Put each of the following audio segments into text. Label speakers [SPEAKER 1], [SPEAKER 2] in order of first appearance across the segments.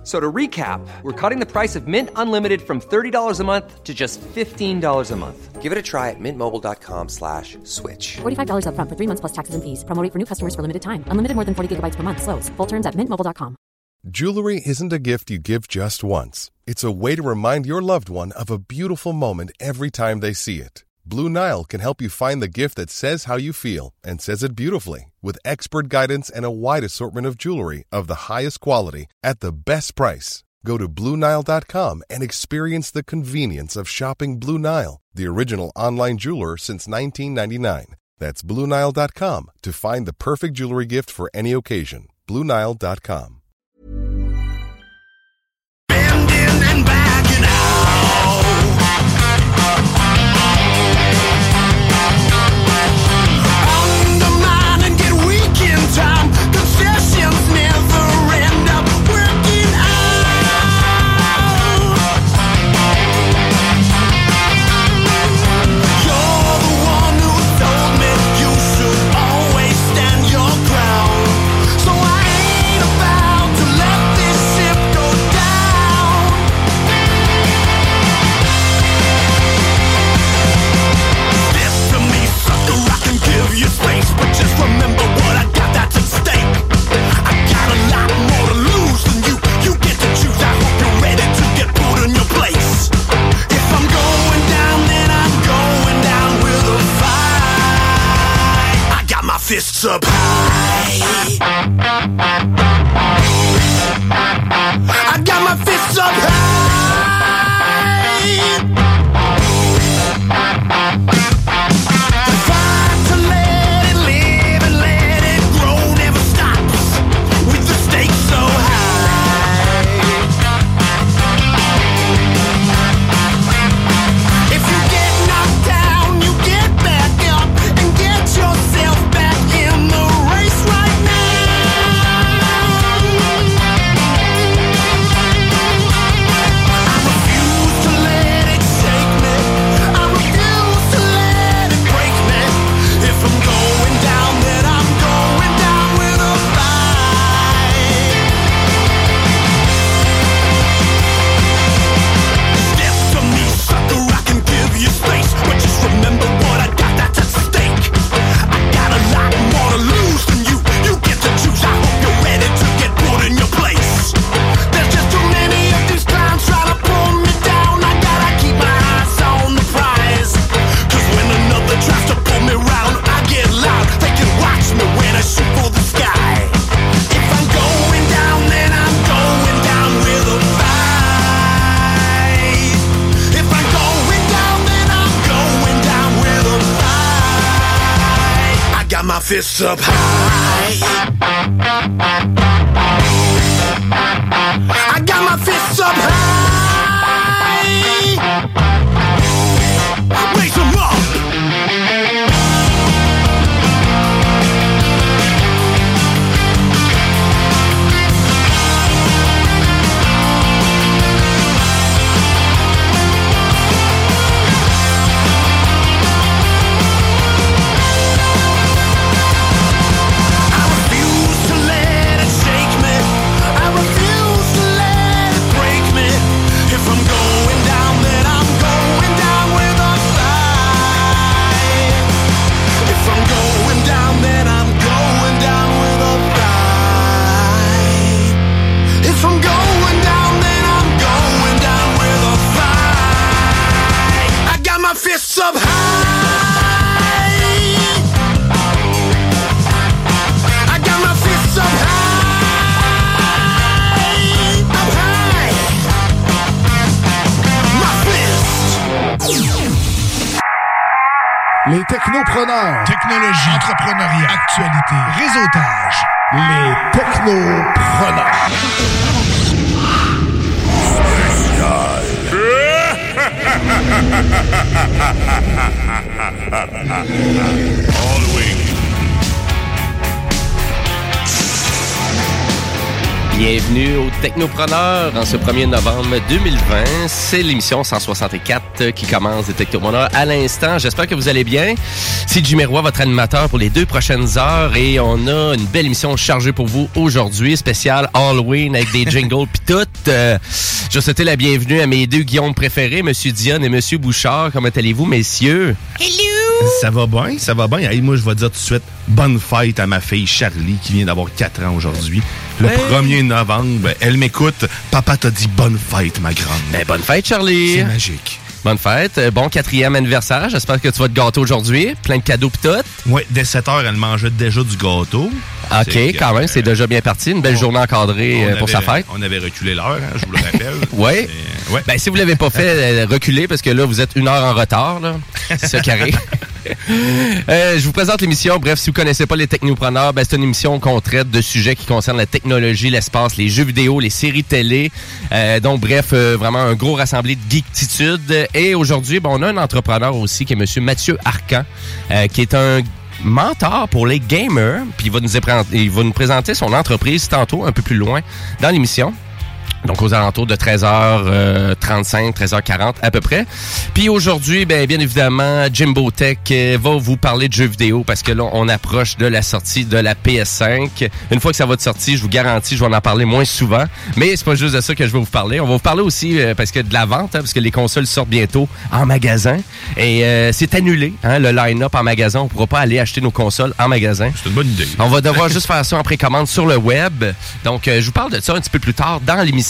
[SPEAKER 1] F- So to recap, we're cutting the price of Mint Unlimited from $30 a month to just $15 a month.
[SPEAKER 2] Give it a try at mintmobile.com slash switch.
[SPEAKER 3] $45 upfront for three months plus taxes and fees. Promo rate for new customers for limited time. Unlimited more than 40 gigabytes per month. Slows. Full terms at mintmobile.com.
[SPEAKER 4] Jewelry isn't a gift you give just once. It's a way to remind your loved one of a beautiful moment every time they see it. Blue Nile can help you find the gift that says how you feel and says it beautifully with expert guidance and a wide assortment of jewelry of the highest quality at the best price. Go to BlueNile.com and experience the convenience of shopping Blue Nile, the original online jeweler since 1999. That's BlueNile.com to find the perfect jewelry gift for any occasion. BlueNile.com.
[SPEAKER 5] fists up high. Fists up high.
[SPEAKER 6] Actualité. Réseautage. Les technopreneurs.
[SPEAKER 7] Bienvenue au Technopreneur en ce 1er novembre 2020. C'est l'émission 164 qui commence des Technopreneurs à l'instant. J'espère que vous allez bien. C'est Jimmy Roy, votre animateur pour les deux prochaines heures et on a une belle émission chargée pour vous aujourd'hui, spéciale Halloween avec des jingles pis tout. Euh, je souhaite la bienvenue à mes deux Guillaume préférés, Monsieur Dion et Monsieur Bouchard. Comment allez-vous, messieurs?
[SPEAKER 8] Ça va bien, ça va bien. Hey, moi, je vais dire tout de suite, bonne fête à ma fille Charlie qui vient d'avoir 4 ans aujourd'hui. Le 1er novembre, elle m'écoute. Papa t'a dit bonne fête, ma grande.
[SPEAKER 7] Ben, bonne fête, Charlie.
[SPEAKER 8] C'est magique.
[SPEAKER 7] Bonne fête. Euh, Bon quatrième anniversaire. J'espère que tu vas te gâter aujourd'hui. Plein de cadeaux pis tout.
[SPEAKER 8] Ouais, dès 7 heures, elle mangeait déjà du gâteau.
[SPEAKER 7] OK, quand même, c'est
[SPEAKER 8] euh,
[SPEAKER 7] déjà bien parti. Une belle journée encadrée euh, pour
[SPEAKER 8] avait-
[SPEAKER 7] sa fête.
[SPEAKER 8] On avait reculé l'heure, hein, je vous le rappelle.
[SPEAKER 7] Ouais. Ben, si vous l'avez pas fait, reculez parce que là, vous êtes une heure en retard, là. C'est carré. Euh, je vous présente l'émission. Bref, si vous connaissez pas les technopreneurs, ben, c'est une émission qu'on traite de sujets qui concernent la technologie, l'espace, les jeux vidéo, les séries télé. Euh, donc, bref, euh, vraiment un gros rassemblé de geektitude. Et aujourd'hui, ben, on a un entrepreneur aussi qui est Monsieur Mathieu Arcan, qui est un mentor pour les gamers. Puis il va nous présenter son entreprise tantôt, un peu plus loin dans l'émission. Donc aux alentours de 13h35, 13h40 à peu près. Puis aujourd'hui, ben bien évidemment, Jimbo Tech euh, va vous parler de jeux vidéo parce que là, on approche de la sortie de la PS5. Une fois que ça va être sorti, je vous garantis, je vais en parler moins souvent. Mais c'est pas juste de ça que je vais vous parler. On va vous parler aussi euh, parce que de la vente, hein, parce que les consoles sortent bientôt en magasin. Et euh, c'est annulé, hein, le line-up en magasin. On pourra pas aller acheter nos consoles en magasin.
[SPEAKER 8] C'est une bonne idée.
[SPEAKER 7] On va devoir juste faire ça en précommande sur le web. Donc, euh, je vous parle de ça un petit peu plus tard dans l'émission.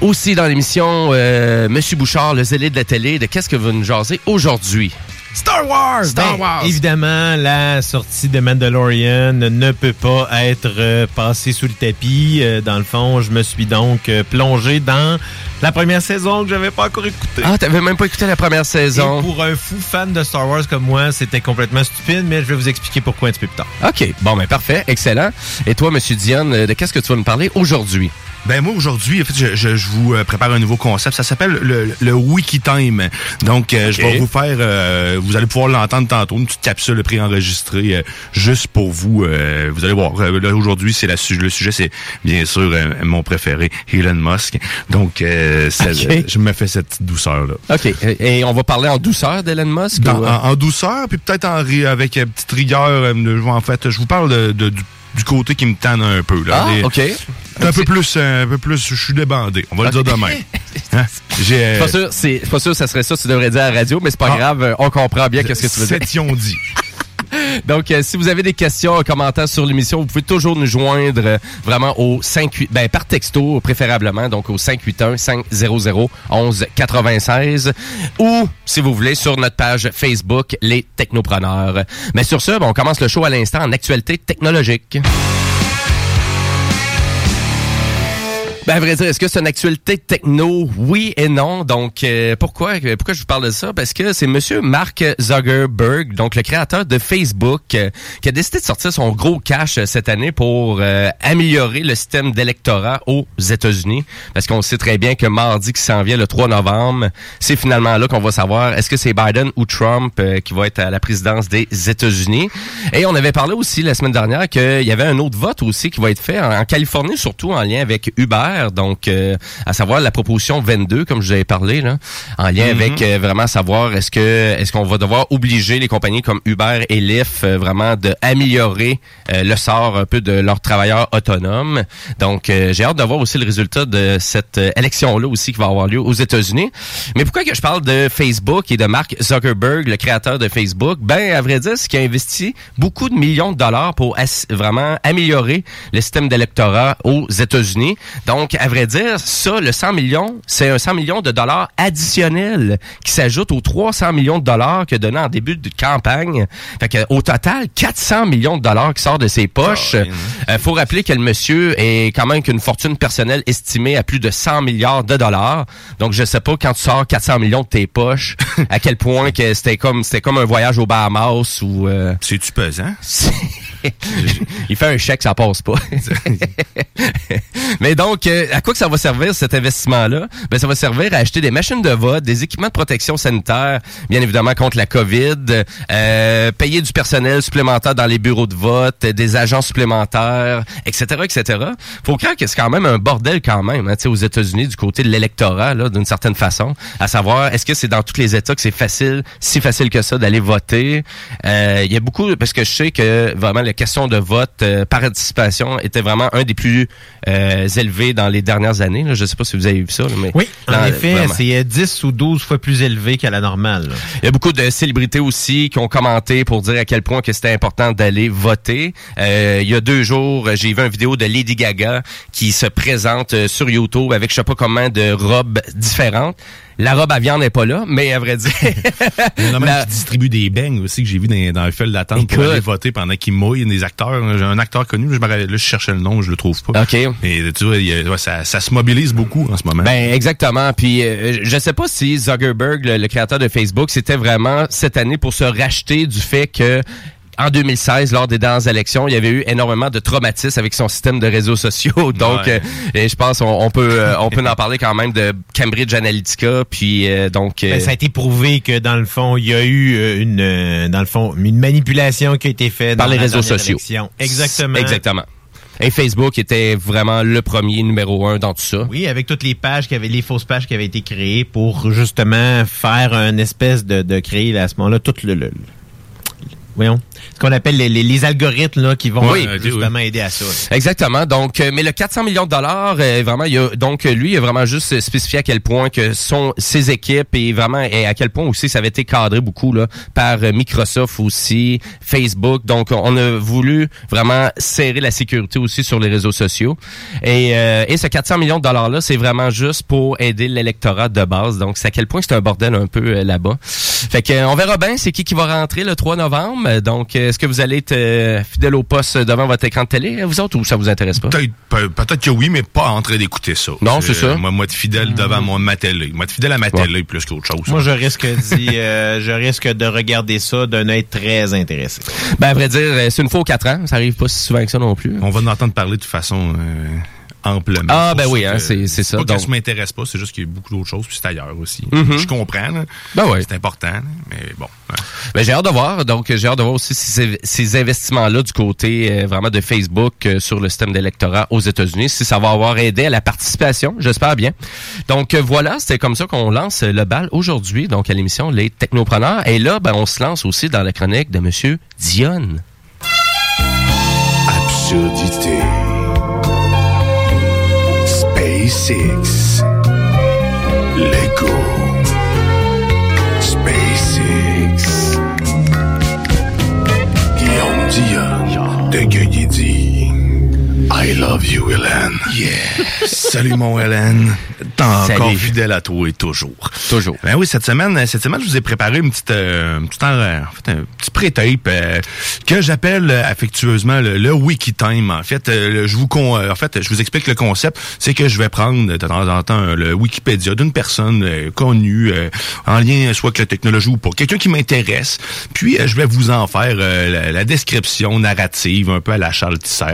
[SPEAKER 7] Aussi dans l'émission, euh, Monsieur Bouchard, le zélé de la télé, de qu'est-ce que vous nous jasez aujourd'hui?
[SPEAKER 8] Star Wars! Star
[SPEAKER 9] Ben,
[SPEAKER 8] Wars!
[SPEAKER 9] Évidemment, la sortie de Mandalorian ne peut pas être euh, passée sous le tapis. Euh, dans le fond, je me suis donc euh, plongé dans la première saison que j'avais pas encore écoutée.
[SPEAKER 7] Ah, t'avais même pas écouté la première
[SPEAKER 9] Et
[SPEAKER 7] saison.
[SPEAKER 9] pour un fou fan de Star Wars comme moi, c'était complètement stupide, mais je vais vous expliquer pourquoi un petit peu plus tard.
[SPEAKER 7] OK, bon, ben parfait, excellent. Et toi, Monsieur Dion, euh, de qu'est-ce que tu vas nous parler aujourd'hui?
[SPEAKER 8] Ben moi aujourd'hui, en fait, je, je- je vous euh, prépare un nouveau concept. Ça s'appelle le, le Wikitime. Donc, euh, je vais vous faire, euh, vous allez pouvoir l'entendre tantôt, une petite capsule préenregistrée euh, juste pour vous. euh, vous allez voir. Euh, là, aujourd'hui, c'est la su- le sujet, c'est bien sûr euh, mon préféré, Elon Musk. Donc, euh, ça- je me fais cette petite douceur là.
[SPEAKER 7] OK, et on va parler en douceur d'Elon Musk?
[SPEAKER 8] Dans-
[SPEAKER 7] ou,
[SPEAKER 8] en, en douceur, puis peut-être en avec une petite rigueur. euh, en fait, je vous parle de, de- du, du côté qui me tanne un peu. Là.
[SPEAKER 7] Ah,
[SPEAKER 8] Les-
[SPEAKER 7] OK.
[SPEAKER 8] Un peu plus, euh, un peu plus, je suis débandé. On va le dire demain. Hein? J'ai,
[SPEAKER 7] C'est
[SPEAKER 8] euh,
[SPEAKER 7] pas sûr, c'est c'est pas sûr ça serait ça tu devrais dire à la radio, mais c'est pas
[SPEAKER 8] Ah.
[SPEAKER 7] grave, euh, on comprend bien qu'est-ce que tu veux dire.
[SPEAKER 8] S'étions dit.
[SPEAKER 7] Donc, euh, si vous avez des questions, un commentaire sur l'émission, vous pouvez toujours nous joindre euh, vraiment au 58, ben, par texto préférablement, donc au 581 500 11 96 ou, si vous voulez, sur notre page Facebook, Les Technopreneurs. Mais sur ce, ben, on commence le show à l'instant en actualité technologique. Ben, vrai dire, est-ce que c'est une actualité techno? Oui et non. Donc, euh, pourquoi, pourquoi je vous parle de ça? Parce que c'est Monsieur Mark Zuckerberg, donc le créateur de Facebook, euh, qui a décidé de sortir son gros cash euh, cette année pour euh, améliorer le système d'électorat aux États-Unis. Parce qu'on sait très bien que mardi qui s'en vient, le 3 novembre, c'est finalement là qu'on va savoir est-ce que c'est Biden ou Trump qui va être à la présidence des États-Unis. Et on avait parlé aussi la semaine dernière qu'il y avait un autre vote aussi qui va être fait en, en Californie, surtout en lien avec Uber, donc euh, à savoir la proposition 22, comme je vous avais parlé, là, en lien avec euh, vraiment savoir est-ce que est-ce qu'on va devoir obliger les compagnies comme Uber et Lyft euh, vraiment de améliorer euh, le sort un peu de leurs travailleurs autonomes. Donc euh, j'ai hâte de voir aussi le résultat de cette élection-là aussi qui va avoir lieu aux États-Unis. Mais pourquoi que je parle de Facebook et de Mark Zuckerberg, le créateur de Facebook? Ben, à vrai dire, c'est qu'il a investi beaucoup de millions de dollars pour vraiment améliorer le système d'électorat aux États-Unis. Donc, à vrai dire, ça, le 100 millions, c'est un 100 millions de dollars additionnels qui s'ajoute aux 300 millions de dollars a donné en début de campagne. Fait que, au total, 400 millions de dollars qui sortent de ses poches. Euh, faut rappeler que le monsieur est quand même qu'une fortune personnelle estimée à plus de 100 milliards de dollars. Donc, je sais pas quand tu sors 400 millions de tes poches, à quel point que c'était comme c'était comme un voyage aux Bahamas ou euh,
[SPEAKER 8] C'est-tu pesant?
[SPEAKER 7] il fait un chèque, ça passe pas. Mais donc, euh, à quoi que ça va servir cet investissement-là? Ben, ça va servir à acheter des machines de vote, des équipements de protection sanitaire, bien évidemment contre la COVID, euh, payer du personnel supplémentaire dans les bureaux de vote, des agents supplémentaires, etc., etc. Faut croire que c'est quand même un bordel quand même, hein, aux États-Unis du côté de l'électorat, là, d'une certaine façon, à savoir, est-ce que c'est dans tous les États que c'est facile, si facile que ça d'aller voter? Euh, Il y a beaucoup, parce que je sais que vraiment question de vote euh, par participation était vraiment un des plus euh, élevés dans les dernières années. Là. Je sais pas si vous avez vu ça, là, mais
[SPEAKER 9] Oui, en effet, c'est euh, 10 ou 12 fois plus élevé qu'à la normale. là.
[SPEAKER 7] Il y a beaucoup de célébrités aussi qui ont commenté pour dire à quel point que c'était important d'aller voter. Euh, il y a deux jours, j'ai vu une vidéo de Lady Gaga qui se présente euh, sur YouTube avec je sais pas comment de robes différentes. La robe à viande n'est pas là, mais à vrai dire,
[SPEAKER 8] Il y en a même
[SPEAKER 7] La-
[SPEAKER 8] qui distribuent des beignes aussi que j'ai vu dans, dans le fil d'attente pour aller voter pendant qu'ils mouillent. Des acteurs. J'ai un acteur connu, je me rappelle- là, je cherchais le nom, je le trouve pas.
[SPEAKER 7] OK.
[SPEAKER 8] Mais tu vois, il ouais, ça, ça se mobilise beaucoup en ce moment.
[SPEAKER 7] Ben exactement. Puis euh, je sais pas si Zuckerberg, le, le créateur de Facebook, c'était vraiment cette année pour se racheter du fait que en 2016, lors des dernières élections, il y avait eu énormément de traumatismes avec son système de réseaux sociaux. Donc,
[SPEAKER 8] Ouais.
[SPEAKER 7] euh, et je pense on, on peut euh, on peut en parler quand même de Cambridge Analytica. Puis euh, donc,
[SPEAKER 9] Ben, ça a été prouvé que dans le fond, il y a eu une dans le fond une manipulation qui a été faite
[SPEAKER 7] par
[SPEAKER 9] dans
[SPEAKER 7] les réseaux sociaux.
[SPEAKER 9] élection. Exactement.
[SPEAKER 7] Exactement. Et Facebook était vraiment le premier numéro un dans tout ça.
[SPEAKER 9] Oui, avec toutes les pages qui avaient les fausses pages qui avaient été créées pour justement faire une espèce de, de créer à ce moment-là tout le, le- le- voyons ce qu'on appelle les, les, les algorithmes là qui vont
[SPEAKER 7] Oui,
[SPEAKER 9] euh, justement aider à ça. là.
[SPEAKER 7] Exactement. Donc, euh, mais le 400 millions de dollars, euh, vraiment, il y a, donc lui, il a vraiment juste spécifié à quel point que son ses équipes et vraiment et à quel point aussi ça avait été cadré beaucoup là par Microsoft aussi, Facebook. Donc, on a voulu vraiment serrer la sécurité aussi sur les réseaux sociaux. Et, euh, et ce 400 millions de dollars là, c'est vraiment juste pour aider l'électorat de base. Donc, c'est à quel point c'est un bordel un peu euh, là-bas. Fait que on verra bien c'est qui qui va rentrer le 3 novembre. Donc, est-ce que vous allez être euh, fidèle au poste devant votre écran de télé, vous autres, ou ça vous intéresse pas?
[SPEAKER 8] Peut-être pe- peut-être que oui, mais pas en train d'écouter ça.
[SPEAKER 7] Non, c'est ça.
[SPEAKER 8] Moi, moi, être fidèle devant mon, ma télé. Moi, être fidèle à ma télé plus qu'autre chose.
[SPEAKER 9] Moi, je risque d'y, euh, je risque de regarder ça d'un œil très intéressé.
[SPEAKER 7] Ben, à vrai dire, euh, c'est une fois aux quatre ans. Ça arrive pas si souvent que ça non plus.
[SPEAKER 8] On va en entendre parler de toute façon euh, amplement.
[SPEAKER 7] Ah, ben oui,
[SPEAKER 8] que-
[SPEAKER 7] hein, c'est- c'est ça.
[SPEAKER 8] Pas que
[SPEAKER 7] Donc-
[SPEAKER 8] ça m'intéresse pas, c'est juste qu'il y a beaucoup d'autres choses, puis c'est ailleurs aussi.
[SPEAKER 7] Mhm.
[SPEAKER 8] Je comprends, là.
[SPEAKER 7] Ben ouais.
[SPEAKER 8] C'est important, mais bon. hein.
[SPEAKER 7] Ben, j'ai hâte de voir. Donc, j'ai hâte de voir aussi ces, ces investissements-là du côté euh, vraiment de Facebook euh, sur le système d'électorat aux États-Unis, si ça va avoir aidé à la participation, j'espère bien. Donc, euh, voilà, c'était comme ça qu'on lance le bal aujourd'hui, donc à l'émission Les Technopreneurs. Et là, ben, on se lance aussi dans la chronique de Monsieur Dionne.
[SPEAKER 5] Absurdité. SpaceX. Lego. SpaceX. Guillaume Dion. De dit I love you, Hélène.
[SPEAKER 8] Yeah. Salut, mon Hélène. T'es encore
[SPEAKER 7] Salut.
[SPEAKER 8] fidèle à toi et toujours.
[SPEAKER 7] Toujours.
[SPEAKER 8] Ben oui, cette semaine, cette semaine, je vous ai préparé une petite, euh, un petit, euh, en fait, un petit pré-tape euh, que j'appelle euh, affectueusement le, le Wikitime. En fait, euh, le- je vous con, euh, en fait, je vous explique le concept. C'est que je vais prendre de temps en temps le Wikipédia d'une personne euh, connue euh, en lien soit avec la technologie ou pas, quelqu'un qui m'intéresse. Puis euh, je vais vous en faire euh, la, la description narrative un peu à la Charles Tisser,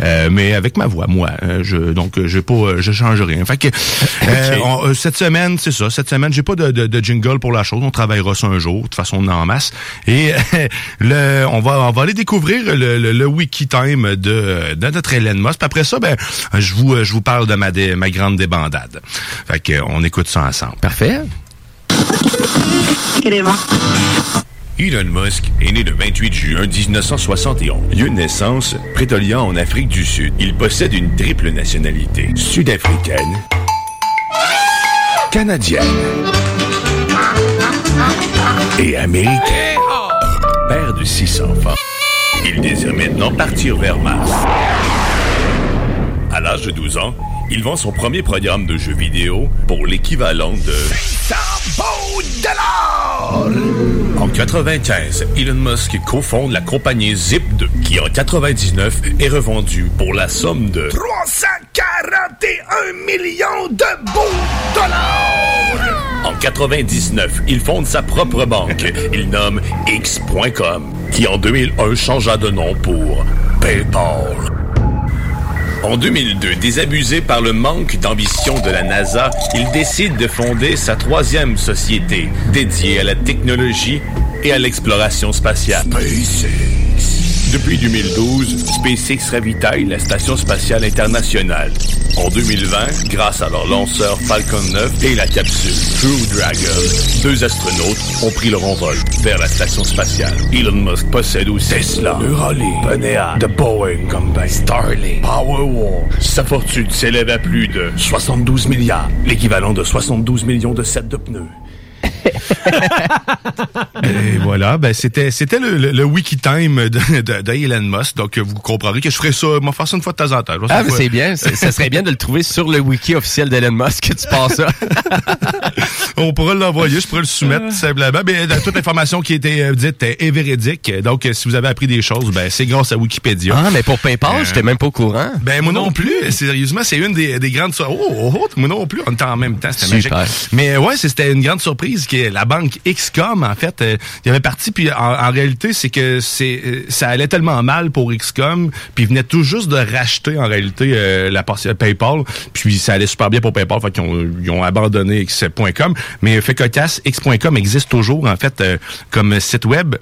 [SPEAKER 8] euh, mais avec ma voix, moi. Euh, je, donc, euh, j'ai pas, euh, je change rien. Fait que on- cette semaine, c'est ça. Cette semaine, j'ai pas de, de, de jingle pour la chose. On travaillera ça un jour. De toute façon, on est en masse. Et le, on va, on va aller découvrir le, le, le wiki time de, de notre Hélène Moss. Puis après ça, ben, je vous, je vous parle de ma, dé- ma grande débandade. Fait que, on écoute ça ensemble.
[SPEAKER 7] Parfait.
[SPEAKER 10] Elon Musk est né le 28 juin 1971. Lieu de naissance, Pretoria en Afrique du Sud. Il possède une triple nationalité. Sud-africaine, canadienne et américaine. Père de six enfants. Il désire maintenant partir vers Mars. À l'âge de 12 ans, il vend son premier programme de jeux vidéo pour l'équivalent de En 95, Elon Musk cofonde la compagnie Zip2, qui en 99 est revendue pour la somme de
[SPEAKER 5] 341 millions de bons dollars!
[SPEAKER 10] En 99, il fonde sa propre banque. Il nomme X.com, qui en 2001 changea de nom pour PayPal. En 2002, désabusé par le manque d'ambition de la NASA, il décide de fonder sa troisième société, dédiée à la technologie et à l'exploration spatiale. Depuis 2012, SpaceX ravitaille la Station spatiale internationale. En 2020, grâce à leur lanceur Falcon 9 et la capsule Crew Dragon, deux astronautes ont pris leur envol vers la Station spatiale. Elon Musk possède aussi Tesla, Neuralink, Panea, The Boeing Company, Starlink, Powerwall. Sa fortune s'élève à plus de 72 milliards, l'équivalent de 72 millions de sets de pneus.
[SPEAKER 8] Et voilà, ben c'était c'était le, le, le wiki time de, de, de Elon Musk. Donc vous comprendrez que je ferai ça, m'en faire ça une fois de temps en temps.
[SPEAKER 7] Ah, mais c'est bien. Ça serait bien de le trouver sur le wiki officiel d'Elon Musk que tu passes ça?
[SPEAKER 8] On pourra l'envoyer, je pourrais le soumettre tout simplement. Mais euh, toute l'information qui était euh, dite est véridique. Donc euh, si vous avez appris des choses, ben c'est grâce à Wikipédia.
[SPEAKER 7] Ah, mais pour PayPal, j'étais même pas au courant.
[SPEAKER 8] Ben moi non plus, sérieusement, c'est une des, des grandes oh, oh, oh, moi non plus, on était en même temps, c'était magique. Mais euh, ouais, c'était une grande surprise que la banque XCOM en fait, euh, il y avait parti puis en, en réalité, c'est que c'est euh, ça allait tellement mal pour XCOM, puis ils venaient tout juste de racheter en réalité euh, la partie euh, PayPal, puis ça allait super bien pour PayPal, fait qu'ils ont, ils ont abandonné X.com, mais fait cocasse, X.com existe toujours en fait euh, comme site web.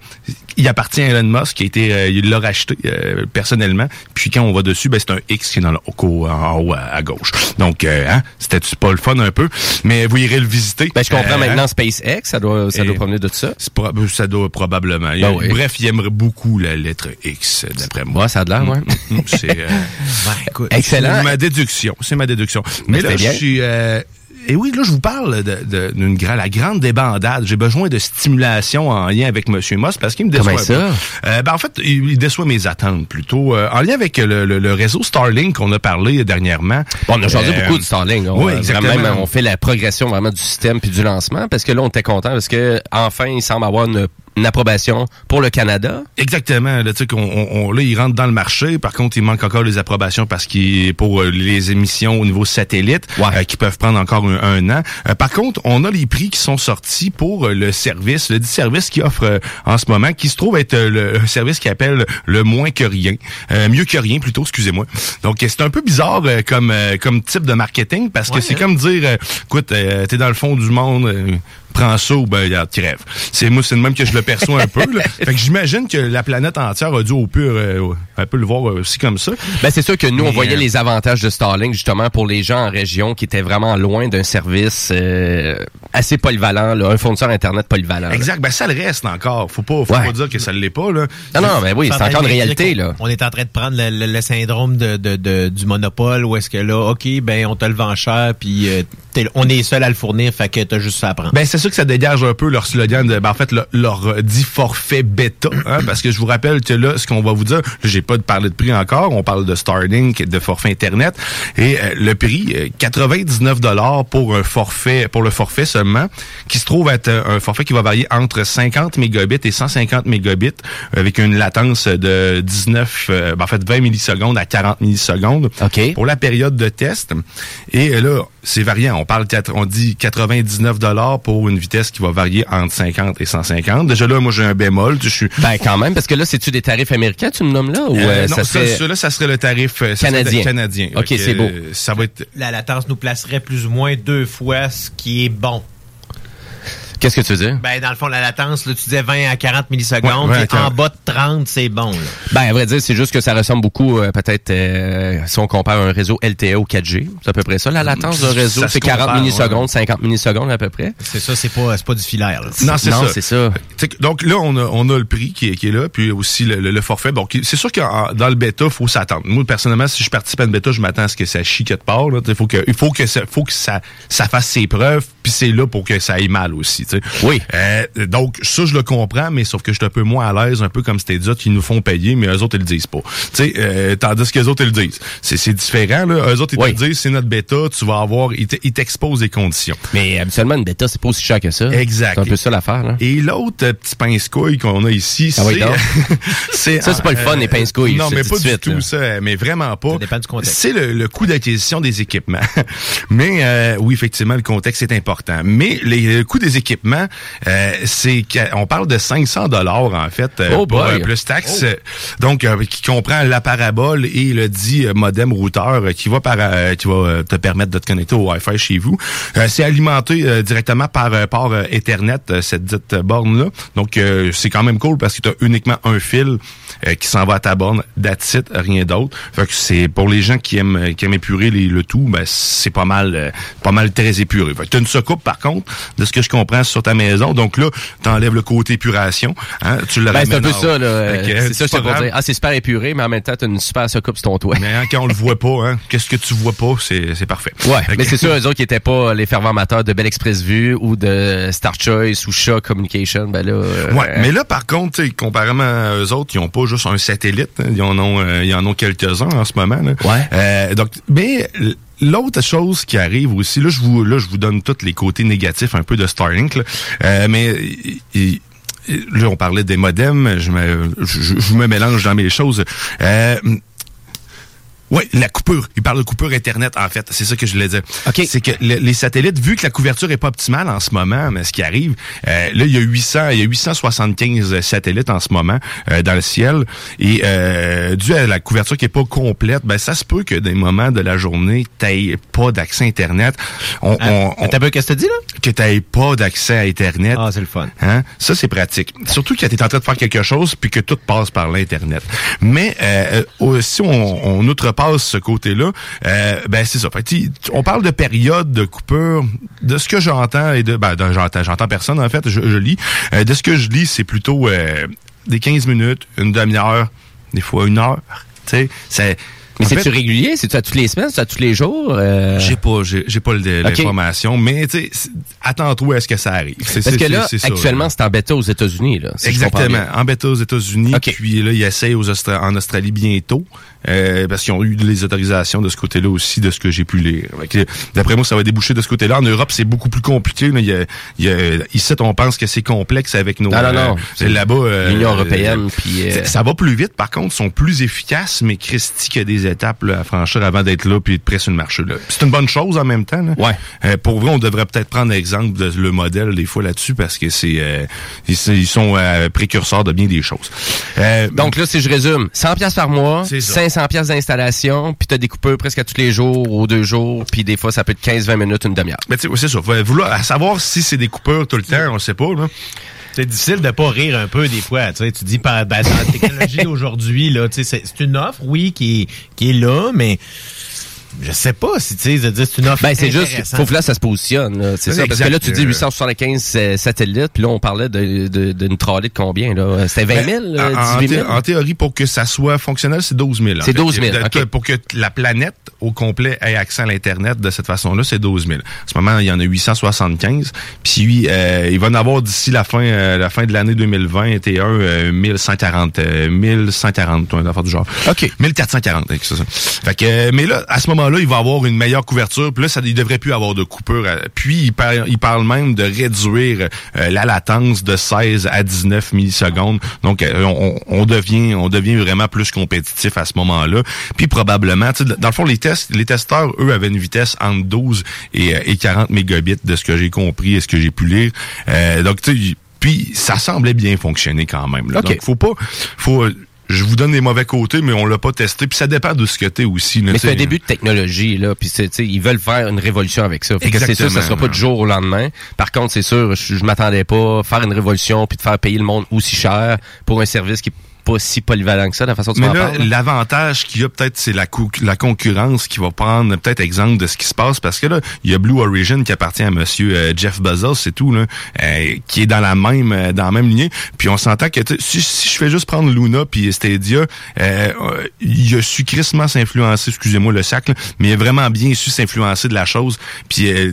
[SPEAKER 8] Il appartient à Elon Musk, qui a été, euh, il l'a racheté euh, personnellement. Puis quand on va dessus, ben c'est un X qui est dans le haut, en haut à, à gauche. Donc, euh, hein, c'était pas le fun un peu, mais vous irez le visiter.
[SPEAKER 7] Ben, je comprends maintenant SpaceX, ça doit, ça doit provenir de ça.
[SPEAKER 8] proba- ça doit probablement. Il y a-
[SPEAKER 7] Ben oui.
[SPEAKER 8] Bref, il aimerait beaucoup la lettre X, d'après moi.
[SPEAKER 7] Ouais, ça a de l'air, ouais.
[SPEAKER 8] Mm, C'est euh,
[SPEAKER 7] Excellent.
[SPEAKER 8] c'est ma déduction. C'est ma déduction. Mais
[SPEAKER 7] Mais
[SPEAKER 8] là, je suis. euh, et oui, là, je vous parle de, d'une la grande débandade. J'ai besoin de stimulation en lien avec Monsieur Moss parce qu'il me déçoit.
[SPEAKER 7] Comment ça?
[SPEAKER 8] Euh, ben, en fait, il, déçoit mes attentes plutôt. Euh, en lien avec le, le- le réseau Starlink qu'on a parlé dernièrement.
[SPEAKER 7] Bon, on a changé
[SPEAKER 8] Euh,
[SPEAKER 7] beaucoup de Starlink. On,
[SPEAKER 8] oui, exactement.
[SPEAKER 7] on fait la progression vraiment du système puis du lancement parce que là, on était content parce que enfin, il semble avoir une, une approbation pour le Canada.
[SPEAKER 8] Exactement. Là, tu sais qu'on, on, on- là, il rentre dans le marché. Par contre, il manque encore les approbations parce qu'il pour euh, les émissions au niveau satellite euh, qui peuvent prendre encore un, un an. Euh, par contre, on a les prix qui sont sortis pour euh, le service, le dit service qui offre euh, en ce moment, qui se trouve être le, un service qui appelle le moins que rien, Euh, mieux que rien plutôt, excusez-moi. Donc, c'est un peu bizarre euh, comme euh, comme type de marketing parce que c'est
[SPEAKER 9] hein.
[SPEAKER 8] comme dire, euh, écoute, euh, t'es dans le fond du monde. Prends ça ou ben regarde, crève. C'est moi, c'est de même que je le perçois un peu. Là. Fait que j'imagine que la planète entière a dû au pur euh, un peu le voir aussi comme ça.
[SPEAKER 7] Ben, c'est sûr que nous, on voyait
[SPEAKER 8] euh,
[SPEAKER 7] les avantages de Starlink justement pour les gens en région qui étaient vraiment loin d'un service euh, assez polyvalent, là, un fournisseur Internet polyvalent. là.
[SPEAKER 8] Exact. Ben ça le reste encore. Faut pas, faut
[SPEAKER 7] Ouais.
[SPEAKER 8] pas dire que ça l'est pas là.
[SPEAKER 7] Non, non, mais oui, c'est encore une réalité, là.
[SPEAKER 9] On est en train de prendre le, le- le syndrome de, de- de- du monopole où est-ce que là, OK, ben on te le vend cher, puis euh, on est seul à le fournir, fait que t'as juste ça à prendre.
[SPEAKER 8] Ben c'est sûr que ça dégage un peu leur slogan de ben, en fait le- leur euh, dit forfait bêta hein, parce que je vous rappelle que là ce qu'on va vous dire, j'ai pas de parler de prix encore, on parle de Starlink de forfait internet et euh, le prix euh, 99 dollars pour un forfait pour le forfait seulement qui se trouve être euh, un forfait qui va varier entre 50 mégabits et 150 mégabits avec une latence de 19 euh, ben, en fait 20 millisecondes à 40 millisecondes pour la période de test et euh, là c'est variant, on parle quatre- on dit 99 dollars pour une vitesse qui va varier entre 50 et 150. Déjà là moi j'ai un bémol, je suis
[SPEAKER 7] Ben quand même, parce que là, c'est-tu des tarifs américains, tu me nommes là? Ou
[SPEAKER 8] euh,
[SPEAKER 7] euh,
[SPEAKER 8] non,
[SPEAKER 7] ça
[SPEAKER 8] ça,
[SPEAKER 7] serait...
[SPEAKER 8] ça, là, ça serait le tarif
[SPEAKER 7] Canadien.
[SPEAKER 8] canadien.
[SPEAKER 7] Ok, c'est beau.
[SPEAKER 8] euh, Ça va être
[SPEAKER 9] La latence nous placerait plus ou moins deux fois ce qui est bon.
[SPEAKER 7] Qu'est-ce que tu veux dire?
[SPEAKER 9] Ben, dans le fond, la latence, là, tu disais 20 à 40 millisecondes.
[SPEAKER 7] Ouais, ouais,
[SPEAKER 9] puis en bas de 30, c'est bon. Là.
[SPEAKER 7] Ben, à vrai dire, c'est juste que ça ressemble beaucoup, euh, peut-être, euh, si on compare un réseau LTE ou 4G. C'est à peu près ça. La latence d'un réseau, c'est 40
[SPEAKER 9] compare,
[SPEAKER 7] millisecondes,
[SPEAKER 9] ouais.
[SPEAKER 7] 50 millisecondes à peu près.
[SPEAKER 9] C'est ça, c'est pas, c'est pas du filaire. là.
[SPEAKER 8] Non, c'est
[SPEAKER 7] Non,
[SPEAKER 8] ça.
[SPEAKER 7] c'est ça.
[SPEAKER 8] Donc là, on a, on a le prix qui est, qui est là, puis aussi le, le- le forfait. Donc, c'est sûr que dans le bêta, faut s'attendre. Moi, personnellement, si je participe à une bêta, je m'attends à ce que ça chie quelque part. Là. Il faut que, il faut que, ça, faut que ça, ça fasse ses preuves, puis c'est là pour que ça aille mal aussi. tu sais.
[SPEAKER 7] Oui.
[SPEAKER 8] Euh, donc, ça, je le comprends, mais sauf que je suis un peu moins à l'aise, un peu comme c'était dit, qui nous font payer, mais eux autres, ils le disent pas. Tu sais, euh, tandis que les autres, ils le disent. C'est, c'est différent, là. Eux autres, ils
[SPEAKER 7] Oui.
[SPEAKER 8] te disent, c'est notre bêta, tu vas avoir, ils te- ils t'exposent des conditions.
[SPEAKER 7] Mais habituellement, une bêta, c'est pas aussi cher que ça.
[SPEAKER 8] Exact.
[SPEAKER 7] C'est un peu ça l'affaire, là.
[SPEAKER 8] Et l'autre euh, petit pince-couille qu'on a ici,
[SPEAKER 7] Ah oui,
[SPEAKER 8] c'est...
[SPEAKER 7] Ça, c'est pas le fun, les pince-couilles,
[SPEAKER 8] Non,
[SPEAKER 7] je te
[SPEAKER 8] mais pas du
[SPEAKER 7] suite,
[SPEAKER 8] tout
[SPEAKER 7] là.
[SPEAKER 8] ça, mais vraiment pas.
[SPEAKER 9] Ça dépend du contexte.
[SPEAKER 8] C'est le, le coût d'acquisition des équipements. mais euh, oui, effectivement, le contexte est important. Important. Mais les le coût des équipements, euh, c'est qu'on parle de 500 dollars en fait euh,
[SPEAKER 7] Oh
[SPEAKER 8] pour euh, plus taxes. Donc euh, qui comprend la parabole et le dit modem routeur qui va par euh, qui va te permettre de te connecter au Wi-Fi chez vous. Euh, c'est alimenté euh, directement par par Ethernet cette dite borne là. Donc euh, c'est quand même cool parce que tu as uniquement un fil euh, qui s'en va à ta borne, that's it, rien d'autre. Fait que c'est pour les gens qui aiment qui aiment épurer les- le tout, ben c'est pas mal euh, pas mal très épuré. Fait que t'as une par contre, de ce que je comprends sur ta maison. Donc là, t'enlèves le côté épuration, hein, tu le
[SPEAKER 7] Ben, c'est un peu ça, là. C'est ça,
[SPEAKER 8] c'est
[SPEAKER 7] dire. Ah, c'est super épuré, mais en même temps, t'as une super soucoupe sur ton toit.
[SPEAKER 8] Mais hein, quand on le voit pas, hein, qu'est-ce que tu vois pas, c'est parfait.
[SPEAKER 7] Ouais, mais c'est sûr, eux autres qui étaient pas les fervents amateurs de Bell Express Vue ou de Star Choice ou Shaw Communication, ben là... euh,
[SPEAKER 8] Ouais, mais là, par contre, comparément à eux autres, ils ont pas juste un satellite. hein, ils en ont, euh, ils en ont quelques-uns en ce moment. Là.
[SPEAKER 7] Ouais.
[SPEAKER 8] Euh, donc, mais l'autre chose qui arrive aussi, là, je vous, là, je vous donne tous les côtés négatifs un peu de Starlink. là. Euh, mais là, on parlait des modems. Je me, je, je me mélange dans mes choses. Euh, oui, la coupure. Il parle de coupure Internet, en fait. C'est ça que je voulais dire.
[SPEAKER 7] OK.
[SPEAKER 8] C'est que le- les satellites, vu que la couverture est pas optimale en ce moment, mais ce qui arrive, euh, là, il y a 800, il y a 875 satellites en ce moment euh, dans le ciel. Et euh, dû à la couverture qui est pas complète, ben ça se peut que des moments de la journée, t'aies pas d'accès Internet. On, on, on-
[SPEAKER 9] T'as peu qu'est-ce que tu dis, là?
[SPEAKER 8] que t'aies pas d'accès à Internet.
[SPEAKER 9] Ah, c'est le fun.
[SPEAKER 8] Hein? Ça, c'est pratique. Surtout quand tu es en train de faire quelque chose puis que tout passe par l'Internet. Mais euh, euh, si on, on ce côté-là, euh, ben c'est ça. On parle de période de coupure. De ce que j'entends et de ben j'entends, j'entends personne en fait, je, lis. Euh, de ce que je lis, c'est plutôt euh, des 15 minutes, une demi-heure, des fois une heure. Tu sais,
[SPEAKER 7] Mais c'est-tu régulier? C'est-tu à toutes les semaines? C'est-tu à tous les jours? Euh,
[SPEAKER 8] J'ai pas, j'ai pas l'information, mais tu sais, c'est- attends-toi à ce que ça arrive. C'est-
[SPEAKER 7] Parce
[SPEAKER 8] c'est-
[SPEAKER 7] que là,
[SPEAKER 8] c'est
[SPEAKER 7] actuellement, c'est en bêta aux États-unis.
[SPEAKER 8] Exactement. En bêta aux États-Unis, puis là, ils essayent aux Austra- en Australie bientôt, euh, parce qu'ils ont eu les autorisations de ce côté-là aussi, de ce que j'ai pu lire. Que, D'après moi, ça va déboucher de ce côté-là. En Europe, c'est beaucoup plus compliqué. Là. Il y a, il y a- ici, on pense que c'est complexe avec nos...
[SPEAKER 7] Non, non, non.
[SPEAKER 8] euh, Là-bas... euh,
[SPEAKER 7] L'Union européenne, puis,
[SPEAKER 8] c'est- Ça va plus vite, par contre, ils sont plus efficaces, mais Christy a des étapes là, à franchir avant d'être là puis de près sur le marché. C'est une bonne chose en même temps. Là.
[SPEAKER 7] Ouais.
[SPEAKER 8] Euh, pour vrai, on devrait peut-être prendre l'exemple de le modèle des fois là-dessus parce que c'est euh, ils, ils sont euh, précurseurs de bien des choses.
[SPEAKER 7] Donc là, si je résume, 100 pièces par mois,
[SPEAKER 8] C'est ça.
[SPEAKER 7] 500 pièces d'installation, puis t'as des coupeurs presque à tous les jours, ou deux jours, puis des fois, ça peut être 15-20 minutes, une demi-heure.
[SPEAKER 8] mais tu sais, ouais, c'est ça. Vouloir à savoir si c'est des coupeurs tout le temps, on sait pas. Là.
[SPEAKER 9] C'est difficile de pas rire un peu des fois. Tu sais, tu dis par ben, dans la technologie sais, c'est c'est une offre, oui, qui est, qui est là, mais je sais pas si tu sais, de dire c'est une offre.
[SPEAKER 7] Ben, c'est juste, faut que là, ça se positionne. là. C'est ça. Parce que là, tu dis 875 euh, satellites, puis là, on parlait de- de- d'une trolley de combien, là? C'était 20 000?
[SPEAKER 8] Ben,
[SPEAKER 7] euh,
[SPEAKER 8] en, en
[SPEAKER 7] 18
[SPEAKER 8] thé-
[SPEAKER 7] 000?
[SPEAKER 8] en théorie, pour que ça soit fonctionnel, c'est 12 000. en
[SPEAKER 7] C'est
[SPEAKER 8] fait.
[SPEAKER 7] 12 000,
[SPEAKER 8] De-
[SPEAKER 7] ok.
[SPEAKER 8] Pour que la planète au complet ait accès à l'Internet de cette façon-là, c'est 12 000. En ce moment, il y en a 875. Puis, euh, il va en avoir d'ici la fin euh, la fin de l'année 2021 euh, 1140, euh, 1140, toi, une affaire du genre.
[SPEAKER 7] OK.
[SPEAKER 8] 1440, c'est ça. Fait que, euh, mais là, à ce moment-là, il va avoir une meilleure couverture. Puis là, ça, il devrait plus avoir de coupure. Euh, Puis, il, par- il parle même de réduire euh, la latence de 16 à 19 millisecondes. Donc, euh, on, on devient on devient vraiment plus compétitif à ce moment-là. Puis, probablement, tu sais, dans le fond, les tests, les testeurs, eux, avaient une vitesse entre 12 et, euh, et 40 mégabits de ce que j'ai compris et ce que j'ai pu lire. Euh, donc, tu sais, puis ça semblait bien fonctionner quand même. Là. Donc, faut pas... faut je vous donne les mauvais côtés, mais on l'a pas testé. Puis ça dépend de ce que t'es aussi. là,
[SPEAKER 7] Mais c'est un début de technologie, là, puis c'est, tu sais, ils veulent faire une révolution avec ça. Fait que c'est sûr, ça sera pas du jour au lendemain. Par contre, c'est sûr, je, je m'attendais pas à faire une révolution puis de faire payer le monde aussi cher pour un service qui pas si polyvalent que ça, de la façon dont tu
[SPEAKER 8] l'avantage qu'il y a peut-être, c'est la, la concurrence qui va prendre peut-être exemple de ce qui se passe, parce que là, il y a Blue Origin qui appartient à Monsieur euh, Jeff Bezos, c'est tout, là, euh, qui est dans la même euh, dans la même lignée. Puis on s'entend que si, si je fais juste prendre Luna puis Stadia, euh, il a su crissement s'influencer, excusez-moi le sac, là, mais il a vraiment bien su s'influencer de la chose. Puis euh,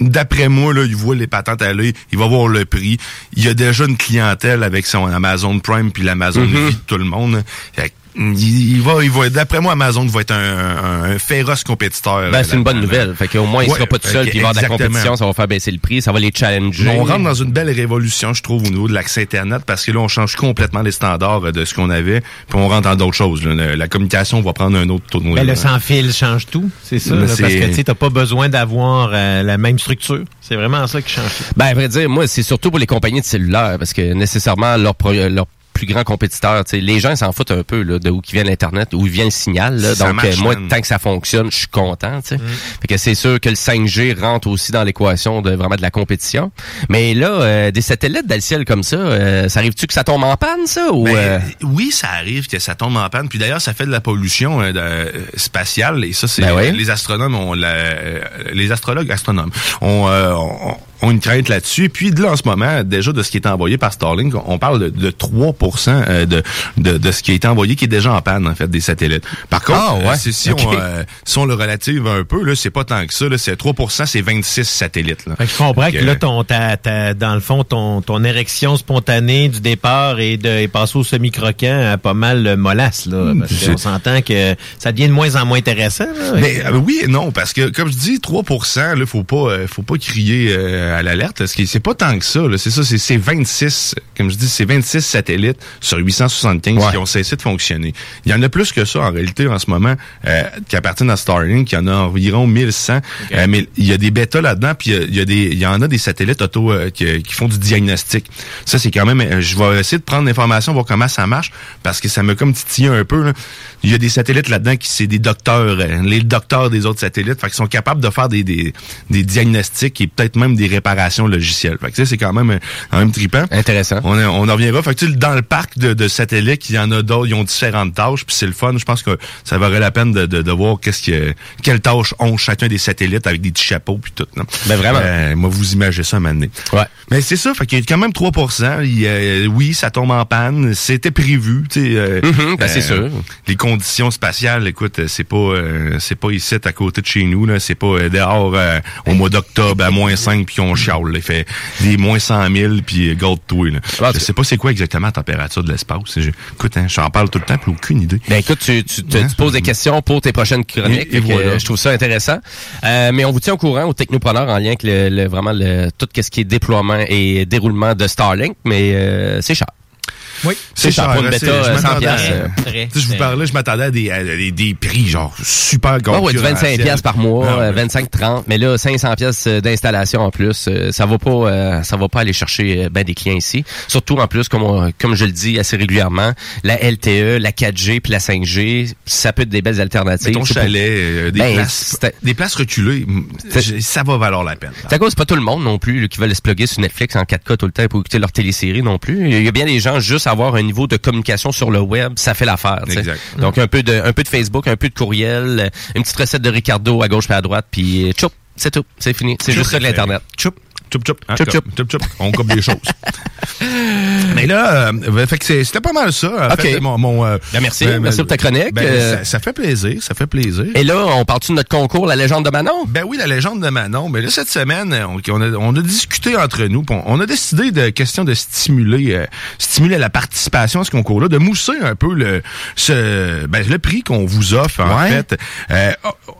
[SPEAKER 8] D'après moi, là, il voit les patentes aller, il va voir le prix. Il y a déjà une clientèle avec son Amazon Prime puis l'Amazon
[SPEAKER 7] Mhm.
[SPEAKER 8] Vie de tout le monde. Fait il, il va, il va, d'après moi, Amazon va être un, un- un féroce compétiteur.
[SPEAKER 7] Ben, c'est une bonne nouvelle. Fait qu'au moins, il
[SPEAKER 8] Ouais,
[SPEAKER 7] sera pas tout seul, puis il va avoir de la compétition, ça va faire baisser le prix, ça va les challenger.
[SPEAKER 8] On rentre dans une belle révolution, je trouve, au niveau de l'accès Internet, parce que là, on change complètement les standards de ce qu'on avait, puis on rentre dans d'autres choses. là. La, communication va prendre un autre tournoi.
[SPEAKER 9] Ben, le
[SPEAKER 8] là.
[SPEAKER 9] sans fil change tout, c'est ça. Là, parce que tu sais, t'as pas besoin d'avoir euh, la même structure. C'est vraiment ça qui change tout.
[SPEAKER 7] Ben, à vrai dire, moi, c'est surtout pour les compagnies de cellulaires, parce que nécessairement, leur, pro- leur plus grand compétiteur, tu sais, les gens s'en foutent un peu là, de où qui vient l'Internet, où vient le signal. là.
[SPEAKER 8] Ça
[SPEAKER 7] Donc, euh, moi, tant que ça fonctionne, je suis content.
[SPEAKER 8] Mm.
[SPEAKER 7] Fait que c'est sûr que le 5G rentre aussi dans l'équation de vraiment de la compétition. Mais là, euh, des satellites dans le ciel comme ça, euh, ça arrive-tu que ça tombe en panne, ça? Ou,
[SPEAKER 8] Ben, Oui, ça arrive que ça tombe en panne. Puis d'ailleurs, ça fait de la pollution de- spatiale. Et ça, c'est
[SPEAKER 7] Ben oui.
[SPEAKER 8] les astronomes ont la, les astrologues astronomes ont, euh, ont, une crainte là-dessus. Et puis de là, en ce moment, déjà de ce qui est envoyé par Starlink, on parle de, de 3% euh, de, de, de ce qui a été envoyé qui est déjà en panne en fait des satellites. Par contre,
[SPEAKER 7] Ah, ouais.
[SPEAKER 8] euh, si, on, euh, si on le relative un peu, là, c'est pas tant que ça. Là, c'est 3%, c'est 26 satellites. Là.
[SPEAKER 9] Fait que je comprends que là, ton, ta, ta- dans le fond, ton, ton érection spontanée du départ et de est passée au semi-croquant à pas mal mollasse, là. Parce
[SPEAKER 8] c'est-
[SPEAKER 9] qu'on s'entend que ça devient de moins en moins intéressant, là.
[SPEAKER 8] Mais euh, oui et non, parce que comme je dis, 3 là, faut pas euh, faut pas crier euh, à l'alerte. Parce que c'est pas tant que ça. C'est ça, c'est c'est 26, comme je dis, c'est 26 satellites sur 875
[SPEAKER 7] Ouais.
[SPEAKER 8] qui ont cessé de fonctionner. Il y en a plus que ça en réalité en ce moment euh, qui appartiennent à Starlink. Il y en a environ 1100. Euh, mais il y a des bêtas là-dedans, puis il y a- il y, a des il y en a des satellites auto euh, qui, qui font du diagnostic. Ça c'est quand même. euh, je vais essayer de prendre l'information, voir comment ça marche, parce que ça me comme titillé un peu. là. Il y a des satellites là-dedans qui c'est des docteurs, euh, les docteurs des autres satellites, fait qu'ils sont capables de faire des, des, des diagnostics et peut-être même des réparations logicielles. Fait que c'est quand même euh, quand même trippant.
[SPEAKER 7] Intéressant.
[SPEAKER 8] On, on en reviendra. Fait que dans le parc de, de satellites, il y en a d'autres, ils ont différentes tâches, puis c'est le fun. Je pense que ça vaudrait la peine de, de, de voir qu'est-ce que quelles tâches ont chacun des satellites avec des petits chapeaux puis tout. Non?
[SPEAKER 7] Ben, vraiment.
[SPEAKER 8] Euh, moi, vous imaginez ça maintenant.
[SPEAKER 7] Ouais.
[SPEAKER 8] Mais c'est ça, fait qu'il y a quand même 3 il y a- Oui, ça tombe en panne. C'était prévu. tu sais, euh,
[SPEAKER 7] Mhm, ben, c'est sûr.
[SPEAKER 8] Les conditions spatiales, écoute, euh, c'est pas euh, c'est pas ici à côté de chez nous. là C'est pas euh, dehors euh, au mois d'octobre à moins 5 puis on chiale. là. Il fait des moins 100 000 puis gold toi. Là.
[SPEAKER 7] Ah,
[SPEAKER 8] Je sais pas c'est quoi exactement la température de l'espace. Je- Écoute, hein, j'en parle tout le temps puis aucune idée.
[SPEAKER 7] Ben écoute, tu, tu, te-
[SPEAKER 8] Hein?
[SPEAKER 7] tu poses des questions pour tes prochaines chroniques.
[SPEAKER 8] Et- et
[SPEAKER 7] Fait que,
[SPEAKER 8] voilà.
[SPEAKER 7] je trouve ça intéressant. Euh, mais on vous tient au courant aux technopreneurs en lien avec le, le- vraiment le, tout ce qui est déploiement et déroulement de Starlink, mais euh, c'est cher.
[SPEAKER 9] Oui.
[SPEAKER 7] C'est cher pour une bêta,
[SPEAKER 8] je
[SPEAKER 7] euh, 100
[SPEAKER 8] m'attendais à-
[SPEAKER 7] piastres, euh,
[SPEAKER 9] Très,
[SPEAKER 8] je vous parlais, je m'attendais à des, à des, des prix genre super
[SPEAKER 7] Ah ouais, du 25
[SPEAKER 8] concurrentiels.
[SPEAKER 7] pièces par mois,
[SPEAKER 8] Ah ouais.
[SPEAKER 7] euh, 25 30, mais là 500 pièces d'installation en plus, ça va pas ça va pas aller chercher ben des clients ici. Surtout en plus comme on- comme je le dis assez régulièrement, la LTE, la 4G puis la 5G, ça peut être des belles alternatives.
[SPEAKER 8] Mais ton
[SPEAKER 7] pour-
[SPEAKER 8] chalet, euh, des,
[SPEAKER 7] Ben,
[SPEAKER 8] places, des places reculées, ça va valoir la peine.
[SPEAKER 7] C'est à cause c'est pas tout le monde non plus qui veut se plugger sur Netflix en 4K tout le temps pour écouter leur télésérie non plus. Il y a bien des gens juste avoir un niveau de communication sur le web, ça fait l'affaire. Donc un peu de un peu de Facebook, un peu de courriel, une petite recette de Ricardo à gauche et à droite, puis tchoup, c'est tout, c'est fini. C'est juste ça l'internet.
[SPEAKER 8] Choup, choup. Hein,
[SPEAKER 7] Choup,
[SPEAKER 8] comme-
[SPEAKER 7] choup.
[SPEAKER 8] choup, choup. On coupe des choses. Mais là, euh, fait que c'était pas mal ça. En
[SPEAKER 7] Ok.
[SPEAKER 8] fait, mon, mon, euh,
[SPEAKER 7] Ben, merci.
[SPEAKER 8] euh,
[SPEAKER 7] Merci pour ta chronique.
[SPEAKER 8] ben,
[SPEAKER 7] Euh,
[SPEAKER 8] ça, ça fait plaisir, ça fait plaisir.
[SPEAKER 7] Et là, on parle-tu de notre concours La légende de Manon?
[SPEAKER 8] Ben oui, la légende de Manon. Mais là, cette semaine, on, on a, on a discuté entre nous. On, on a décidé de question de stimuler, euh, stimuler la participation à ce concours-là, de mousser un peu le, ce, ben, le prix qu'on vous offre en
[SPEAKER 7] Ouais.
[SPEAKER 8] fait. Euh,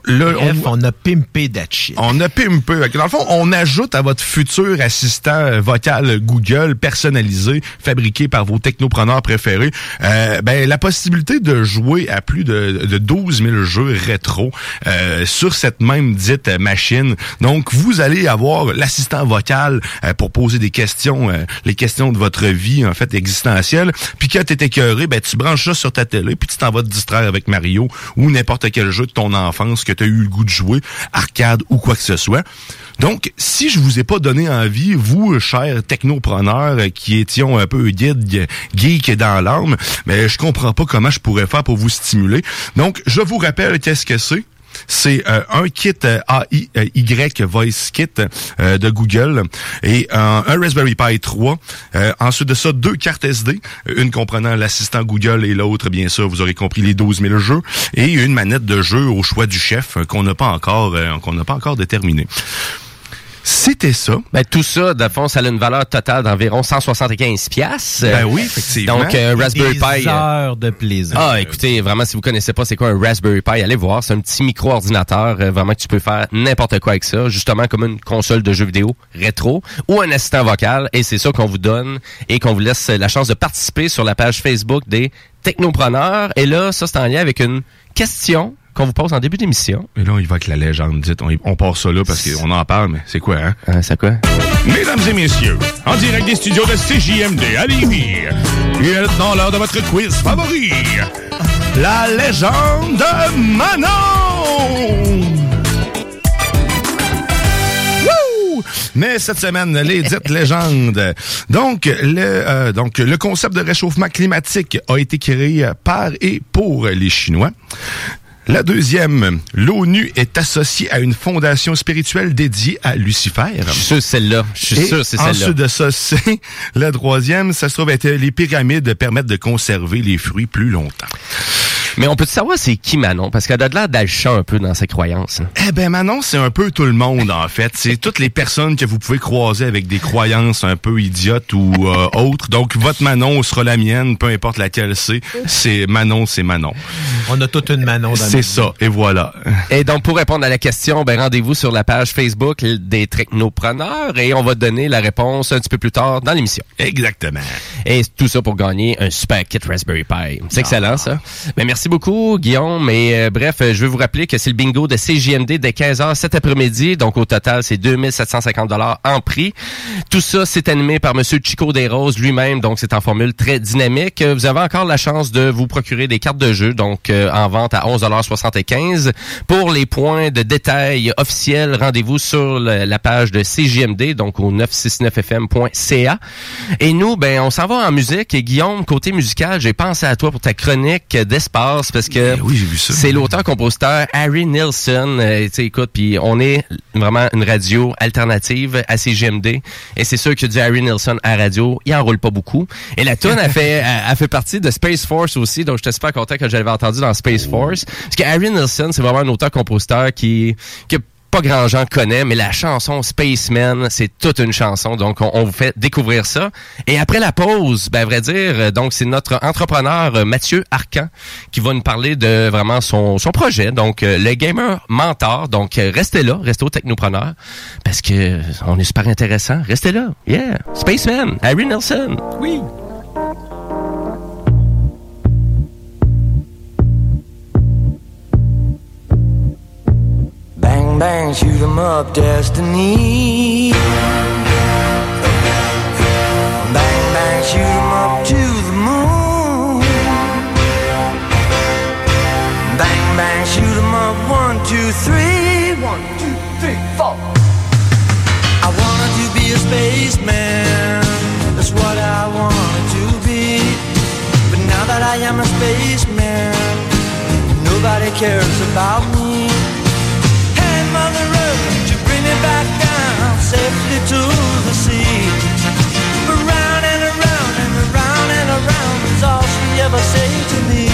[SPEAKER 8] là,
[SPEAKER 9] Bref,
[SPEAKER 8] on,
[SPEAKER 9] on a pimpé that shit.
[SPEAKER 8] on a pimpé. Dans le fond, on ajoute à votre futur assistant euh, vocal Google personnalisé, fabriqué par vos technopreneurs préférés, euh, ben, la possibilité de jouer à plus de, de 12 000 jeux rétro euh, sur cette même dite machine. Donc, vous allez avoir l'assistant vocal euh, pour poser des questions, euh, les questions de votre vie, en fait, existentielle. Puis quand t'es écœuré, ben, tu branches ça sur ta télé, puis tu t'en vas te distraire avec Mario ou n'importe quel jeu de ton enfance que tu as eu le goût de jouer, arcade ou quoi que ce soit. Donc, si je vous ai pas donné envie, vous, chers technopreneurs euh, qui étions un peu guide, geek dans l'âme, mais je comprends pas comment je pourrais faire pour vous stimuler. Donc, je vous rappelle qu'est-ce que c'est. C'est euh, un kit euh, AI euh, Y Voice Kit euh, de Google et un, Raspberry Pi 3. Euh, ensuite de ça, deux cartes SD, une comprenant l'assistant Google et l'autre, bien sûr, vous aurez compris les 12 000 jeux et une manette de jeu au choix du chef euh, qu'on n'a pas encore euh, qu'on n'a pas encore déterminé. C'était ça.
[SPEAKER 7] Ben, tout ça, de fond, ça a une valeur totale d'environ 175 piastres.
[SPEAKER 8] Ben oui, effectivement.
[SPEAKER 7] Donc, euh, Raspberry
[SPEAKER 9] Des
[SPEAKER 7] Pi. euh,
[SPEAKER 9] heures de plaisir.
[SPEAKER 7] Ah, écoutez, vraiment, si vous connaissez pas c'est quoi un Raspberry Pi, allez voir. C'est un petit micro-ordinateur, euh, vraiment que tu peux faire n'importe quoi avec ça, justement comme une console de jeux vidéo rétro ou un assistant vocal. Et c'est ça qu'on vous donne et qu'on vous laisse la chance de participer sur la page Facebook des technopreneurs. Et là, ça, c'est en lien avec une question qu'on vous pose en début d'émission.
[SPEAKER 8] Et là, on y va avec la légende. Dites, on, y- on part ça là parce qu'on en parle, mais c'est quoi, hein?
[SPEAKER 7] Euh, c'est quoi?
[SPEAKER 11] Mesdames et messieurs, en direct des studios de CJMD à Lévis, il est dans l'heure de votre quiz favori, la légende de Manon!
[SPEAKER 8] Mais cette semaine, les dites légendes. Donc le, euh, donc, le concept de réchauffement climatique a été créé par et pour les Chinois. La deuxième, l'ONU est associée à une fondation spirituelle dédiée à Lucifer.
[SPEAKER 7] Je suis sûr celle-là. Je suis
[SPEAKER 8] Et
[SPEAKER 7] sûr c'est celle-là.
[SPEAKER 8] ensuite de ça, c'est la troisième, ça se trouve être les pyramides permettent de conserver les fruits plus longtemps.
[SPEAKER 7] Mais on peut savoir c'est qui Manon? Parce qu'elle a de l'air d'Alchan un peu dans ses croyances.
[SPEAKER 8] Eh ben Manon, c'est un peu tout le monde en fait. C'est toutes les personnes que vous pouvez croiser avec des croyances un peu idiotes ou euh, autres. Donc votre Manon sera la mienne, peu importe laquelle c'est. C'est Manon, c'est Manon.
[SPEAKER 9] On a toute une Manon dans
[SPEAKER 8] C'est ça, et voilà.
[SPEAKER 7] Et donc, pour répondre à la question, ben, rendez-vous sur la page Facebook des technopreneurs et on va donner la réponse un petit peu plus tard dans l'émission.
[SPEAKER 8] Exactement.
[SPEAKER 7] Et tout ça pour gagner un super kit Raspberry Pi. C'est excellent, ça. Ben, merci beaucoup, Guillaume. Et euh, bref, euh, je vais vous rappeler que c'est le bingo de CJMD dès 15h cet après-midi. Donc, au total, c'est 2750 dollars en prix. Tout ça, c'est animé par Monsieur Chico Desroses lui-même. Donc, c'est en formule très dynamique. Euh, Vous avez encore la chance de vous procurer des cartes de jeu. Donc, euh, en vente à 11,75 Pour les points de détail officiels, rendez-vous sur la page de CJMD, donc au 969fm.ca. Et nous, ben, on s'en va en musique. Et Guillaume, côté musical, j'ai pensé à toi pour ta chronique d'espace parce que
[SPEAKER 8] Ben oui, j'ai vu ça.
[SPEAKER 7] c'est l'auteur-compositeur Harry Nilsson. Euh, tu écoute, puis on est vraiment une radio alternative à CGMD. Et c'est sûr que du Harry Nilsson à radio, il enroule pas beaucoup. Et la tune a fait, a, a fait partie de Space Force aussi, donc j'étais super content que je l'avais entendu dans Space Force. Parce que Harry Nilsson, c'est vraiment un auteur-compositeur qui, qui a pas grand gens connaît, mais la chanson Spaceman, c'est toute une chanson. Donc, on, vous fait découvrir ça. Et après la pause, ben, vrai dire, euh, donc, c'est notre entrepreneur euh, Mathieu Arcan qui va nous parler de vraiment son, son projet. Donc, euh, le Gamer Mentor. Donc, restez là, restez au Technopreneur parce que on est super intéressant. Restez là. Yeah. Spaceman, Harry Nelson. Oui.
[SPEAKER 5] Bang, bang, shoot 'em up, destiny. Bang, bang, shoot 'em up to the moon. Bang, bang, shoot 'em up, one, two, three. One, two, three, four. I wanted to be a spaceman. That's what I wanted to be. But now that I am a spaceman, nobody cares about me. Back down safely to the sea? Around and around and around and around is all she ever say to me.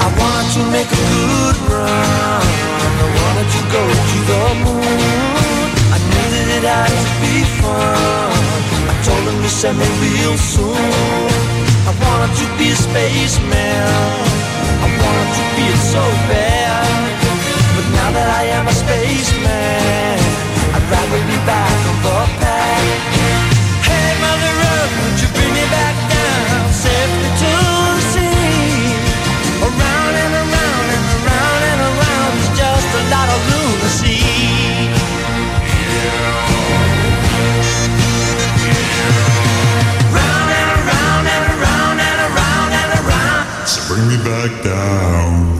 [SPEAKER 5] I wanted to make a good run. I wanted to go to the moon. I knew that it had to be fun. I told him to send me real soon. I wanted to be a spaceman. I wanted to it so bad. But now that I am a spaceman, I'd rather be back on the pad. Back down.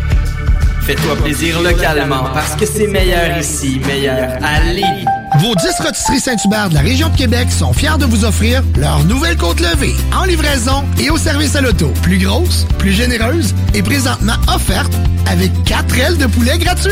[SPEAKER 12] Fais-toi plaisir localement parce que c'est meilleur ici, meilleur à Lévis.
[SPEAKER 6] Vos 10 rôtisseries Saint-Hubert de la région de Québec sont fiers de vous offrir leur nouvelle côte levée en livraison et au service à l'auto. Plus grosse, plus généreuse et présentement offerte avec 4 ailes de poulet gratuites.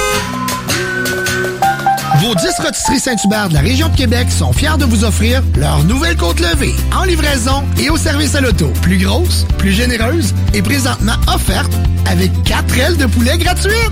[SPEAKER 6] Vos 10 rôtisseries Saint-Hubert de la région de Québec sont fiers de vous offrir leur nouvelle côte levée en livraison et au service à l'auto. Plus grosse, plus généreuse et présentement offerte avec 4 ailes de poulet gratuites.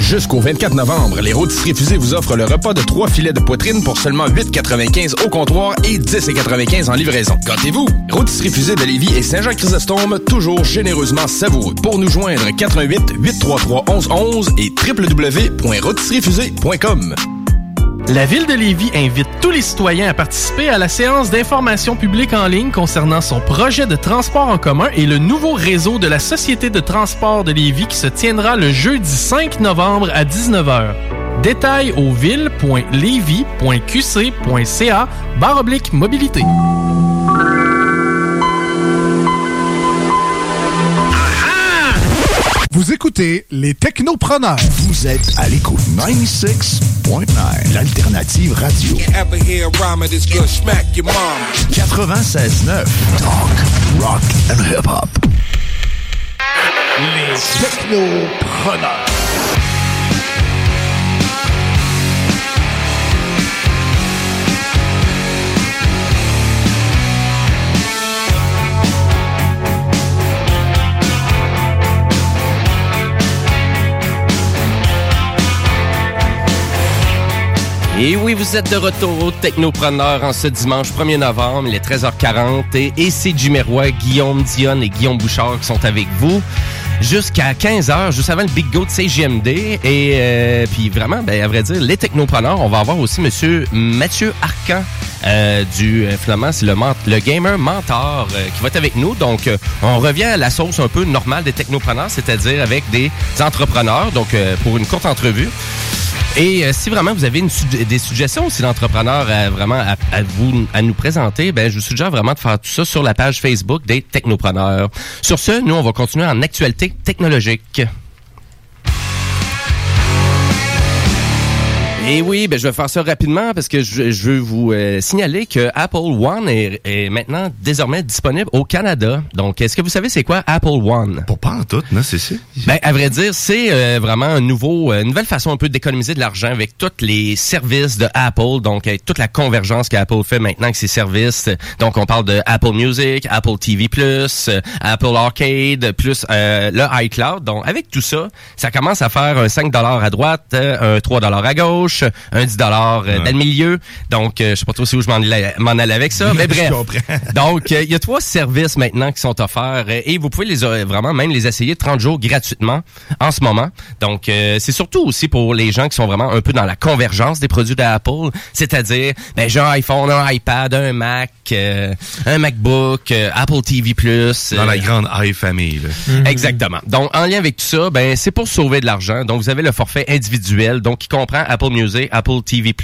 [SPEAKER 13] Jusqu'au 24 novembre, les rôtisseries fusées vous offrent le repas de trois filets de poitrine pour seulement 8,95 au comptoir et 10,95 en livraison. Gâtez-vous! Rôtisserie fusée de Lévis et Saint-Jean-Chrysostome, toujours généreusement savoureux. Pour nous joindre, 88 833 1111 et www.rôtisseriefusée.com.
[SPEAKER 14] La Ville de Lévis invite tous les citoyens à participer à la séance d'information publique en ligne concernant son projet de transport en commun et le nouveau réseau de la Société de transport de Lévis qui se tiendra le jeudi 5 novembre à 19h. Détails au ville.levy.qc.ca barre mobilité.
[SPEAKER 15] Vous écoutez les Technopreneurs. Vous êtes à l'écoute 96.9, l'alternative radio.
[SPEAKER 5] Ever hear a rhyme of this good smack your mom?
[SPEAKER 15] 96.9, talk, rock and hip-hop. Les Technopreneurs.
[SPEAKER 7] Et oui, vous êtes de retour au Technopreneur en ce dimanche 1er novembre, il est 13h40 et, et c'est Guillaume Dionne et Guillaume Bouchard qui sont avec vous jusqu'à 15h, juste avant le Big Go de CGMD. Et euh, puis vraiment, ben, à vrai dire, les Technopreneurs, on va avoir aussi Monsieur Mathieu Arcan euh, du, euh, finalement, c'est le, le gamer mentor euh, qui va être avec nous. Donc, on revient à la sauce un peu normale des Technopreneurs, c'est-à-dire avec des entrepreneurs, donc pour une courte entrevue. Et euh, si vraiment vous avez des suggestions aussi d'entrepreneurs à, vraiment à, à vous à nous présenter, ben je vous suggère vraiment de faire tout ça sur la page Facebook des Technopreneurs. Sur ce, nous on va continuer en actualité technologique. Et oui, ben je vais faire ça rapidement parce que je, je veux vous euh, signaler que Apple One est, est maintenant désormais disponible au Canada. Donc, est-ce que vous savez c'est quoi Apple One?
[SPEAKER 8] Pour pas en tout, non, c'est ça.
[SPEAKER 7] Ben, à vrai dire, c'est euh, vraiment un nouveau, euh, une nouvelle façon un peu d'économiser de l'argent avec tous les services de Apple, donc avec toute la convergence qu'Apple fait maintenant avec ses services. Donc, on parle de Apple Music, Apple TV+, euh, Apple Arcade, plus euh, le iCloud. Donc, avec tout ça, ça commence à faire un 5 à droite, euh, un 3 à gauche, un 10 euh, dans le milieu. Donc, euh, je sais pas trop si où je m'en allais, avec ça, mais
[SPEAKER 8] Je
[SPEAKER 7] bref.
[SPEAKER 8] comprends.
[SPEAKER 7] Donc, euh, il y a trois services maintenant qui sont offerts euh, et vous pouvez les euh, vraiment même les essayer 30 jours gratuitement en ce moment. Donc, euh, c'est surtout aussi pour les gens qui sont vraiment un peu dans la convergence des produits d'Apple, c'est-à-dire, ben, j'ai un iPhone, un iPad, un Mac, euh, un MacBook, euh, Apple TV+.
[SPEAKER 8] Dans la
[SPEAKER 7] euh,
[SPEAKER 8] grande high family. là.
[SPEAKER 7] Exactement. Donc, en lien avec tout ça, ben, c'est pour sauver de l'argent. Donc, vous avez le forfait individuel, donc qui comprend Apple Music, Apple TV+,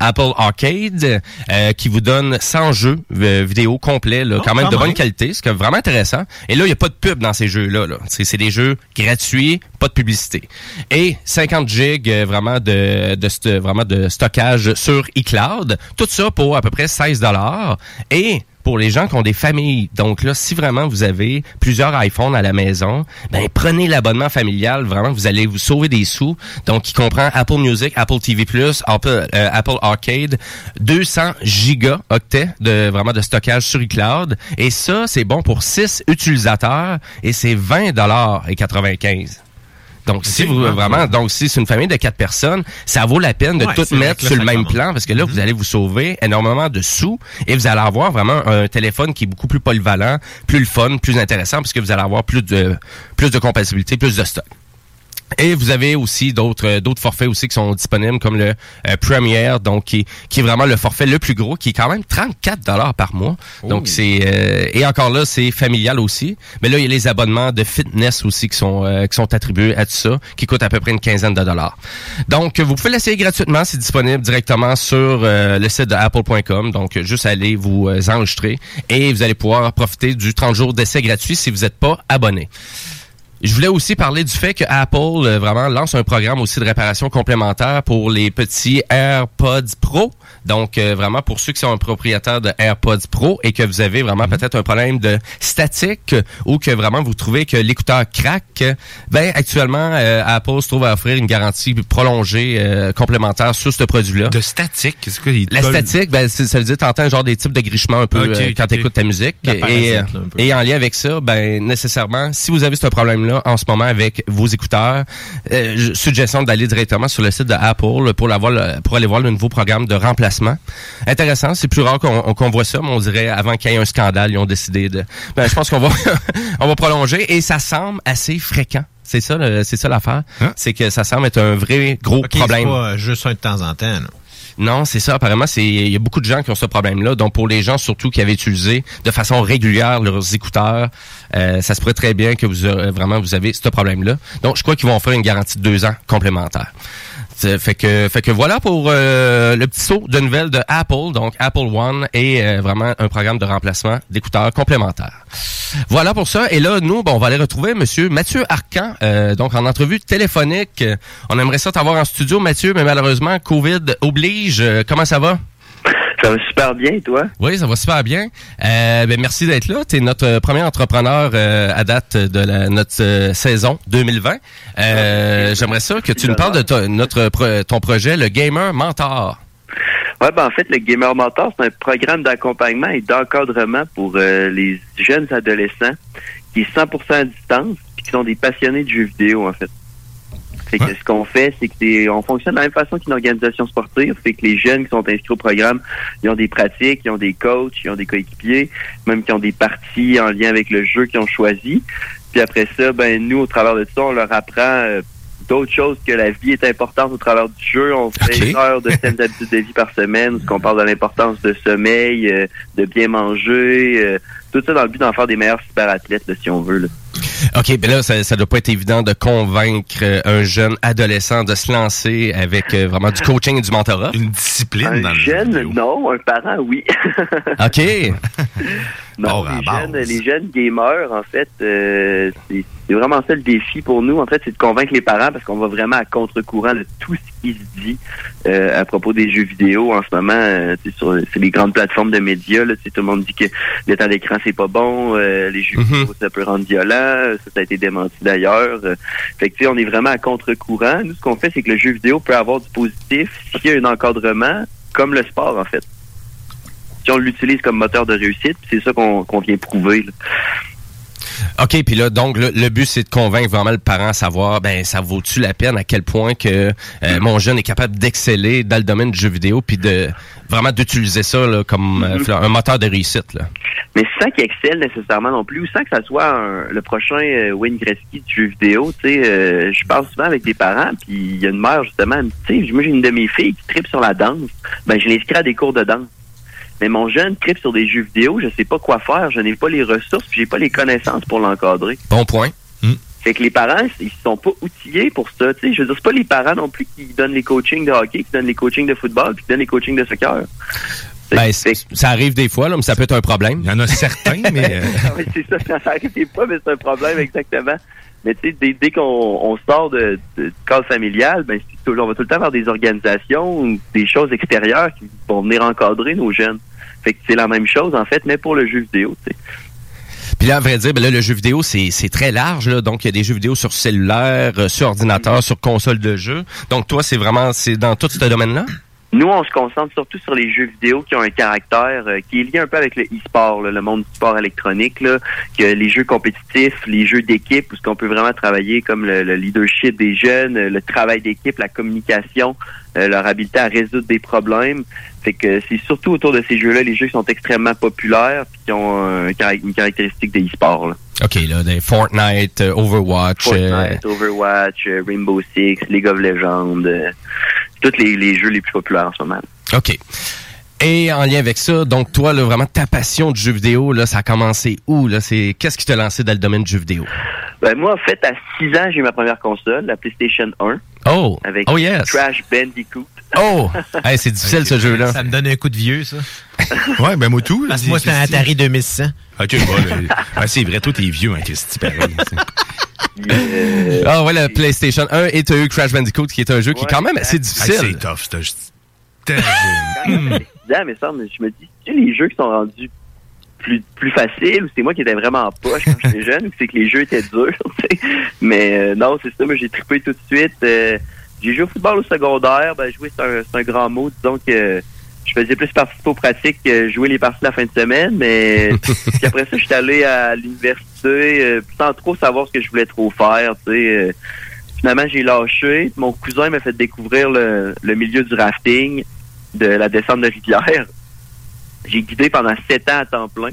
[SPEAKER 7] Apple Arcade, euh, qui vous donne 100 jeux euh, vidéo complets, là,
[SPEAKER 9] Oh,
[SPEAKER 7] quand même de bonne qualité, ce qui est vraiment intéressant. Et là, il n'y a pas de pub dans ces jeux-là. Là. C'est c'est des jeux gratuits, pas de publicité. Et 50 gigs euh, vraiment de, de, st- vraiment de stockage sur iCloud. Tout ça pour à peu près 16 dollars. Et pour les gens qui ont des familles. Donc là, si vraiment vous avez plusieurs iPhones à la maison, ben prenez l'abonnement familial. Vraiment, vous allez vous sauver des sous. Donc, qui comprend Apple Music, Apple TV+, Apple, euh, Apple Arcade, 200 gigaoctets de vraiment de stockage sur iCloud. Et ça, c'est bon pour 6 utilisateurs et c'est 20 dollars et 95. Donc, si vous vraiment, donc si c'est une famille de quatre personnes, ça vaut la peine de
[SPEAKER 9] Ouais,
[SPEAKER 7] tout mettre sur le même plan parce que là, vous allez vous sauver énormément de sous et vous allez avoir vraiment un téléphone qui est beaucoup plus polyvalent, plus le fun, plus intéressant parce que vous allez avoir plus de plus de compatibilité, plus de stock. Et vous avez aussi d'autres euh, d'autres forfaits aussi qui sont disponibles comme le euh, Premier donc qui, qui est vraiment le forfait le plus gros qui est quand même 34 dollars par mois. Donc c'est euh, et encore là c'est familial aussi. Mais là il y a les abonnements de fitness aussi qui sont euh, qui sont attribués à tout ça qui coûtent à peu près une quinzaine de dollars. Donc vous pouvez l'essayer gratuitement, c'est disponible directement sur euh, le site de apple.com. Donc juste aller vous euh, enregistrer et vous allez pouvoir profiter du 30 jours d'essai gratuit si vous n'êtes pas abonné. Je voulais aussi parler du fait que Apple euh, vraiment lance un programme aussi de réparation complémentaire pour les petits AirPods Pro. Donc euh, vraiment pour ceux qui sont un propriétaire de AirPods Pro et que vous avez vraiment peut-être un problème de statique ou que vraiment vous trouvez que l'écouteur craque, ben actuellement euh, Apple se trouve à offrir une garantie prolongée euh, complémentaire sur ce produit-là.
[SPEAKER 8] De statique, qu'est-ce que
[SPEAKER 7] La statique, ben, ça veut dire t'entends genre des types de grichements un peu euh, quand
[SPEAKER 8] ok.
[SPEAKER 7] t'écoutes ta musique. Et, euh,
[SPEAKER 9] là,
[SPEAKER 7] et en lien avec ça, ben nécessairement, si vous avez ce problème-là en ce moment avec vos écouteurs, euh, suggestion d'aller directement sur le site de Apple pour, pour aller voir le nouveau programme de remplacement. Intéressant, c'est plus rare qu'on voit ça, mais on dirait avant qu'il y ait un scandale, ils ont décidé de. Ben, je pense qu'on va on va prolonger et ça semble assez fréquent. C'est ça, c'est ça l'affaire. C'est que ça semble être un vrai gros problème.
[SPEAKER 9] pas juste un de temps en temps. là.
[SPEAKER 7] Non, c'est ça. Apparemment, c'est il y a beaucoup de gens qui ont ce problème-là. Donc, pour les gens surtout qui avaient utilisé de façon régulière leurs écouteurs, euh, ça se pourrait très bien que vous aurez- vraiment vous avez ce problème-là. Donc, je crois qu'ils vont offrir une garantie de deux ans complémentaire. Fait que, fait que voilà pour euh, le petit saut de nouvelles de Apple, donc Apple One et euh, vraiment un programme de remplacement d'écouteurs complémentaires. Voilà pour ça. Et là, nous, bon, on va aller retrouver Monsieur Mathieu Arcan, euh, donc en entrevue téléphonique. On aimerait ça t'avoir en studio, Mathieu, mais malheureusement, Covid oblige. Comment ça va?
[SPEAKER 16] Ça va super bien, toi?
[SPEAKER 7] Oui, ça va super bien. Euh, ben, merci d'être là. Tu es notre premier entrepreneur euh, à date de la, notre euh, saison 2020. Euh, J'aimerais ça que tu nous parles de ton- notre, ton projet, le Gamer Mentor.
[SPEAKER 16] Ouais, ben en fait, le Gamer Mentor, c'est un programme d'accompagnement et d'encadrement pour euh, les jeunes adolescents qui est 100% à distance puis qui sont des passionnés de jeux vidéo, en fait. Fait que ce qu'on fait, c'est que c'est- on fonctionne de la même façon qu'une organisation sportive. Fait que les jeunes qui sont inscrits au programme, ils ont des pratiques, ils ont des coachs, ils ont des coéquipiers, même qui ont des parties en lien avec le jeu qu'ils ont choisi. Puis après ça, ben nous, au travers de ça, on leur apprend euh, d'autres choses que la vie est importante au travers du jeu. On fait une heure de thème d'habitude de vie par semaine, où on parle de l'importance de sommeil, euh, de bien manger, euh, tout ça dans le but d'en faire des meilleurs cyberathlètes, là, si on veut. Là.
[SPEAKER 7] OK, ben là, ça, ça doit pas être évident de convaincre euh, un jeune adolescent de se lancer avec euh, vraiment du coaching et du mentorat.
[SPEAKER 8] Une discipline
[SPEAKER 16] Un jeune, non. Un parent, oui.
[SPEAKER 7] OK.
[SPEAKER 16] Non, les, jeunes, les jeunes gamers, en fait, euh, c'est vraiment ça le défi pour nous. En fait, c'est de convaincre les parents parce qu'on va vraiment à contre-courant de tout ce qui se dit euh, à propos des jeux vidéo. En ce moment, euh, c'est sur c'est les grandes plateformes de médias. Là, tout le monde dit que le temps d'écran, c'est pas bon. euh, les jeux vidéo, ça peut rendre violent. Ça, ça a été démenti d'ailleurs. Euh, fait que, tu sais, on est vraiment à contre-courant. Nous, ce qu'on fait, c'est que le jeu vidéo peut avoir du positif s'il y a un encadrement, comme le sport, en fait si on l'utilise comme moteur de réussite, c'est ça qu'on vient prouver. là.
[SPEAKER 7] OK, puis là, donc, le, le but, c'est de convaincre vraiment le parent à savoir, ben, ça vaut-tu la peine, à quel point que euh, mon jeune est capable d'exceller dans le domaine du jeu vidéo, puis de vraiment d'utiliser ça là, comme euh, un moteur de réussite. Là?
[SPEAKER 16] Mais sans qu'il excelle nécessairement non plus, ou sans que ça soit un- le prochain euh, Wayne Gretzky du jeu vidéo, tu sais, euh, je parle souvent avec des parents, puis il y a une mère justement, elle me dit, tu sais, moi j'ai une de mes filles qui tripe sur la danse, ben je l'inscris à des cours de danse. Mais mon jeune tripe sur des jeux vidéo, je sais pas quoi faire, je n'ai pas les ressources, puis j'ai pas les connaissances pour l'encadrer.
[SPEAKER 7] Bon point.
[SPEAKER 16] Fait que les parents, ils sont pas outillés pour ça. Tu sais, je veux dire, c'est pas les parents non plus qui donnent les coachings de hockey, qui donnent les coachings de football, puis qui donnent les coachings de soccer.
[SPEAKER 7] Ben, ça arrive des fois, là, mais ça peut être un problème.
[SPEAKER 8] Il y en a certains, mais... euh,
[SPEAKER 16] Oui, c'est ça, ça arrive des fois, mais c'est un problème exactement. Mais tu sais, dès, dès qu'on on sort de, de, cadre familial, ben c'est toujours, on va tout le temps vers des organisations ou des choses extérieures qui vont venir encadrer nos jeunes. Fait que c'est la même chose en fait, mais pour le jeu vidéo. tu sais.
[SPEAKER 7] Puis là, à vrai dire, ben là, le jeu vidéo, c'est très large. Là. Donc, il y a des jeux vidéo sur cellulaire, euh, sur ordinateur, sur console de jeu. Donc, toi, c'est vraiment c'est dans tout ce domaine-là?
[SPEAKER 16] Nous, on se concentre surtout sur les jeux vidéo qui ont un caractère euh, qui est lié un peu avec le e-sport, là, le monde du sport électronique, là, que les jeux compétitifs, les jeux d'équipe, où ce qu'on peut vraiment travailler comme le, le leadership des jeunes, euh, le travail d'équipe, la communication, euh, leur habileté à résoudre des problèmes. Fait que c'est surtout autour de ces jeux-là, les jeux qui sont extrêmement populaires puis qui ont un une caractéristique de e-sport. là.
[SPEAKER 7] OK, là, des Fortnite, euh, Overwatch. euh,
[SPEAKER 16] Fortnite, Overwatch, euh, Rainbow Six, League of Legends, euh, tous les, les jeux les plus populaires en ce moment.
[SPEAKER 7] OK. Et en lien avec ça, donc toi, là, vraiment, ta passion du jeu vidéo, là, ça a commencé où? Là? C'est, qu'est-ce qui t'a lancé dans le domaine du jeu vidéo?
[SPEAKER 16] Ben, moi, en fait, à 6 ans, j'ai eu ma première console, la PlayStation 1.
[SPEAKER 7] Oh!
[SPEAKER 16] Avec
[SPEAKER 7] Oh, yes!
[SPEAKER 16] Crash Bandicoot.
[SPEAKER 7] Oh! Hey, c'est difficile, ce jeu-là.
[SPEAKER 9] Ça me donne un coup de vieux, ça.
[SPEAKER 8] ouais, ben moi tout.
[SPEAKER 9] Parce que moi, c'est un Atari 2600.
[SPEAKER 8] OK, bon, là, ben, c'est vrai, toi, t'es vieux, hein, Christy, pareil.
[SPEAKER 7] Ah ouais, le PlayStation 1 et tu as eu Crash Bandicoot qui est un jeu qui est quand même assez difficile.
[SPEAKER 8] c'est tough, c'est
[SPEAKER 16] 6 ans, mais ça, mais je me dis, tu sais, les jeux qui sont rendus plus, plus faciles, ou c'est moi qui étais vraiment en poche quand j'étais jeune, ou c'est que les jeux étaient durs, tu sais. Mais euh, non, c'est ça, moi j'ai trippé tout de suite. Euh, j'ai joué au football au secondaire, ben jouer c'est un, c'est un grand mot, disons que je faisais plus participer aux pratiques que jouer les parties la fin de semaine, mais puis après ça, j'étais allé à l'université euh, sans trop savoir ce que je voulais trop faire, tu sais. euh, finalement, j'ai lâché. Mon cousin m'a fait découvrir le, le milieu du rafting, de la descente de rivière. J'ai guidé pendant sept ans à temps plein.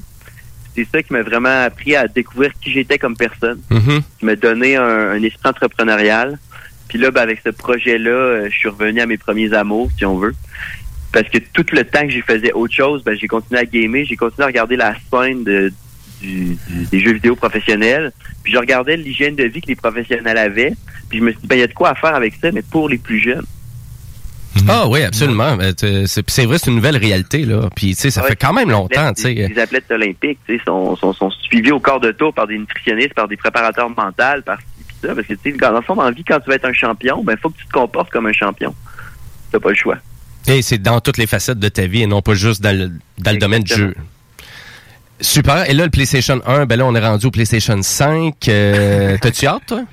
[SPEAKER 16] C'est ça qui m'a vraiment appris à découvrir qui j'étais comme personne.
[SPEAKER 7] Mhm.
[SPEAKER 16] Qui m'a donné un, un esprit entrepreneurial. Puis là, ben, avec ce projet-là, euh, je suis revenu à mes premiers amours, si on veut. Parce que tout le temps que j'ai faisais autre chose, ben, j'ai continué à gamer, j'ai continué à regarder la scène de, du- du- des jeux vidéo professionnels. Puis je regardais l'hygiène de vie que les professionnels avaient. Puis je me suis dit, ben, il y a de quoi à faire avec ça, mais pour les plus jeunes.
[SPEAKER 7] Ah oui, absolument. Ben, C'est vrai, c'est une nouvelle réalité, là. Puis, tu sais, ça
[SPEAKER 16] Ouais,
[SPEAKER 7] fait quand même longtemps,
[SPEAKER 16] athlètes-
[SPEAKER 7] tu sais.
[SPEAKER 16] Les athlètes olympiques, tu sais, sont, sont, sont suivis au corps de tour par des nutritionnistes, par des préparateurs mentaux, par ça. Parce que, tu sais, dans le fond, dans la vie, quand tu veux être un champion, ben, faut que tu te comportes comme un champion. T'as pas le choix.
[SPEAKER 7] Et c'est dans toutes les facettes de ta vie et non pas juste dans le, dans le domaine du jeu. Super. Et là, le PlayStation 1, ben là, on est rendu au PlayStation 5. Euh, T'as-tu hâte, toi?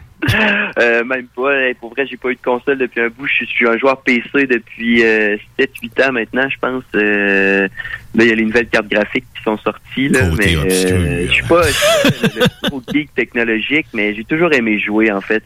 [SPEAKER 16] Euh, même pas. Pour vrai, j'ai pas eu de console depuis un bout. Je suis- un joueur PC depuis euh, 7-8 ans maintenant, je pense. Euh, là, il y a les nouvelles cartes graphiques qui sont sorties. Là,
[SPEAKER 8] Côté
[SPEAKER 16] mais
[SPEAKER 8] obscur.
[SPEAKER 16] euh, je suis pas, je suis pas le, gros geek technologique, mais j'ai toujours aimé jouer, en fait.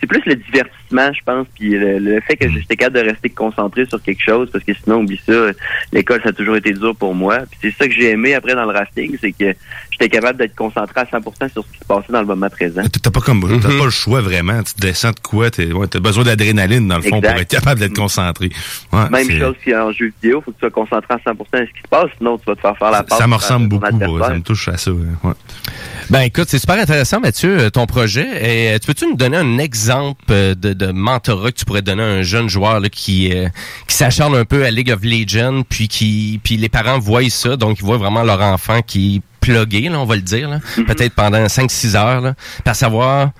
[SPEAKER 16] C'est plus le divertissement, je pense, puis le, le fait que j'étais capable de rester concentré sur quelque chose, parce que sinon, oublie ça, l'école, ça a toujours été dur pour moi. Puis c'est ça que j'ai aimé après dans le rafting, c'est que j'étais capable d'être concentré à 100% sur ce qui se passait dans le moment présent.
[SPEAKER 8] T'as pas comme t'as pas le choix vraiment. Tu descends de quoi? T'es- ouais, T'as besoin d'adrénaline dans le fond
[SPEAKER 16] Exact.
[SPEAKER 8] pour être capable d'être concentré. Ouais,
[SPEAKER 16] Même chose qu'en jeu vidéo, faut que tu sois concentré à 100% à ce qui se passe, sinon tu vas te faire faire la passe.
[SPEAKER 8] Ça me ressemble beaucoup. ça me touche à ça. ouais.
[SPEAKER 7] Ben écoute, c'est super intéressant, Mathieu, euh, ton projet. Et euh, tu peux-tu nous donner un exemple euh, de, de mentorat que tu pourrais donner à un jeune joueur là, qui, euh, qui s'acharne un peu à League of Legends, puis qui puis les parents voient ça, donc ils voient vraiment leur enfant qui plugué, là, on va le dire, là, peut-être pendant 5-6 heures, là, pour savoir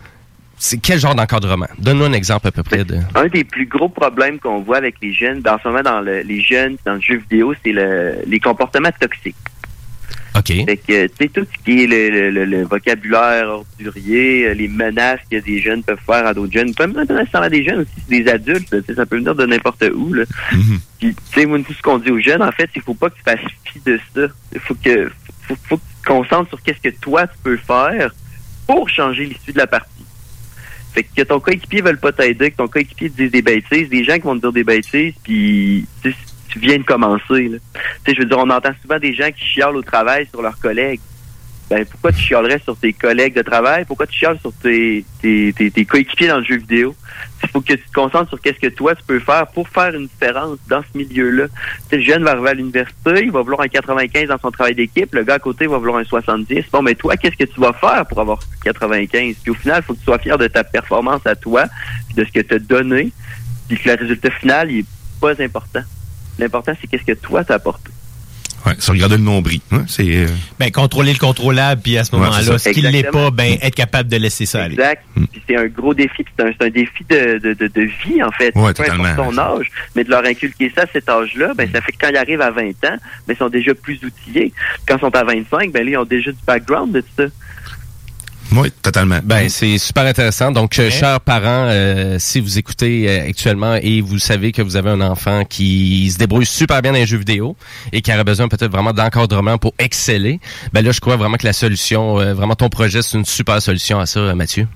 [SPEAKER 7] c'est quel genre d'encadrement. Donne-nous un exemple à peu près de...
[SPEAKER 16] Un des plus gros problèmes qu'on voit avec les jeunes, dans ce moment dans le- les jeunes, dans le jeu vidéo, c'est le, les comportements toxiques.
[SPEAKER 7] OK.
[SPEAKER 16] Fait que, tu sais, tout ce qui est le, le- vocabulaire ordurier, euh, les menaces que des jeunes peuvent faire à d'autres jeunes, pas nécessairement des jeunes aussi, c'est des adultes, là, ça peut venir de n'importe où, là. Puis, tu sais, tout ce qu'on dit aux jeunes, en fait, il faut pas que tu fasses fi de ça. Il faut que, faut, faut que tu te concentres sur qu'est-ce que toi, tu peux faire pour changer l'issue de la partie. Fait que ton coéquipier veulent pas t'aider, que ton coéquipier te dise des bêtises, des gens qui vont te dire des bêtises, puis tu viens de commencer. je veux dire, on entend souvent des gens qui chialent au travail sur leurs collègues. Ben, pourquoi tu chialerais sur tes collègues de travail? Pourquoi tu chiales sur tes, tes, tes, tes coéquipiers dans le jeu vidéo? Il faut que tu te concentres sur qu'est-ce que toi tu peux faire pour faire une différence dans ce milieu-là. Le jeune va arriver à l'université, il va vouloir un 95 dans son travail d'équipe, le gars à côté va vouloir un 70. Bon, mais toi, qu'est-ce que tu vas faire pour avoir 95? Puis au final, il faut que tu sois fier de ta performance à toi, de ce que tu as donné, puis que le résultat final, il est pas important. L'important, c'est qu'est-ce que toi t'as apporté.
[SPEAKER 8] Ouais, se regarder le nombril. hein, c'est euh,
[SPEAKER 9] Ben, contrôler le contrôlable, puis à ce
[SPEAKER 8] Ouais,
[SPEAKER 9] moment-là,
[SPEAKER 8] ça.
[SPEAKER 9] ce qui ne l'est pas, ben, être capable de laisser ça aller.
[SPEAKER 16] Exact. Puis c'est un gros défi, puis c'est un, défi de, de, de, de vie, en fait.
[SPEAKER 9] Ouais,
[SPEAKER 16] Peu
[SPEAKER 9] totalement.
[SPEAKER 16] importe ton âge, mais de leur inculquer ça à cet âge-là, ben, ça fait que quand ils arrivent à 20 ans, ben, ils sont déjà plus outillés. Quand ils sont à 25, ben, là, ils ont déjà du background de tout ça.
[SPEAKER 8] Oui, totalement.
[SPEAKER 7] Ben, c'est super intéressant. Donc, euh, chers parents, euh, si vous écoutez euh, actuellement et vous savez que vous avez un enfant qui se débrouille super bien dans les jeux vidéo et qui aurait besoin peut-être vraiment d'encadrement pour exceller, ben là, je crois vraiment que la solution, euh, vraiment ton projet, c'est une super solution à ça, Mathieu.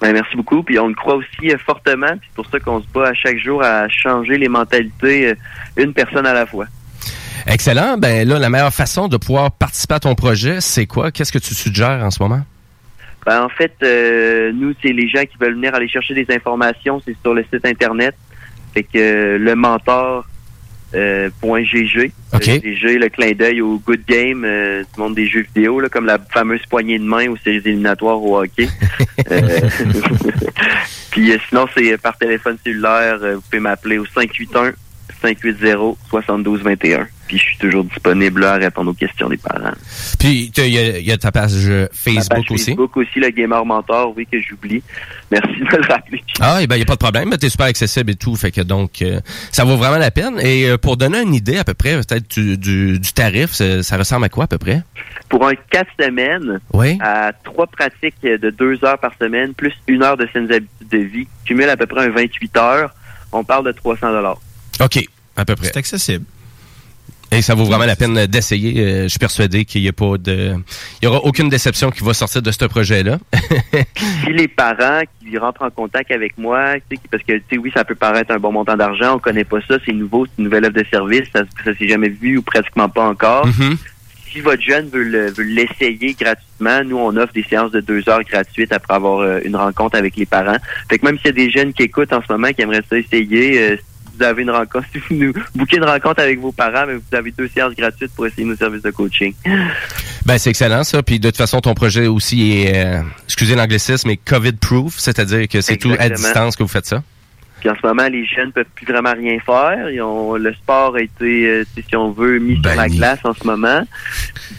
[SPEAKER 16] Ben, merci beaucoup. Puis on le croit aussi euh, fortement. Puis c'est pour ça qu'on se bat à chaque jour à changer les mentalités euh, une personne à la fois.
[SPEAKER 7] Excellent. Ben là, la meilleure façon de pouvoir participer à ton projet, c'est quoi? Qu'est-ce que tu suggères en ce moment?
[SPEAKER 16] Ben, en fait, euh, nous, c'est les gens qui veulent venir aller chercher des informations, c'est sur le site internet. Fait que euh, le mentor euh, point .gg.
[SPEAKER 7] OK.
[SPEAKER 16] Le GG, le clin d'œil au good game euh, du monde des jeux vidéo, là, comme la fameuse poignée de main aux séries éliminatoires au hockey. Euh, Puis euh, sinon, c'est euh, par téléphone cellulaire. euh, vous pouvez m'appeler au 581 580 7221. Puis je suis toujours disponible là, à répondre aux questions des parents.
[SPEAKER 7] Puis il y, a- y a ta page euh, Facebook
[SPEAKER 16] page
[SPEAKER 7] aussi?
[SPEAKER 16] Facebook aussi, le Gamer Mentor, oui, que j'oublie. Merci de me le rappeler.
[SPEAKER 7] Ah, et ben, il n'y a pas de problème. T'es super accessible et tout. Fait que donc, euh, ça vaut vraiment la peine. Et euh, pour donner une idée à peu près, peut-être du, du, du tarif, ça, ça ressemble à quoi à peu près?
[SPEAKER 16] Pour un 4 semaines,
[SPEAKER 7] Oui.
[SPEAKER 16] à trois pratiques de deux heures par semaine, plus une heure de saines habitudes de vie, cumule à peu près un 28 heures, on parle de 300 dollars.
[SPEAKER 7] OK, à peu près.
[SPEAKER 9] C'est accessible.
[SPEAKER 7] Et ça vaut vraiment la peine d'essayer. Euh, je suis persuadé qu'il n'y a pas de... Il y aura aucune déception qui va sortir de ce projet-là.
[SPEAKER 16] si les parents qui rentrent en contact avec moi, parce que tu sais, oui, ça peut paraître un bon montant d'argent, on connaît pas ça, c'est nouveau, c'est une nouvelle offre de service, ça, ça s'est jamais vu ou pratiquement pas encore.
[SPEAKER 7] Mhm.
[SPEAKER 16] Si votre jeune veut le- veut l'essayer gratuitement, nous on offre des séances de deux heures gratuites après avoir euh, une rencontre avec les parents. Fait que même s'il y a des jeunes qui écoutent en ce moment qui aimeraient ça essayer, euh, vous avez une rencontre, si vous nous bouquez une rencontre avec vos parents, mais vous avez deux séances gratuites pour essayer nos services de coaching.
[SPEAKER 7] Ben, c'est excellent, ça. Puis, de toute façon, ton projet aussi est, euh, excusez l'anglicisme, mais COVID-proof, c'est-à-dire que c'est tout à distance que vous faites ça?
[SPEAKER 16] Puis en ce moment, les jeunes peuvent plus vraiment rien faire. Ils ont, le sport a été, euh, si on veut, mis sur la glace en ce moment.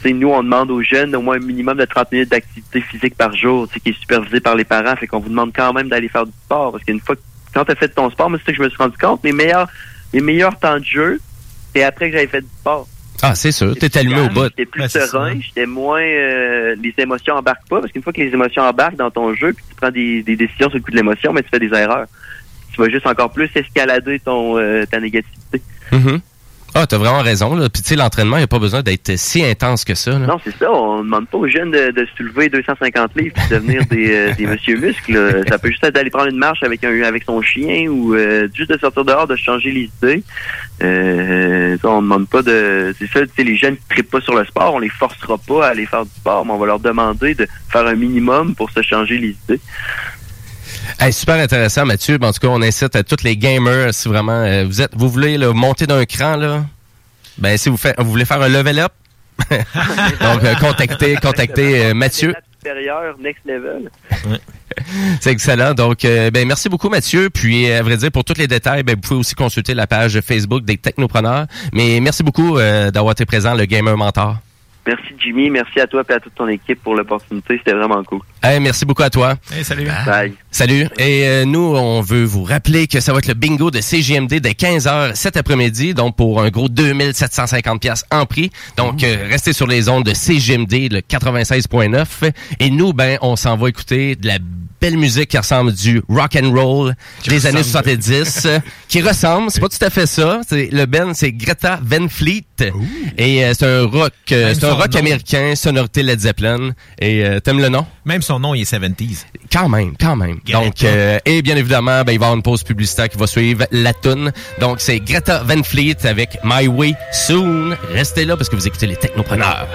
[SPEAKER 16] Nous, on demande aux jeunes au moins un minimum de 30 minutes d'activité physique par jour, qui est supervisé par les parents. Fait qu'on vous demande quand même d'aller faire du sport. Parce qu'une fois que, quand tu as fait ton sport, moi, c'est que je me suis rendu compte, les meilleurs, les meilleurs temps de jeu, c'est après que j'avais fait du sport.
[SPEAKER 7] Ah, c'est sûr. T'es allumé au bout.
[SPEAKER 16] J'étais plus
[SPEAKER 7] Ben,
[SPEAKER 16] serein, j'étais moins... euh, les émotions embarquent pas, parce qu'une fois que les émotions embarquent dans ton jeu, puis tu prends des, des décisions sur le coup de l'émotion, mais tu fais des erreurs. Tu vas juste encore plus escalader ton euh, ta négativité.
[SPEAKER 7] Mhm. Ah, t'as vraiment raison. Là. Puis, tu sais, l'entraînement, il n'y a pas besoin d'être si intense que ça.
[SPEAKER 16] Non, c'est ça. On demande pas aux jeunes de, de soulever 250 livres et de devenir des, euh, monsieur muscles. Ça peut juste être d'aller prendre une marche avec avec son chien ou euh, juste de sortir dehors, de changer les idées. Euh, on demande pas de. C'est ça, tu sais, les jeunes qui trippent pas sur le sport, on les forcera pas à aller faire du sport, mais on va leur demander de faire un minimum pour se changer les idées.
[SPEAKER 7] Hey, super intéressant, Mathieu. En tout cas, on incite à tous les gamers, si vraiment euh, vous êtes, vous voulez là, monter d'un cran, là, ben si vous, voulez faire un level up, donc euh, contactez, contactez euh, Mathieu.
[SPEAKER 16] Supérieur, next level.
[SPEAKER 7] C'est excellent. Donc, euh, ben merci beaucoup, Mathieu. Puis, à vrai dire, pour tous les détails, ben, vous pouvez aussi consulter la page Facebook des Technopreneurs. Mais merci beaucoup euh, d'avoir été présent, le Gamer Mentor.
[SPEAKER 16] Merci Jimmy, merci à toi et à toute ton équipe pour l'opportunité, c'était vraiment cool.
[SPEAKER 7] Hey, merci beaucoup à toi.
[SPEAKER 9] salut.
[SPEAKER 16] Bye.
[SPEAKER 7] Salut. Et euh, nous, on veut vous rappeler que ça va être le bingo de CGMD dès 15h cet après-midi, donc pour un gros 2750 pièces en prix. Donc, euh, restez sur les ondes de CGMD, le 96.9. Et nous, ben, on s'en va écouter de la belle musique qui ressemble du rock and roll des années 70, euh, qui ressemble, c'est pas tout à fait ça. C'est le Ben, c'est Greta Van Fleet, et euh, c'est un rock, euh, c'est un rock
[SPEAKER 9] nom.
[SPEAKER 7] américain, sonorité Led Zeppelin. Et euh, t'aimes le nom?
[SPEAKER 9] Même son nom, il est 70s.
[SPEAKER 7] Quand même, quand même. Donc, euh, et bien évidemment, ben, il va y avoir une pause publicitaire qui va suivre la tune. Donc, c'est Greta Van Fleet avec My Way Soon. Restez là parce que vous écoutez les technopreneurs.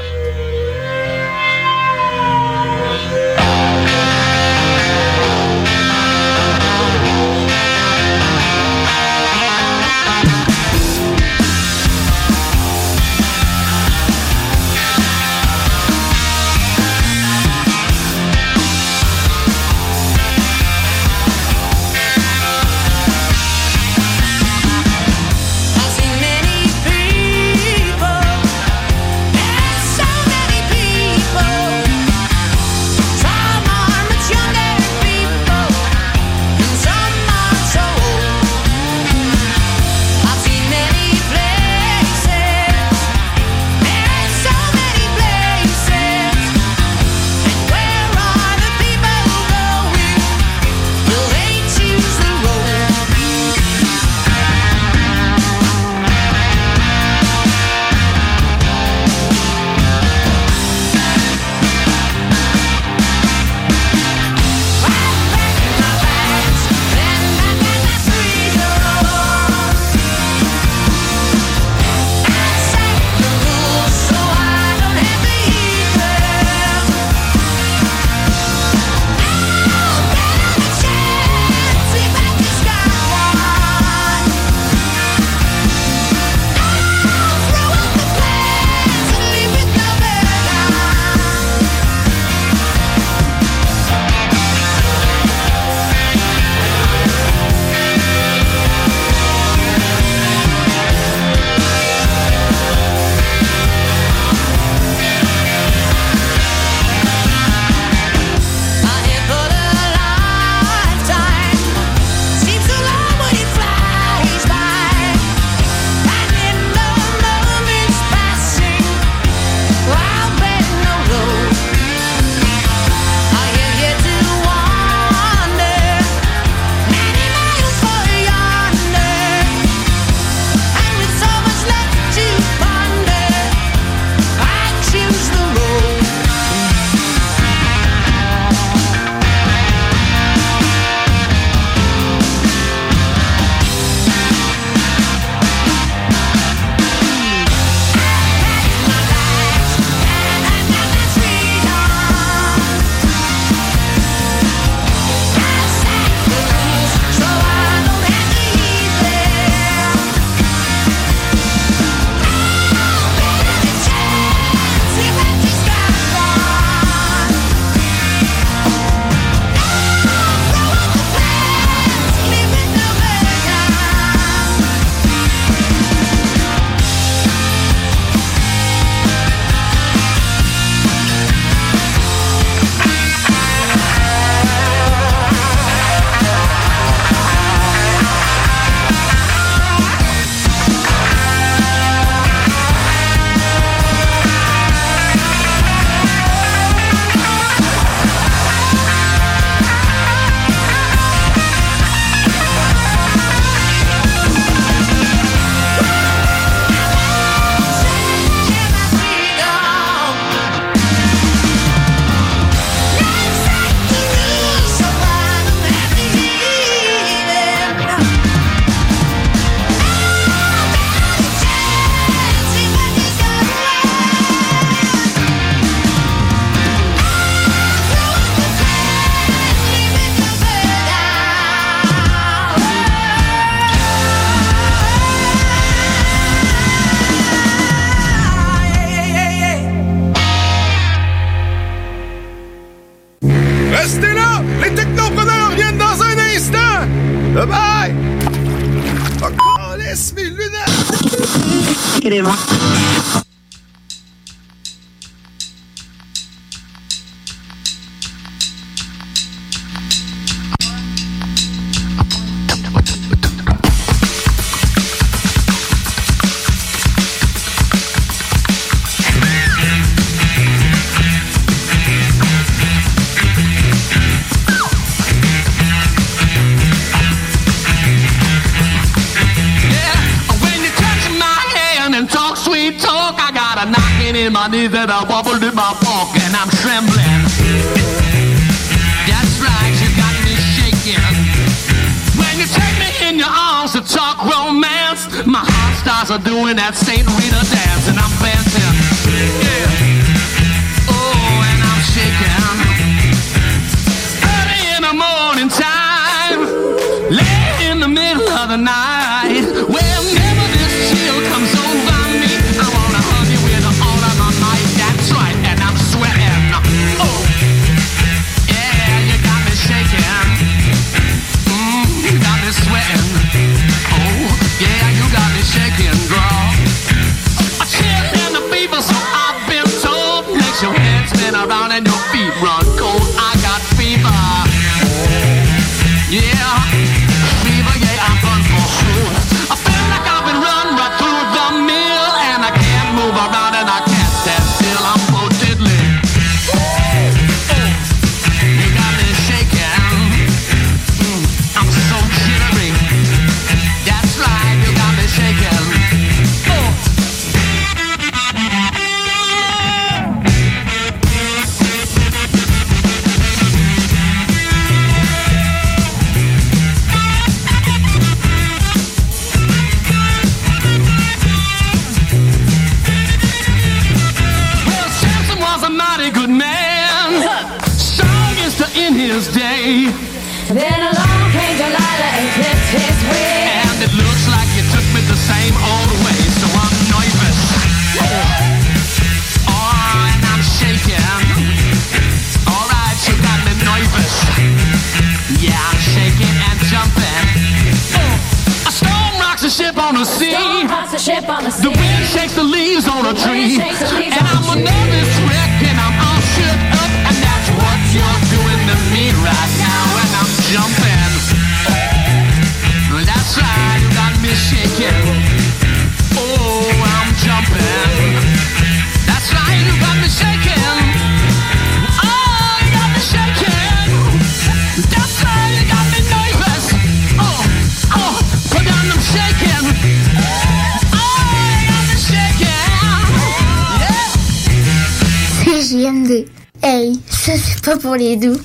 [SPEAKER 17] Pas pour les doux.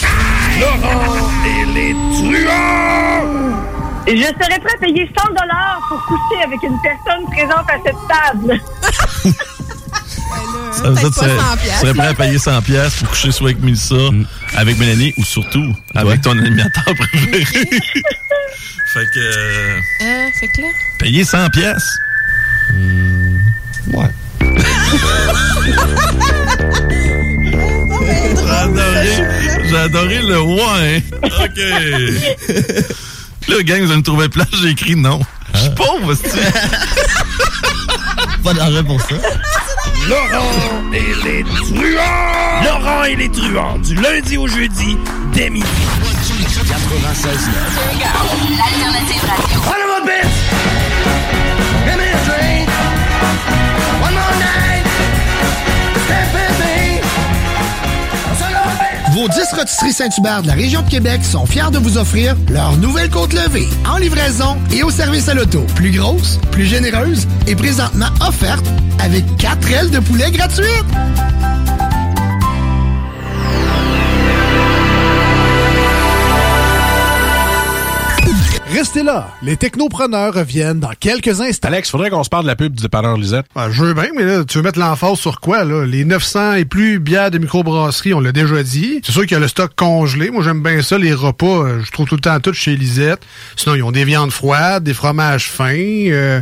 [SPEAKER 15] Laurent et les truands!
[SPEAKER 18] Je serais prêt à payer 100 dollars pour coucher avec une personne présente à cette table.
[SPEAKER 19] Ça veut dire que tu serais- prêt à payer 100$ piastres pour coucher soit avec Mélissa, avec Mélanie ou surtout avec ton animateur préféré. fait que. euh,
[SPEAKER 20] Euh, fait que là?
[SPEAKER 19] payer 100$. piastres? ouais. J'ai adoré, j'ai adoré le ouais. OK. Là, gang, vous allez me trouver plat, j'ai écrit non. Je suis pauvre, c'est
[SPEAKER 21] Pas d'argent pour ça.
[SPEAKER 15] Laurent et les truands! Laurent et les truands, du lundi au jeudi, dès midi. 96
[SPEAKER 5] L'alternative radio.
[SPEAKER 6] Vos 10 rôtisseries Saint-Hubert de la région de Québec sont fiers de vous offrir leur nouvelle côte levée en livraison et au service à l'auto. Plus grosse, plus généreuse et présentement offerte avec 4 ailes de poulet gratuites.
[SPEAKER 15] Restez là, les technopreneurs reviennent dans quelques instants.
[SPEAKER 22] Alex, faudrait qu'on se parle de la pub du dépanneur Lisette.
[SPEAKER 23] Ben, je veux bien, mais là, tu veux mettre l'emphase sur quoi, là? Les 900 et plus bières de microbrasserie, on l'a déjà dit. C'est sûr qu'il y a le stock congelé. Moi, j'aime bien ça, les repas. euh, Je trouve tout le temps tout chez Lisette. Sinon, ils ont des viandes froides, des fromages fins, euh,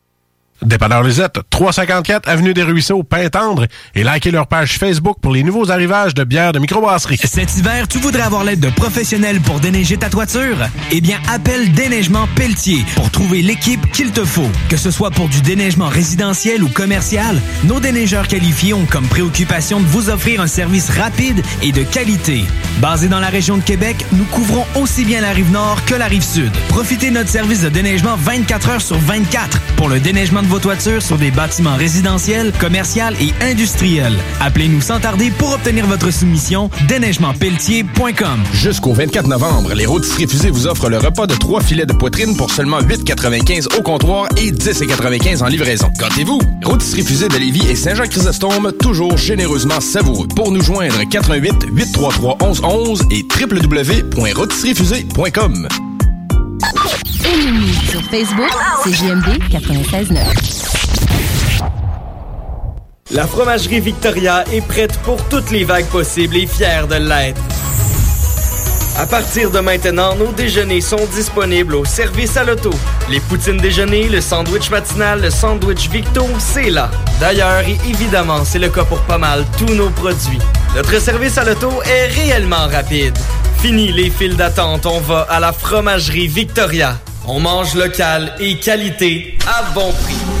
[SPEAKER 22] Dépanneur Lisette, 354 Avenue des Ruisseaux, Pintendre, et likez leur page Facebook pour les nouveaux arrivages de bières de microbrasserie.
[SPEAKER 24] Cet hiver, tu voudrais avoir l'aide de professionnels pour déneiger ta toiture? Eh bien, appelle Déneigement Pelletier pour trouver l'équipe qu'il te faut. Que ce soit pour du déneigement résidentiel ou commercial, nos déneigeurs qualifiés ont comme préoccupation de vous offrir un service rapide et de qualité. Basé dans la région de Québec, nous couvrons aussi bien la rive nord que la rive sud. Profitez de notre service de déneigement 24 heures sur 24 pour le déneigement de vos toitures sur des bâtiments résidentiels, commerciaux et industriels. Appelez-nous sans tarder pour obtenir votre soumission déneigementpelletier.com.
[SPEAKER 13] Jusqu'au 24 novembre, les rôtisseries fusées vous offrent le repas de trois filets de poitrine pour seulement 8,95 au comptoir et 10,95 en livraison. Gâtez-vous! Rôtisserie fusée de Lévis et Saint-Jean-Chrysostome, toujours généreusement savoureux. Pour nous joindre, 88 833 1111 et www.rôtisseriefusée.com.
[SPEAKER 25] Aimez-nous sur Facebook, c'est JMD 96.9.
[SPEAKER 12] La fromagerie Victoria est prête pour toutes les vagues possibles et fière de l'être. À partir de maintenant, nos déjeuners sont disponibles au service à l'auto. Les poutines déjeuner, le sandwich matinal, le sandwich Victo, c'est là. D'ailleurs, et évidemment, c'est le cas pour pas mal tous nos produits. Notre service à l'auto est réellement rapide. Fini les files d'attente, on va à la fromagerie Victoria. On mange local et qualité à bon prix.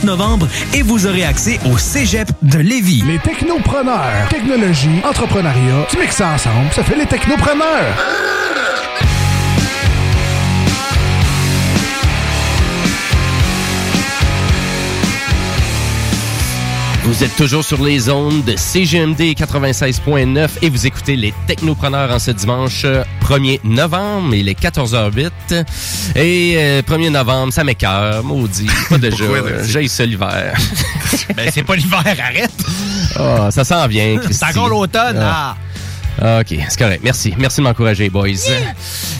[SPEAKER 24] novembre et vous aurez accès au Cégep de Lévis.
[SPEAKER 26] Les technopreneurs. Technologie, entrepreneuriat, tu mixes ça ensemble, ça fait les technopreneurs.
[SPEAKER 7] Vous êtes toujours sur les ondes de CGMD 96.9 et vous écoutez les Technopreneurs en ce dimanche euh, 1er novembre. Il est 14h08. Et euh, 1er novembre, ça m'écœure, maudit. Pas déjà. Euh? J'ai ça l'hiver.
[SPEAKER 9] Ben, c'est pas l'hiver, arrête!
[SPEAKER 7] Ah, ça s'en vient,
[SPEAKER 9] C'est encore l'automne, ah.
[SPEAKER 7] Ah, OK, c'est correct. Merci. Merci de m'encourager, boys.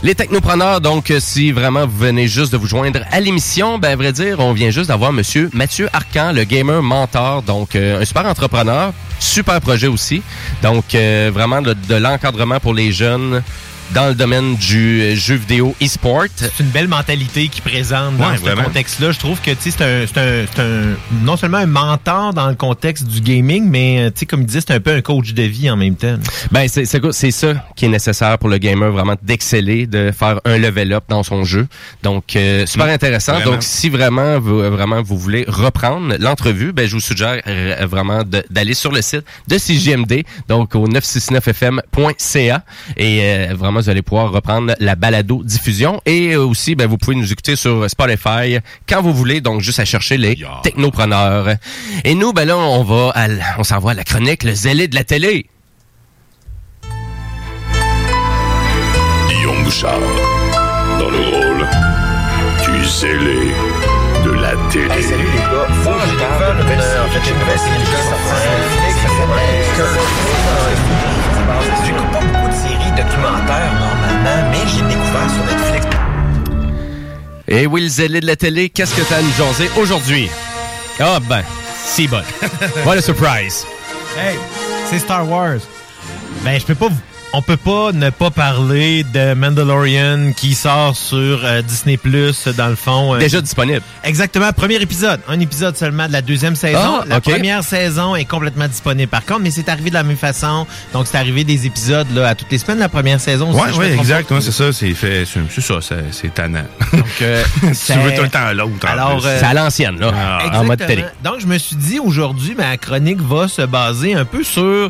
[SPEAKER 7] Les technopreneurs, donc, euh, si vraiment vous venez juste de vous joindre à l'émission, ben, à vrai dire, on vient juste d'avoir monsieur Mathieu Arcan, le gamer mentor, donc, euh, un super entrepreneur, super projet aussi. Donc, euh, vraiment de, de l'encadrement pour les jeunes dans le domaine du euh, jeu vidéo e-sport.
[SPEAKER 9] C'est une belle mentalité qui présente dans
[SPEAKER 7] Ouais,
[SPEAKER 9] ce contexte-là. Je trouve que c'est un, un, un- non seulement un mentor dans le contexte du gaming, mais euh, tu sais, comme il disait, c'est un peu un coach de vie en même temps.
[SPEAKER 7] Ben, c'est ça qui est nécessaire pour le gamer, vraiment d'exceller, de faire un level up dans son jeu. Donc, euh, super
[SPEAKER 9] Mm.
[SPEAKER 7] intéressant.
[SPEAKER 9] Vraiment.
[SPEAKER 7] Donc, si vraiment vous, vraiment vous voulez reprendre l'entrevue, ben, je vous suggère euh, vraiment d'aller sur le site de CJMD, donc au 969fm.ca. Et euh, vraiment, vous allez pouvoir reprendre la balado diffusion. Et euh, aussi, ben, vous pouvez nous écouter sur Spotify quand vous voulez. Donc, juste à chercher les technopreneurs. Et nous, ben là, on va, à l- on s'en va à la chronique, le zélé de la télé.
[SPEAKER 15] Guillaume Bouchard, dans le rôle du zélé de la télé.
[SPEAKER 27] salut les gars, faut que je parle de en fait j'ai une nouvelle série qui est sortie J'écoute pas beaucoup documentaires normalement, mais j'ai découvert sur Netflix.
[SPEAKER 7] Et le zélé de la télé, qu'est-ce que t'as à nous jaser aujourd'hui? Ah ben, si bon. What a surprise.
[SPEAKER 9] Hey, c'est Star Wars. Ben, je peux pas. vous- On peut pas ne pas parler de Mandalorian qui sort sur euh, Disney Plus dans le fond. euh,
[SPEAKER 7] Déjà disponible.
[SPEAKER 9] Exactement, premier épisode. Un épisode seulement de la deuxième saison.
[SPEAKER 7] Ah,
[SPEAKER 9] la première saison est complètement disponible par contre, mais c'est arrivé de la même façon. Donc c'est arrivé des épisodes là à toutes les semaines. La première saison.
[SPEAKER 8] Ouais, ouais, exact. ouais, c'est ça. C'est fait. C'est ça. c'est- tannant.
[SPEAKER 7] Donc, euh,
[SPEAKER 8] si tu veux tout le temps l'autre.
[SPEAKER 9] Alors, euh,
[SPEAKER 7] C'est à l'ancienne, là,
[SPEAKER 8] Ah.
[SPEAKER 7] en mode télé.
[SPEAKER 9] Donc, je me suis dit aujourd'hui, ma chronique va se baser un peu sur euh,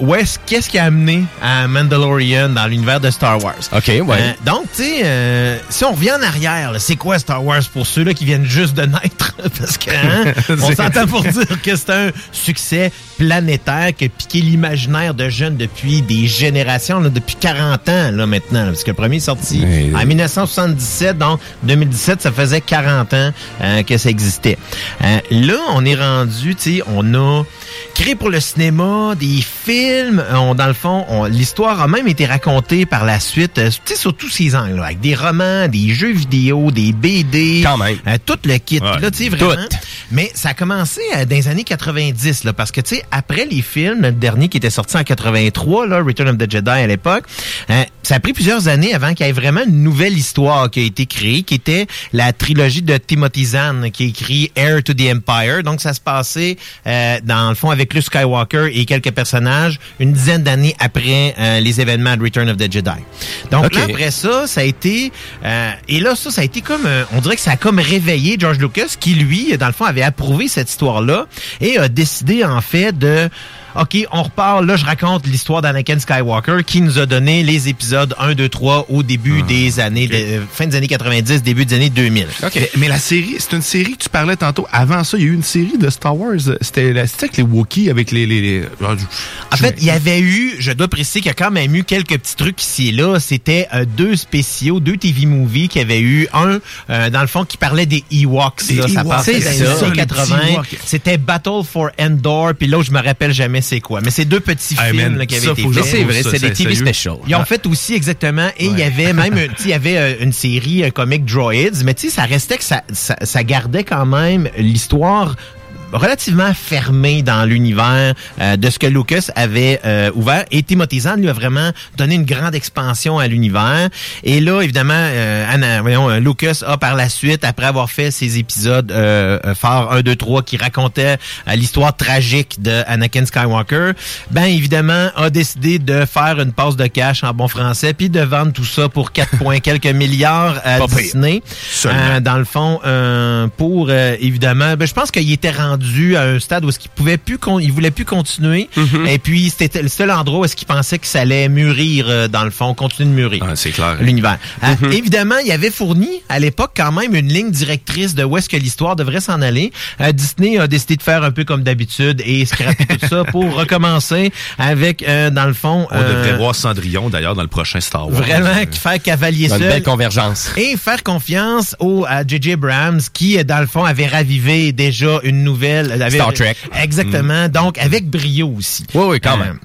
[SPEAKER 9] où est-ce, qu'est-ce qui a amené à Mandalorian dans l'univers de Star Wars.
[SPEAKER 7] OK, ouais.
[SPEAKER 9] Euh, donc, tu sais, euh, si on revient en arrière, c'est quoi Star Wars pour ceux-là qui viennent juste de naître? Parce que, hein, on s'entend pour dire que c'est un succès planétaire qui a piqué l'imaginaire de jeunes depuis des générations, là, depuis 40 ans, là, maintenant. là, parce que le premier est sorti en 1977, donc 2017, ça faisait 40 ans euh, que ça existait. Là, on est rendu, tu sais, on a créé pour le cinéma des films. On, dans le fond, on- l'histoire a même été racontée par la suite, euh, tu sais, sur tous ces angles, avec des romans, des jeux vidéo, des BD,
[SPEAKER 7] Quand même.
[SPEAKER 9] euh, tout le kit.
[SPEAKER 7] Ouais.
[SPEAKER 9] Là, tu sais, vraiment.
[SPEAKER 7] Tout.
[SPEAKER 9] Mais ça a commencé euh, dans les années 90, là, parce que, tu sais, après les films, le dernier qui était sorti en 83, là, Return of the Jedi à l'époque, euh, ça a pris plusieurs années avant qu'il y ait vraiment une nouvelle histoire qui a été créée, qui était la trilogie de Timothy Zahn, qui écrit Heir to the Empire. Donc, ça se passait, euh, dans le fond, avec Luke Skywalker et quelques personnages, une dizaine d'années après euh, les événements de Return of the Jedi. Donc, là, après ça, ça a été... euh, et là, ça, ça a été comme... euh, on dirait que ça a comme réveillé George Lucas, qui, lui, dans le fond, avait approuvé cette histoire-là et a décidé, en fait, de... OK, on repart. Là, je raconte l'histoire d'Anakin Skywalker qui nous a donné les épisodes 1, 2, 3 au début des années, de- euh, fin des années 90, début des années 2000.
[SPEAKER 8] Mais, mais la série, c'est une série que tu parlais tantôt. Avant ça, il y a eu une série de Star Wars. C'était avec les Wookiees, avec les... les, les- ah,
[SPEAKER 9] En fait, il y avait eu, je dois préciser qu'il y a quand même eu quelques petits trucs ici et là. C'était euh, deux spéciaux, deux TV movies qui avaient eu. Un, euh, dans le fond, qui parlait des Ewoks.
[SPEAKER 8] Des
[SPEAKER 9] là. ça passait dans les années
[SPEAKER 8] les petits
[SPEAKER 9] 80.
[SPEAKER 8] Ewoks.
[SPEAKER 9] C'était Battle for Endor, puis l'autre, je me rappelle jamais c'est quoi? Mais c'est deux petits
[SPEAKER 8] Hey,
[SPEAKER 9] films
[SPEAKER 8] man,
[SPEAKER 9] là, qui avaient
[SPEAKER 8] ça,
[SPEAKER 9] été faits.
[SPEAKER 8] retrouve ça, c'est- sérieux.
[SPEAKER 9] Ils ont fait aussi exactement, et il y avait même, tu sais, il y avait euh, une série, un comic Droids, mais tu sais, ça restait que ça, ça, ça gardait quand même l'histoire relativement fermée dans l'univers euh, de ce que Lucas avait euh, ouvert et Timothy Zahn lui a vraiment donné une grande expansion à l'univers et là évidemment euh, Anna- voyons, euh, Lucas a par la suite après avoir fait ses épisodes euh, euh, phares 1 2 3 qui racontaient l'histoire tragique de Anakin Skywalker ben évidemment a décidé de faire une passe de cash en bon français puis de vendre tout ça pour 4 points quelques milliards à
[SPEAKER 7] Pas.
[SPEAKER 9] Disney. Euh, dans le fond euh, pour euh, évidemment ben, je pense qu'il était rendu à un stade où est-ce qu'il pouvait plus con- il voulait plus continuer et puis c'était le seul endroit où est-ce qu'il pensait que ça allait mûrir euh, dans le fond continuer de mûrir
[SPEAKER 8] c'est clair
[SPEAKER 9] l'univers Euh, évidemment il avait fourni à l'époque quand même une ligne directrice de où est-ce que l'histoire devrait s'en aller Euh, Disney a décidé de faire un peu comme d'habitude et scraper tout ça pour recommencer avec euh, dans le fond
[SPEAKER 8] On devrait voir Cendrillon, d'ailleurs, dans le prochain Star Wars.
[SPEAKER 9] Vraiment, faire cavalier
[SPEAKER 7] Une
[SPEAKER 9] seul.
[SPEAKER 7] belle convergence.
[SPEAKER 9] Et faire confiance au à J.J. Abrams qui, dans le fond, avait ravivé déjà une nouvelle... avait-
[SPEAKER 7] Star Trek.
[SPEAKER 9] Exactement. Donc, avec brio aussi.
[SPEAKER 7] Oui, oui, quand
[SPEAKER 9] Euh,
[SPEAKER 7] même.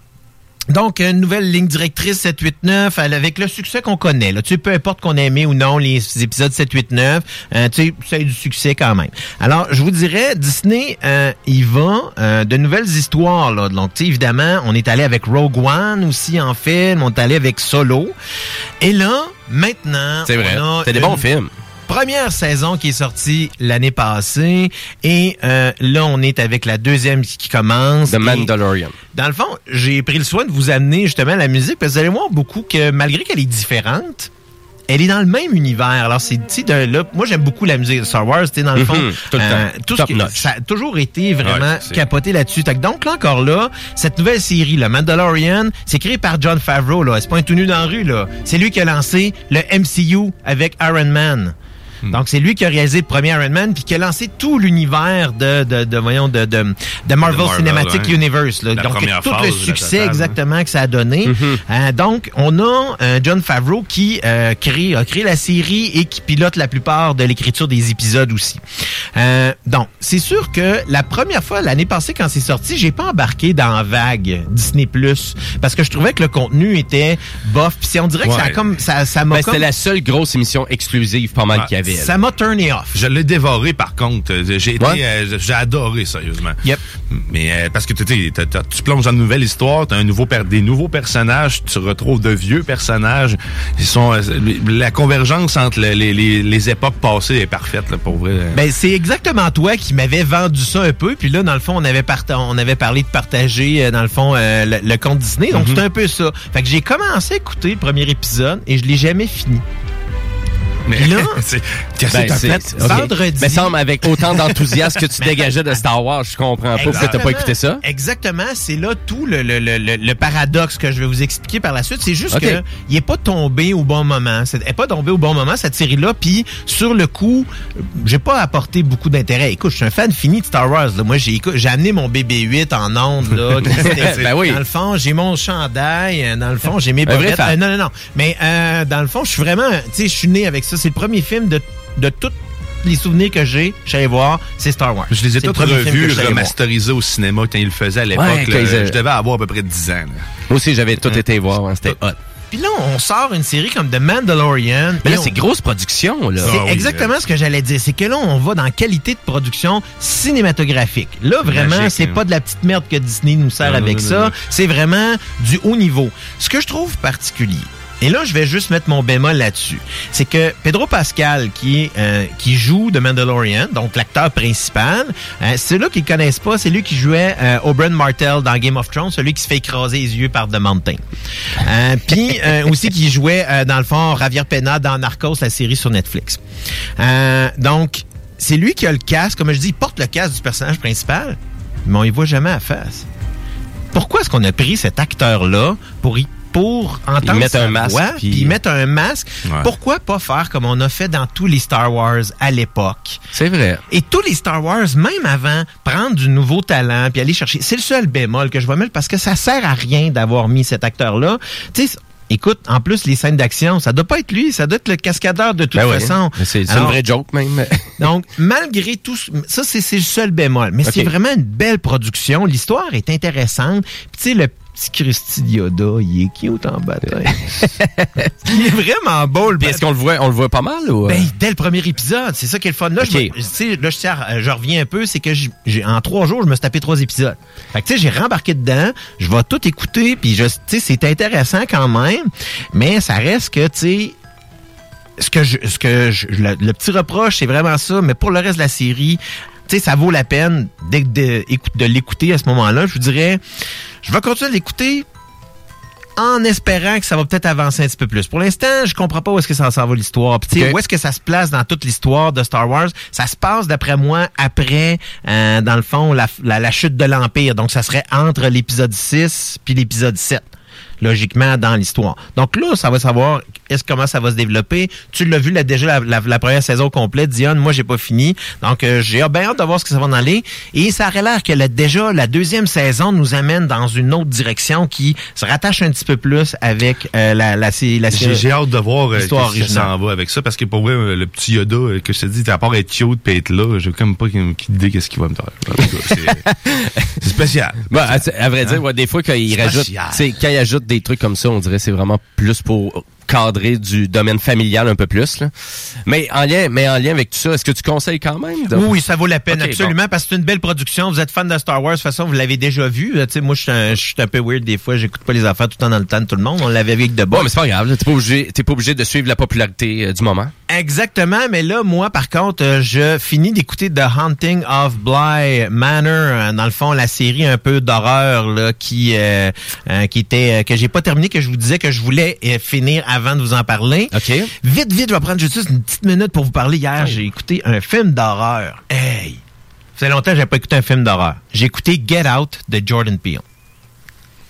[SPEAKER 9] Donc, une nouvelle ligne directrice 789 elle, avec le succès qu'on connaît. Là. Tu sais, peu importe qu'on a aimé ou non les épisodes 789, euh, tu sais, ça a eu du succès quand même. Alors, je vous dirais, Disney, euh, il va euh, de nouvelles histoires. Là. Donc, tu sais, évidemment, on est allé avec Rogue One aussi en film, on est allé avec Solo. Et là, maintenant,
[SPEAKER 7] C'est vrai. C'est des bons films.
[SPEAKER 9] Première saison qui est sortie l'année passée et euh, là on est avec la deuxième qui commence.
[SPEAKER 7] The
[SPEAKER 9] Et-
[SPEAKER 7] Mandalorian.
[SPEAKER 9] dans le fond, j'ai pris le soin de vous amener justement la musique parce que vous allez voir beaucoup que malgré qu'elle est différente, elle est dans le même univers. Alors c'est là, moi j'aime beaucoup la musique de Star Wars, sais dans le fond,
[SPEAKER 7] Mhm, tout le temps.
[SPEAKER 9] tout ce qui- ça a toujours été vraiment
[SPEAKER 7] Ouais,
[SPEAKER 9] capoté là-dessus. Donc là encore là, cette nouvelle série, le Mandalorian, c'est créé par John Favreau là, c'est pas un tout nu dans la rue là. C'est lui qui a lancé le MCU avec Iron Man.
[SPEAKER 8] Hmm.
[SPEAKER 9] Donc, c'est lui qui a réalisé le premier Iron Man puis qui a lancé tout l'univers de, de, de, voyons, de, de, de Marvel, Cinematic. Universe. Là. Donc, tout
[SPEAKER 8] phase
[SPEAKER 9] le succès
[SPEAKER 8] totale,
[SPEAKER 9] exactement que ça a donné.
[SPEAKER 8] Mhm.
[SPEAKER 9] Euh, donc, on a euh, John Favreau qui euh, crée, a créé la série et qui pilote la plupart de l'écriture des épisodes aussi. Euh, donc, c'est sûr que la première fois, l'année passée, quand c'est sorti, j'ai pas embarqué dans vague Disney+, parce que je trouvais que le contenu était bof. Puis on dirait que ça a comme... Ça, ça m'a
[SPEAKER 7] Ben,
[SPEAKER 9] comme...
[SPEAKER 7] C'était la seule grosse émission exclusive pas mal qu'il y avait.
[SPEAKER 9] Ça m'a turné off.
[SPEAKER 8] Je l'ai dévoré, par contre. J'ai euh, j'ai adoré, sérieusement.
[SPEAKER 9] Yep.
[SPEAKER 8] Mais euh, parce que tu tu plonges dans une nouvelle histoire, t'as un nouveau des nouveaux personnages, tu retrouves de vieux personnages. Ils sont euh, la convergence entre le- les, les, les époques passées est parfaite, là, pour vrai.
[SPEAKER 9] Ben, c'est exactement toi qui m'avais vendu ça un peu. Puis là, dans le fond, on avait, parta- on avait parlé de partager, dans le fond, le, le compte Disney. Donc,
[SPEAKER 8] Mhm.
[SPEAKER 9] c'est un peu ça. Fait que j'ai commencé à écouter le premier épisode et je l'ai jamais fini.
[SPEAKER 8] Mais
[SPEAKER 9] là,
[SPEAKER 8] qu'est-ce
[SPEAKER 7] Ben,
[SPEAKER 8] que t'as fait?
[SPEAKER 9] Vendredi.
[SPEAKER 7] Mais semble avec autant d'enthousiasme que tu dégageais de Star Wars, je comprends pas pourquoi t'as pas écouté ça.
[SPEAKER 9] Exactement, c'est là tout le, le, le, le- le paradoxe que je vais vous expliquer par la suite. C'est juste
[SPEAKER 7] Ok.
[SPEAKER 9] que il est pas tombé au bon moment. Elle est pas tombé au bon moment cette série-là. Puis sur le coup, j'ai pas apporté beaucoup d'intérêt. Écoute, je suis un fan fini de Star Wars. là. Moi, j'ai j'ai amené mon BB-8 en onde là.
[SPEAKER 7] Ben oui.
[SPEAKER 9] Dans le fond, j'ai mon chandail. euh, Dans le fond, j'ai mes bobettes. Euh, non, non, non. Mais euh, dans le fond, je suis vraiment, tu sais, je suis né avec ça. C'est le premier film de de tous les souvenirs que j'ai. Je suis allé voir, c'est Star Wars.
[SPEAKER 8] Je les ai tous revus, remasterisés au cinéma quand ils le faisaient à l'époque.
[SPEAKER 7] Ouais,
[SPEAKER 8] Je devais avoir à peu près 10 ans. là.
[SPEAKER 7] Moi aussi, j'avais tout été voir, hein, c'était hot.
[SPEAKER 9] Puis là, on sort une série comme The Mandalorian.
[SPEAKER 7] Mais là,
[SPEAKER 9] on-
[SPEAKER 7] c'est grosse production, là.
[SPEAKER 9] C'est
[SPEAKER 8] Ah oui,
[SPEAKER 9] exactement ce que j'allais dire. C'est que là, on va dans qualité de production cinématographique. Là, vraiment, c'est
[SPEAKER 8] hein.
[SPEAKER 9] pas de la petite merde que Disney nous sert
[SPEAKER 8] Non,
[SPEAKER 9] avec
[SPEAKER 8] non, non,
[SPEAKER 9] ça. C'est vraiment du haut niveau. Ce que je trouve particulier, et là, je vais juste mettre mon bémol là-dessus, c'est que Pedro Pascal, qui, euh, qui joue The Mandalorian, donc l'acteur principal, euh, c'est là qu'ils connaissent pas, c'est lui qui jouait euh, Oberyn Martell dans Game of Thrones, celui qui se fait écraser les yeux par The Mountain. Euh, Puis euh, aussi qui jouait, dans le fond, Javier Pena dans Narcos, la série sur Netflix. Donc, c'est lui qui a le casque, comme je dis, il porte le casque du personnage principal, mais on y voit jamais à face. Pourquoi est-ce qu'on a pris cet acteur-là pour y pour entendre
[SPEAKER 7] mettre un masque,
[SPEAKER 9] voix,
[SPEAKER 7] puis-
[SPEAKER 9] puis mettre un masque?
[SPEAKER 8] Ouais.
[SPEAKER 9] Pourquoi pas faire comme on a fait dans tous les Star Wars à l'époque?
[SPEAKER 7] C'est vrai.
[SPEAKER 9] Et tous les Star Wars, même avant, prendre du nouveau talent puis aller chercher. C'est le seul bémol que je vois mettre parce que ça sert à rien d'avoir mis cet acteur-là. Tu sais, écoute, en plus, les scènes d'action, ça doit pas être lui, ça doit être le cascadeur de toute
[SPEAKER 7] Ben
[SPEAKER 9] façon.
[SPEAKER 7] C'est c'est une vraie joke, même.
[SPEAKER 9] donc, malgré tout, ça, c'est le seul bémol. Mais c'est vraiment une belle production. L'histoire est intéressante. Puis, tu sais, le petit Christy de Yoda, il est cute en bataille? il est vraiment beau, le
[SPEAKER 7] est-ce qu'on le voit, on le voit pas mal, ou? euh?
[SPEAKER 9] ben, dès le premier épisode, c'est ça qui est le fun. Là, je, là je, tiens à- je reviens un peu, c'est que j'ai en trois jours, je me suis tapé trois épisodes. Fait que tu sais, j'ai rembarqué dedans, je vais tout écouter, puis je, tu sais, c'est intéressant quand même, mais ça reste que, tu sais, ce que je, ce que je, le, le petit reproche, c'est vraiment ça, mais pour le reste de la série, tu sais, ça vaut la peine de, écoute- de l'écouter à ce moment-là. Je vous dirais, je vais continuer de l'écouter en espérant que ça va peut-être avancer un petit peu plus. Pour l'instant, je comprends pas où est-ce que ça s'en va l'histoire. Où est-ce que ça se place dans toute l'histoire de Star Wars? Ça se passe, d'après moi, après, euh, dans le fond, la, la, la chute de l'Empire. Donc, ça serait entre l'épisode 6 puis l'épisode 7 logiquement dans l'histoire. Donc là, ça va savoir comment ça va se développer. Tu l'as vu là, déjà la, la- la première saison complète, Dion. Moi, j'ai pas fini. Donc euh, j'ai bien hâte de voir ce que ça va en aller. Et ça aurait l'air que la- déjà la deuxième saison nous amène dans une autre direction qui se rattache un petit peu plus avec euh, la, la,
[SPEAKER 8] J'ai j'ai hâte de voir euh,
[SPEAKER 9] l'histoire
[SPEAKER 8] qu'est-ce qui s'en
[SPEAKER 9] originale.
[SPEAKER 8] va avec ça, parce que pour vrai, euh, le petit Yoda, que je te dis, à part être cute pis être là, j'ai comme pas qu'une idée qu'est-ce qu'il va me faire. En tout cas, c'est- C'est spécial.
[SPEAKER 7] Bah, à, à vrai dire, ouais, des fois, quand il
[SPEAKER 8] C'est
[SPEAKER 7] rajoute, quand il ajoute des trucs comme ça, on dirait que c'est vraiment plus pour cadrer du domaine familial un peu plus, là. Mais en lien, mais en lien avec tout ça, est-ce que tu conseilles quand même? de-
[SPEAKER 9] Oui, ça vaut la peine, absolument, parce que c'est une belle production. Vous êtes fan de Star Wars, de toute façon, vous l'avez déjà vu. Euh, moi, je suis un, peu weird des fois. J'écoute pas les affaires tout le temps dans le temps de tout le monde. On l'avait vu avec de
[SPEAKER 7] Bon,
[SPEAKER 9] Boys.
[SPEAKER 7] mais c'est pas grave, t'es pas obligé, t'es pas obligé de suivre la popularité euh, du moment.
[SPEAKER 9] Exactement, mais là, moi, par contre, euh, je finis d'écouter The Haunting of Bly Manor, euh, dans le fond, la série un peu d'horreur là, qui euh, euh, qui était que j'ai pas terminé, que je vous disais que je voulais finir avant de vous en parler.
[SPEAKER 7] OK.
[SPEAKER 9] Vite, vite, je vais prendre juste une petite minute pour vous parler. Hier, j'ai écouté un film d'horreur. Hey! Ça fait longtemps que j'ai pas écouté un film d'horreur. J'ai écouté Get Out de Jordan Peele.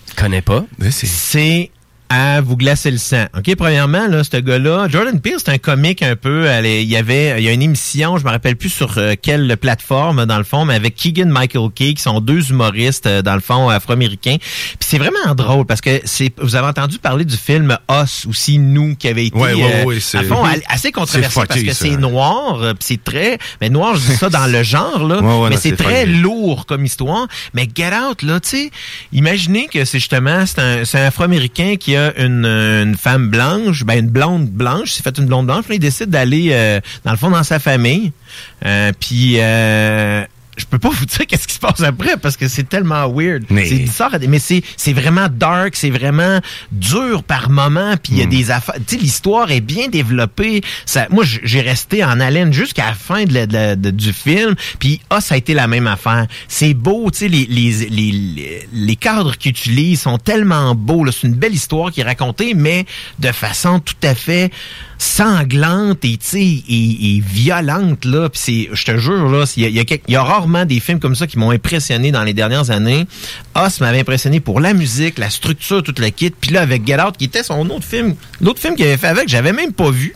[SPEAKER 7] Je connais pas.
[SPEAKER 9] C'est à vous glacer le sang. OK, premièrement, là, ce gars-là, Jordan Peele, c'est un comique un peu. elle est- Il y avait, il y a une émission, je me rappelle plus sur euh, quelle plateforme, dans le fond, mais avec Keegan Michael Key, qui sont deux humoristes, euh, dans le fond, afro-américains. Puis c'est vraiment drôle parce que c'est, vous avez entendu parler du film Us, aussi Nous, qui avait été,
[SPEAKER 8] Ouais, ouais,
[SPEAKER 9] euh,
[SPEAKER 8] ouais,
[SPEAKER 9] à fond, assez controversé parce que c'est noir, puis c'est très, mais noir, je dis ça dans le genre, là,
[SPEAKER 8] Ouais, ouais,
[SPEAKER 9] mais c'est très lourd comme histoire. Mais Get Out, là, tu sais, imaginez que c'est justement, c'est un, c'est un Afro-Américain qui a une, une femme blanche, ben une blonde blanche, s'est fait une blonde blanche, puis il décide d'aller, euh, dans le fond, dans sa famille. Euh, puis... Euh, je peux pas vous dire qu'est-ce qui se passe après parce que c'est tellement weird.
[SPEAKER 8] Mais-
[SPEAKER 9] C'est bizarre, mais c'est c'est vraiment dark, c'est vraiment dur par moment. Puis il y a des affaires. Tu sais, l'histoire est bien développée. Ça, moi, j'ai resté en haleine jusqu'à la fin de la- de la- de- du film. Puis ah, ça a été la même affaire. C'est beau, tu sais, les, les, les, les, les cadres qu'ils utilisent sont tellement beaux. là. C'est une belle histoire qui est racontée, mais de façon tout à fait sanglante et, et, et violente, là. Puis je te jure, là, il y a, rarement des films comme ça qui m'ont impressionné dans les dernières années. Os m'avait impressionné pour la musique, la structure, tout le kit. Puis là, avec Get qui était son autre film, l'autre film qu'il avait fait avec, j'avais même pas vu.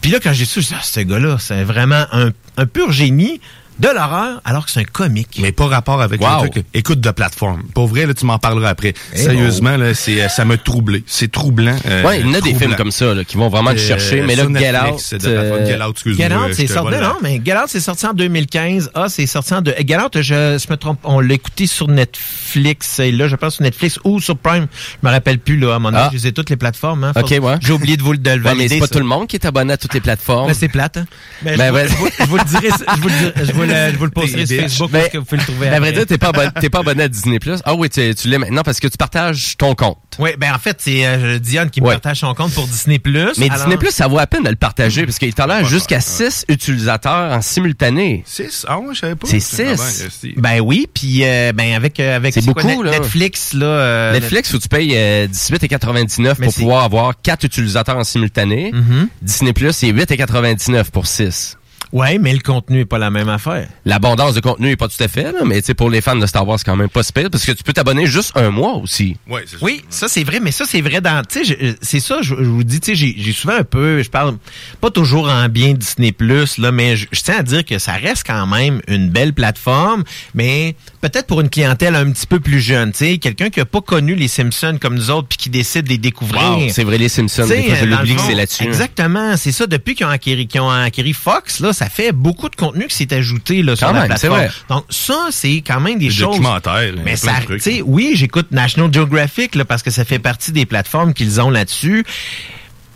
[SPEAKER 9] Puis là, quand j'ai su, je dis, ah, ce gars-là, c'est vraiment un pur génie de l'horreur, alors que c'est un comique.
[SPEAKER 8] Mais pas rapport avec
[SPEAKER 9] Wow.
[SPEAKER 8] le truc. Écoute de plateforme. Pour vrai, là, tu m'en parleras après.
[SPEAKER 7] Eh
[SPEAKER 8] Sérieusement, là, c'est, euh, ça m'a troublé. C'est troublant. euh,
[SPEAKER 7] ouais, il y en a des films comme ça là, qui vont vraiment te
[SPEAKER 8] Euh,
[SPEAKER 7] chercher. Mais là, Get
[SPEAKER 8] Netflix, de
[SPEAKER 7] euh,
[SPEAKER 8] Get Out, excuse-moi.
[SPEAKER 9] Get Out,
[SPEAKER 8] je
[SPEAKER 9] c'est sorti, non, mais Get Out, c'est sorti en 2015. Ah, c'est sorti en... deux- Get Out, je, je me trompe, on l'a écouté sur Netflix. Et là, je pense sur Netflix ou sur Prime. Je me rappelle plus, là, à mon avis.
[SPEAKER 7] Ah.
[SPEAKER 9] Je les ai toutes les plateformes. Hein,
[SPEAKER 7] Ok, ouais.
[SPEAKER 9] J'ai oublié de vous le, de le
[SPEAKER 7] Ouais, mais c'est pas
[SPEAKER 9] ça.
[SPEAKER 7] tout le monde qui est abonné à toutes les plateformes.
[SPEAKER 9] Mais c'est plate, hein. Ben,
[SPEAKER 7] Ben,
[SPEAKER 9] je,
[SPEAKER 7] ouais.
[SPEAKER 9] vous, je vous- je vous le dirai, je vous le, dirai- je vous le, je vous le posterai sur Facebook parce que vous pouvez le trouver
[SPEAKER 7] Ben, à vrai dire, t'es pas, pas abonné à Disney Plus. Ah oui, tu, tu l'es maintenant parce que tu partages ton compte.
[SPEAKER 9] Oui, ben en fait, c'est euh, Diane qui me partage son compte pour Disney+.
[SPEAKER 7] Mais
[SPEAKER 9] Alors-
[SPEAKER 7] Disney Plus, ça vaut à peine de le partager parce qu'il t'en a jusqu'à 6 utilisateurs en simultané.
[SPEAKER 8] 6? Ah ouais, je savais pas.
[SPEAKER 7] C'est
[SPEAKER 8] Ah
[SPEAKER 7] 6.
[SPEAKER 9] Ben oui, puis euh, ben avec euh, avec quoi,
[SPEAKER 7] beaucoup,
[SPEAKER 9] Net-
[SPEAKER 7] là.
[SPEAKER 9] Netflix là. euh,
[SPEAKER 7] Netflix, faut que tu payes euh, 18,99
[SPEAKER 9] Mais
[SPEAKER 7] pour pouvoir avoir 4 utilisateurs en simultané.
[SPEAKER 9] Mhm.
[SPEAKER 7] Disney Plus, c'est 8,99 pour 6.
[SPEAKER 9] Ouais, mais le contenu est pas la même affaire.
[SPEAKER 7] L'abondance de contenu est pas tout à fait, là, mais pour les fans de Star Wars, c'est quand même pas pire, parce que tu peux t'abonner juste un mois aussi.
[SPEAKER 8] Ouais, c'est
[SPEAKER 9] Oui, ça c'est vrai, mais ça c'est vrai dans, je- c'est ça, je, je vous dis, j'ai- j'ai souvent un peu, je parle pas toujours en bien Disney Plus là, mais je, je tiens à dire que ça reste quand même une belle plateforme, mais peut-être pour une clientèle un petit peu plus jeune, tu sais, quelqu'un qui a pas connu les Simpsons comme nous autres puis qui décide de les découvrir.
[SPEAKER 7] Wow, c'est vrai, les Simpsons, des fois, je l'oublie que c'est là-dessus. hein.
[SPEAKER 9] Exactement, c'est ça. Depuis qu'ils ont acquis, qu'ils ont acquis Fox, là, ça fait beaucoup de contenu qui s'est ajouté là, sur
[SPEAKER 7] Quand
[SPEAKER 9] la
[SPEAKER 7] même,
[SPEAKER 9] plateforme.
[SPEAKER 7] vrai.
[SPEAKER 9] Donc ça, c'est quand même des
[SPEAKER 8] Des
[SPEAKER 9] choses.
[SPEAKER 8] documentaires,
[SPEAKER 9] Mais ça,
[SPEAKER 8] de trucs.
[SPEAKER 9] tu sais, oui, j'écoute National Geographic là, parce que ça fait partie des plateformes qu'ils ont là-dessus.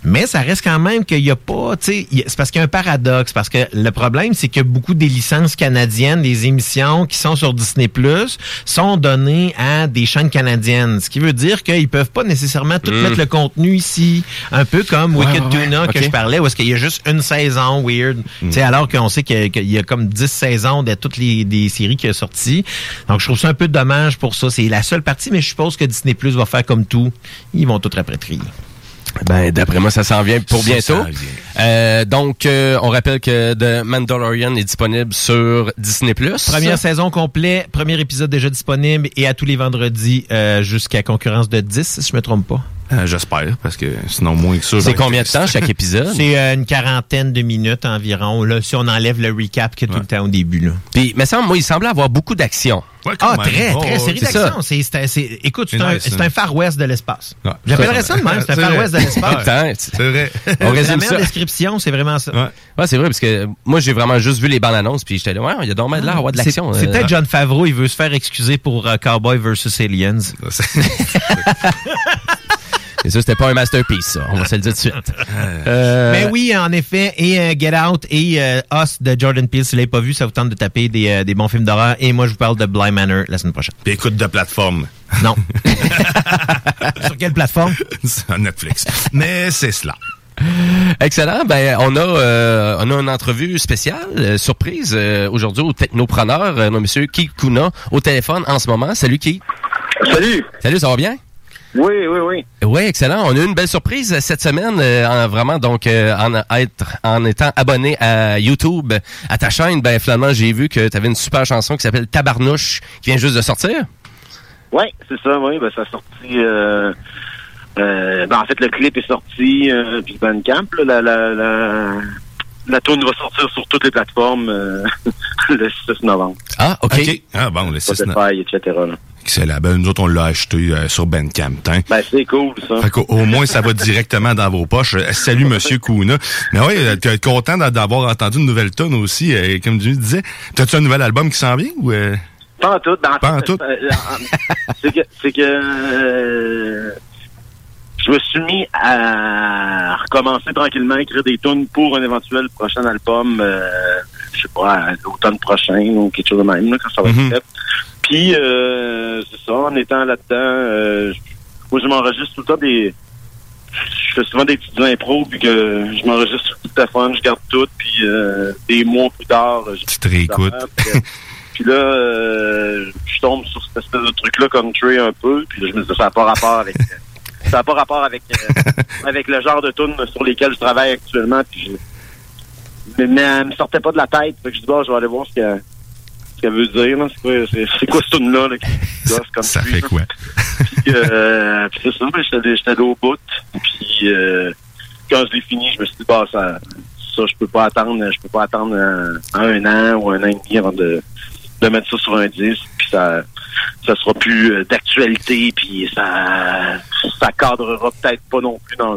[SPEAKER 9] Mais ça reste quand même qu'il n'y a pas, tu sais, c'est parce qu'il y a un paradoxe, parce que le problème, c'est que beaucoup des licences canadiennes, des émissions qui sont sur Disney+, sont données à des chaînes canadiennes. Ce qui veut dire qu'ils peuvent pas nécessairement tout
[SPEAKER 7] Mm.
[SPEAKER 9] mettre le contenu ici, un peu comme
[SPEAKER 7] Ouais,
[SPEAKER 9] Wicked
[SPEAKER 7] ouais, ouais.
[SPEAKER 9] Tuna que
[SPEAKER 7] Ok.
[SPEAKER 9] je parlais, où est-ce qu'il y a juste une saison weird, tu sais, alors qu'on sait qu'il y a- qu'il y a comme 10 saisons de toutes les des séries qui sont sorties. Donc, je trouve ça un peu dommage pour ça. C'est la seule partie, mais je suppose que Disney Plus va faire comme tout. Ils vont tout rapatrier.
[SPEAKER 7] Ben, d'après moi, ça s'en vient pour
[SPEAKER 9] Ça
[SPEAKER 7] bientôt.
[SPEAKER 9] vient.
[SPEAKER 7] Euh, donc, euh, on rappelle que The Mandalorian est disponible sur Disney+.
[SPEAKER 9] Première saison complète, premier épisode déjà disponible et à tous les vendredis euh, jusqu'à concurrence de 10, si je me trompe pas.
[SPEAKER 8] Euh, J'espère, parce que sinon, moins que ça.
[SPEAKER 7] C'est combien de temps chaque épisode?
[SPEAKER 9] C'est euh, une quarantaine de minutes environ, là, si on enlève le recap qu'il y a tout le temps au début. Là.
[SPEAKER 7] Puis, mais ça, moi, il semblait avoir beaucoup d'action.
[SPEAKER 9] Ah, très, très série d'action. C'est, c'est, c'est- écoute, c'est, un,
[SPEAKER 7] nice, hein.
[SPEAKER 9] un Far West de l'espace.
[SPEAKER 8] Ouais.
[SPEAKER 9] J'appellerais ça de même, c'est un Far. West de l'espace.
[SPEAKER 8] C'est vrai.
[SPEAKER 7] On résume ça.
[SPEAKER 9] Description, c'est vraiment ça.
[SPEAKER 7] Ouais, c'est vrai, parce que moi, j'ai vraiment juste vu les bandes annonces, puis j'étais là, ouais, il y a bien de l'air d'avoir de l'action.
[SPEAKER 9] c'est
[SPEAKER 7] euh.
[SPEAKER 9] peut-être John Favreau, il veut se faire excuser pour euh, Cowboy versus Aliens.
[SPEAKER 7] Et ça, c'était pas un masterpiece, ça. On va se le dire tout de suite. Euh,
[SPEAKER 9] Mais oui, en effet, et euh, Get Out et euh, Us de Jordan Peele, si vous l'avez pas vu, ça vous tente de taper des, euh, des bons films d'horreur. Et moi, je vous parle de Blind Manor la semaine prochaine.
[SPEAKER 8] Puis écoute de plateforme.
[SPEAKER 9] Non. Sur quelle plateforme?
[SPEAKER 8] Sur Netflix. Mais c'est cela.
[SPEAKER 7] Excellent. Ben, on a, euh, on a une entrevue spéciale, euh, surprise, euh, aujourd'hui au Technopreneur, euh, monsieur Keith Kuna, au téléphone en ce moment. Salut Keith.
[SPEAKER 28] Salut.
[SPEAKER 7] Salut, ça va bien?
[SPEAKER 28] Oui, oui, oui.
[SPEAKER 7] Oui, excellent. On a eu une belle surprise cette semaine, euh, en, vraiment, donc, euh, en, être, en étant abonné à YouTube, à ta chaîne, ben, finalement, j'ai vu que tu avais une super chanson qui s'appelle Tabarnouche, qui vient juste de sortir.
[SPEAKER 28] Oui, c'est ça, oui. Ben, ça a sorti. Euh, euh, ben, en fait, le clip est sorti, euh, puis Bandcamp, là, la, la, la, la tune va sortir sur toutes les plateformes euh, le 6 novembre.
[SPEAKER 7] Ah, OK.
[SPEAKER 8] Ah, bon, le 6 novembre.
[SPEAKER 28] Etc. là.
[SPEAKER 8] Excellent. Ben, nous autres, on l'a acheté euh, sur Bandcamp. Hein?
[SPEAKER 28] Ben, c'est cool, ça.
[SPEAKER 8] Fait qu'au au moins, ça va directement dans vos poches. Euh, Salut, Monsieur Kuna. Mais oui, euh, t'es content d'a- d'avoir entendu une nouvelle tonne aussi. euh, comme tu disais, t'as-tu un nouvel album qui s'en vient ou... euh?
[SPEAKER 28] Pas en tout. Ben, en
[SPEAKER 8] Pas en
[SPEAKER 28] fait,
[SPEAKER 8] tout.
[SPEAKER 28] c'est que, c'est que euh, je me suis mis à recommencer tranquillement à écrire des tunes pour un éventuel prochain album, euh, je sais pas, à l'automne prochain ou quelque chose de même, là, quand ça va
[SPEAKER 8] Mhm.
[SPEAKER 28] être fait. Puis, euh, c'est ça, en étant là-dedans, euh, je- moi, je m'enregistre tout le temps des... Je fais souvent des petites impros, puis que je m'enregistre sur tout le téléphone, je garde tout, puis euh, des mois plus tard... Tu
[SPEAKER 8] te réécoutes.
[SPEAKER 28] Puis là, euh, je tombe sur cette espèce de truc-là, country un peu, puis là, je me dis, ça n'a pas rapport avec, ça n'a pas rapport avec euh, avec le genre de tunes sur lesquels je travaille actuellement. Puis je- mais, mais elle me sortait pas de la tête. Fait que je dis, bon, je vais aller voir ce qu'elle ce qu'elle veut dire. là. C'est quoi, c'est, c'est quoi ce tune-là? Là, qui gosse comme
[SPEAKER 8] Ça fait quoi?
[SPEAKER 28] Puis, euh, puis c'est ça, j'étais allé- j'étais allé au bout. Puis euh, quand je l'ai fini, je me suis dit, bah, ça, ça je peux pas attendre, je peux pas attendre un, un an ou un an et demi avant de, de mettre ça sur un disque. Puis ça, ça sera plus euh, d'actualité. Puis ça, ça cadrera peut-être pas non plus dans,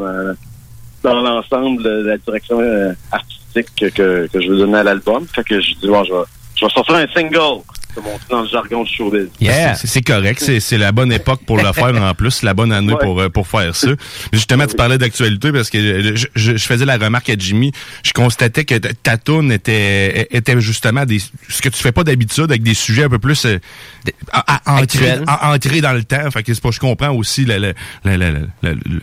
[SPEAKER 28] dans l'ensemble de la direction euh, artistique que, que, que je veux donner à l'album. Fait que je dis, bon, je vais, je vais sortir un single. C'est mon dans le jargon du showbiz.
[SPEAKER 8] C'est- C'est correct, c'est c'est la bonne époque pour le faire en plus, la bonne année
[SPEAKER 28] Ouais.
[SPEAKER 8] pour euh, pour faire ça. Mais Justement, tu parlais d'actualité parce que je, je- je faisais la remarque à Jimmy, je constatais que ta- tourne était était justement des ce que tu fais pas d'habitude avec des sujets un peu plus euh, à- ancrés dans le temps. Fait que c'est pas je comprends aussi la la, la, la, la- la- la-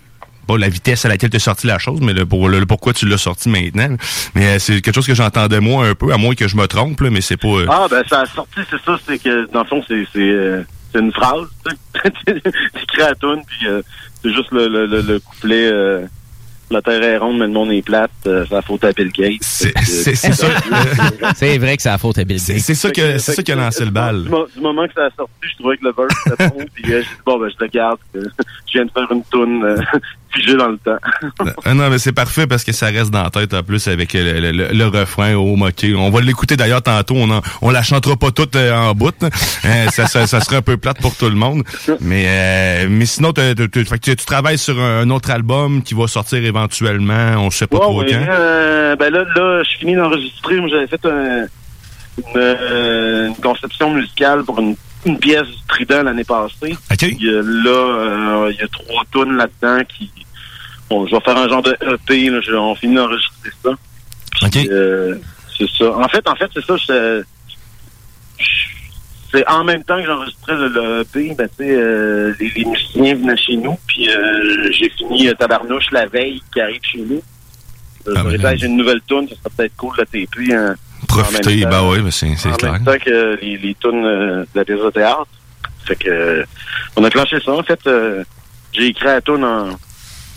[SPEAKER 8] pas la vitesse à laquelle tu as sorti la chose, mais le, pour, le, le pourquoi tu l'as sorti maintenant. Mais euh, c'est quelque chose que j'entendais moi un peu, à moins que je me trompe, là, mais c'est pas... euh,
[SPEAKER 28] Ah, ben, ça a sorti, c'est ça, c'est que, dans le fond, c'est, c'est, euh, c'est une phrase, tu sais. c'est créé à tune, puis euh, c'est juste le, le, le, le couplet, euh, la terre est ronde, mais le monde est plate, euh, ça faut taper le gate.
[SPEAKER 8] C'est, c'est, c'est ça.
[SPEAKER 7] C'est vrai que c'est la faute à Bill
[SPEAKER 8] C'est, c'est ça que, c'est ça qui a lancé le bal.
[SPEAKER 28] Du, mo- du moment que ça a sorti, je trouvais que le verse était bon, puis euh, j'ai dit, bon, ben, je le garde, je viens de faire une toune euh, figée dans le temps.
[SPEAKER 8] Ah non, mais c'est parfait parce que ça reste dans la tête en plus avec le, le, le- le refrain au moqué. On va l'écouter d'ailleurs tantôt. On, en- on la chantera pas toute euh, en bout. Euh, ça, ça, ça serait un peu plate pour tout le monde. Mais euh, mais sinon, fait que tu, travailles sur un, autre album qui va sortir éventuellement. On sait pas
[SPEAKER 28] Ouais,
[SPEAKER 8] trop
[SPEAKER 28] ouais,
[SPEAKER 8] quand.
[SPEAKER 28] euh, ben là, là, je finis d'enregistrer. Moi, J'avais fait un- une, euh, une conception musicale pour une, une pièce du Trident l'année passée. Puis, euh, là, euh, il y a trois tunes là-dedans qui... Bon, je vais faire un genre de EP. Là, je- on finit d'enregistrer ça. Puis, euh, c'est ça. En fait, en fait, c'est ça. je- c'est en même temps que j'enregistrais le, le EP, ben, tu sais, euh, les, les musiciens venaient chez nous, puis euh, j'ai fini Tabarnouche la veille qui arrive chez nous. Disais, Hey, j'ai une nouvelle tune, ça serait peut-être cool TP. Hein,
[SPEAKER 8] Profiter,
[SPEAKER 28] en même temps-
[SPEAKER 8] bah ouais, ben c'est, c'est
[SPEAKER 28] en
[SPEAKER 8] clair.
[SPEAKER 28] même temps que les, les tunes euh, de la pièce de théâtre. Fait que euh, on a clenché ça. En fait, euh, j'ai écrit la tune en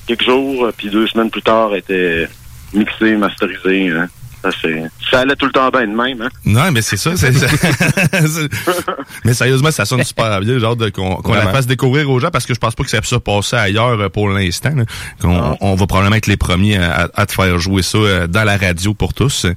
[SPEAKER 28] quelques jours, puis deux semaines plus tard, elle était mixée, masterisée. hein. Ça, c'est- ça allait tout le temps bien de même. Hein?
[SPEAKER 8] Non, mais c'est ça. c'est- c'est- mais sérieusement, ça sonne super bien, genre qu'on, qu'on la fasse découvrir aux gens parce que je pense pas que ça puisse se passer ailleurs pour l'instant.
[SPEAKER 28] Ah.
[SPEAKER 8] on va probablement être les premiers à, à te faire jouer ça dans la radio pour tous.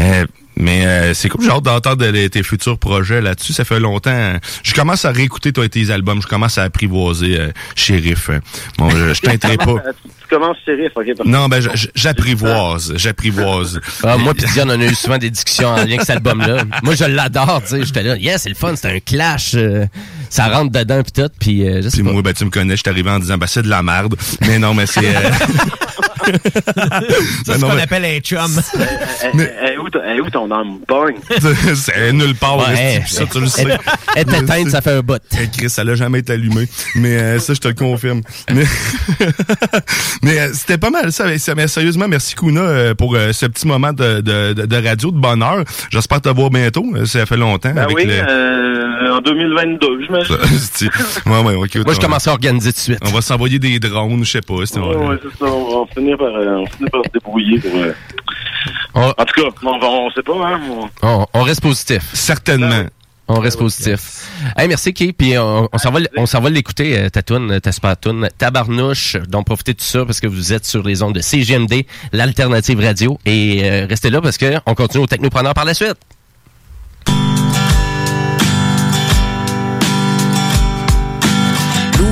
[SPEAKER 8] Euh, mais euh, c'est comme j'ai hâte d'entendre les- tes futurs projets là-dessus. Ça fait longtemps. Je commence à réécouter toi tes albums. Je commence à apprivoiser euh, Shérif. Bon, je, je pas.
[SPEAKER 28] tu commences shérif, ok? parfait.
[SPEAKER 8] Non, ben j'apprivoise, j'apprivoise.
[SPEAKER 7] Ah, moi pis Diane, on a eu souvent des discussions en lien avec cet album-là. Moi, je l'adore, tu sais. J'étais là, yeah, c'est le fun, c'est un clash. euh, ça rentre dedans pis tout, pis euh, je sais
[SPEAKER 8] Puis
[SPEAKER 7] pas.
[SPEAKER 8] moi, ben, tu me connais, je suis arrivé en disant, ben, c'est de la merde. Mais non, mais c'est... euh,
[SPEAKER 9] Ça, c'est ce qu'on
[SPEAKER 8] mais-
[SPEAKER 9] appelle un chum.
[SPEAKER 28] Eh, eh, eh, où, ton- âme pogne?
[SPEAKER 8] c'est nulle part.
[SPEAKER 7] Ouais,
[SPEAKER 8] ça, tu le sais.
[SPEAKER 7] Elle est éteinte, ça fait un bout.
[SPEAKER 8] Eh, Chris, ça l'a jamais été allumé. Mais euh, ça, je te le confirme. Mais, mais euh, c'était pas mal ça. Mais, sérieusement, merci Kuna euh, pour euh, ce petit moment de, de, de- de radio, de bonheur. J'espère te voir bientôt. Euh, Ça fait longtemps.
[SPEAKER 28] Ben
[SPEAKER 8] avec
[SPEAKER 28] oui,
[SPEAKER 8] le...
[SPEAKER 28] euh, en 2022, j'imagine.
[SPEAKER 8] Ouais,
[SPEAKER 7] Moi, je commence à organiser tout de suite.
[SPEAKER 8] On va s'envoyer des drones, je sais pas.
[SPEAKER 28] Ouais, ouais, c'est ça. On va finir par, euh, on finir par se débrouiller. Pour, euh, En tout cas, on, va, on sait pas, hein. on-
[SPEAKER 7] On, on reste positif.
[SPEAKER 8] Certainement.
[SPEAKER 7] On reste positif. Hey, merci, Kay. Puis on, on s'en va, on s'en va l'écouter, euh, ta super Tabarnouche. Donc, profitez de tout ça parce que vous êtes sur les ondes de CGMD, l'alternative radio. Et euh, restez là parce que on continue au Technopreneur par la suite.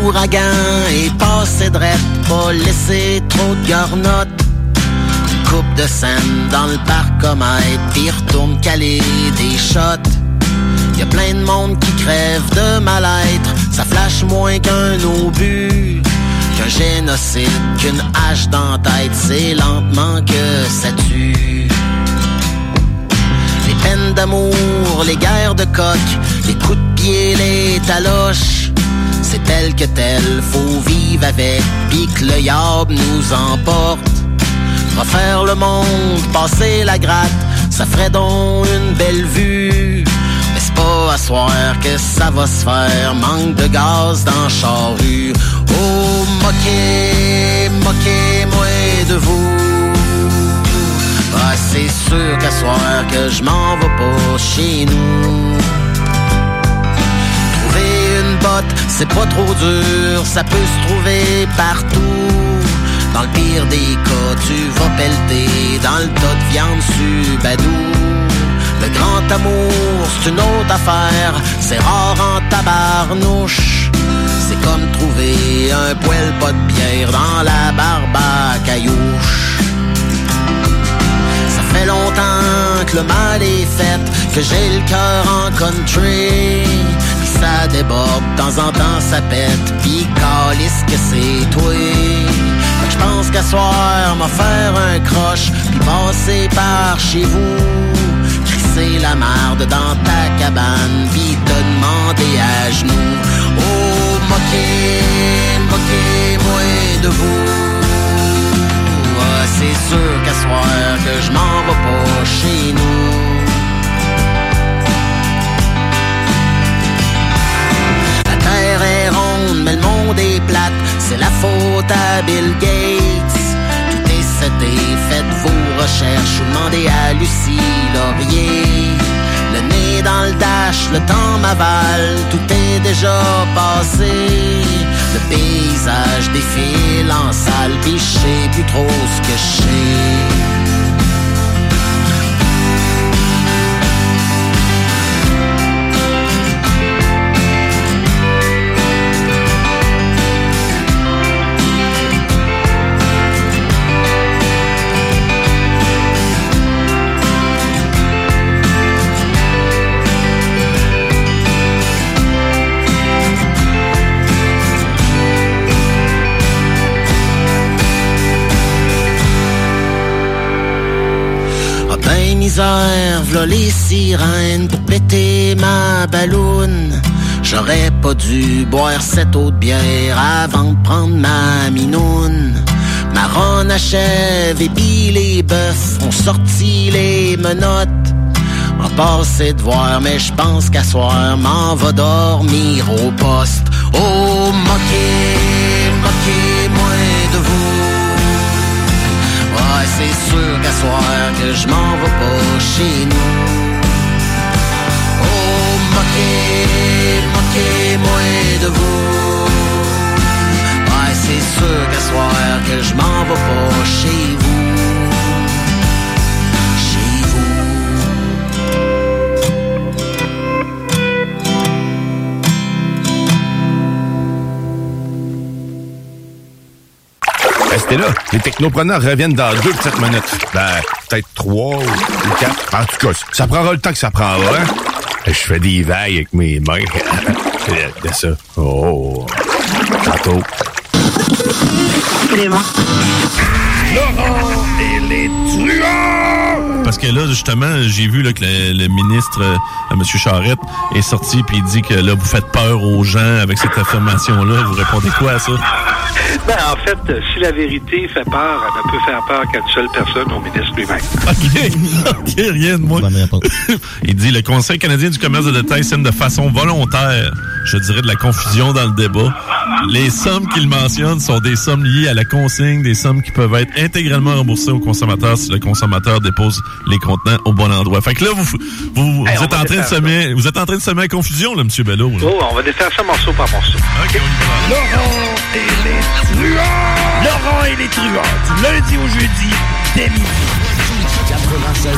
[SPEAKER 29] L'ouragan est passé drette, pas laissé trop de garnottes. Coupe de scène dans le parcomètre, puis retourne caler des shots. Y a plein de monde qui crève de mal-être, ça flash moins qu'un obus. Qu'un génocide, qu'une hache dans tête, c'est lentement que ça tue. Les peines d'amour, les guerres de coq, les coups de pied, les taloches. Tel que tel, faut vivre avec, pis que le yab nous emporte. Refaire le monde, passer la gratte, ça ferait donc une belle vue. Mais c'est pas à soir que ça va se faire, manque de gaz dans charrue. Oh, moquez, moquez-moi de vous. Ah, c'est sûr qu'à soir que je m'en vais pas chez nous. C'est pas trop dur, ça peut se trouver partout. Dans le pire des cas, tu vas pelleter dans le tas de viande subadou. Le grand amour, c'est une autre affaire, c'est rare en tabarnouche. C'est comme trouver un poêle pas de bière dans la barbe à caillouche. Ça fait longtemps que le mal est fait, que j'ai le cœur en country. Ça déborde, de temps en temps ça pète, pis calisse que c'est toi. Que j'pense qu'à soir, m'a faire un croche, pis passer par chez vous. Crisser la marde dans ta cabane, pis te demander à genoux. Oh, moquez, moquez-moi de vous. Ah, c'est sûr qu'à soir que je m'en vais pas chez nous. Mais le monde est plate. C'est la faute à Bill Gates. Tout est c'était, faites vos recherches ou demandez à Lucie Laurier. Le nez dans le dash, le temps m'avale, tout est déjà passé. Le paysage défile en salle, pis je sais plus trop ce que je sais. V'là les sirènes pour péter ma balloune. J'aurais pas dû boire cette eau de bière avant de prendre ma minoune. Ma ronde achève et puis les bœufs ont sorti les menottes. On passé de voir, mais je pense qu'à soir, m'en va dormir au poste. Oh, moquez, sûr qu'à soir que je m'en vais pas chez nous. Oh, moquez, moquez-moi de vous. Ouais, c'est sûr qu'à soir que je m'en vais pas chez vous.
[SPEAKER 8] Restez là. Les technopreneurs reviennent dans deux petites minutes. Ben, peut-être trois ou quatre. En tout cas, ça prendra le temps que ça prendra. Hein? Je fais des vagues avec mes mains. de ça. Oh. Tantôt.
[SPEAKER 15] Laurent et les truands!
[SPEAKER 19] Parce que là, justement, j'ai vu là, que le, le ministre, euh, M. Charette, est sorti puis il dit que là, vous faites peur aux gens avec cette affirmation-là. Vous répondez quoi à ça?
[SPEAKER 30] Ben, en fait, si la vérité fait peur, elle ne peut faire peur qu'à une seule personne, au ministre lui-même.
[SPEAKER 19] OK. OK, rien de moi. Il dit le Conseil canadien du commerce de détail sème de façon volontaire, je dirais de la confusion dans le débat. Les sommes qu'il mentionne sont des sommes liées à la consigne, des sommes qui peuvent être intégralement remboursées au consommateur si le consommateur dépose les contenants au bon endroit. Fait que là, vous, vous, vous
[SPEAKER 30] Hey, on
[SPEAKER 19] êtes en train de semer, vous êtes en train de semer la confusion, là, M. Bello. là.
[SPEAKER 30] Oh, on va défaire ça morceau par morceau.
[SPEAKER 19] OK, on y va.
[SPEAKER 15] Laurent et les truands! Laurent et les truands, du lundi au jeudi, dès midi. 96.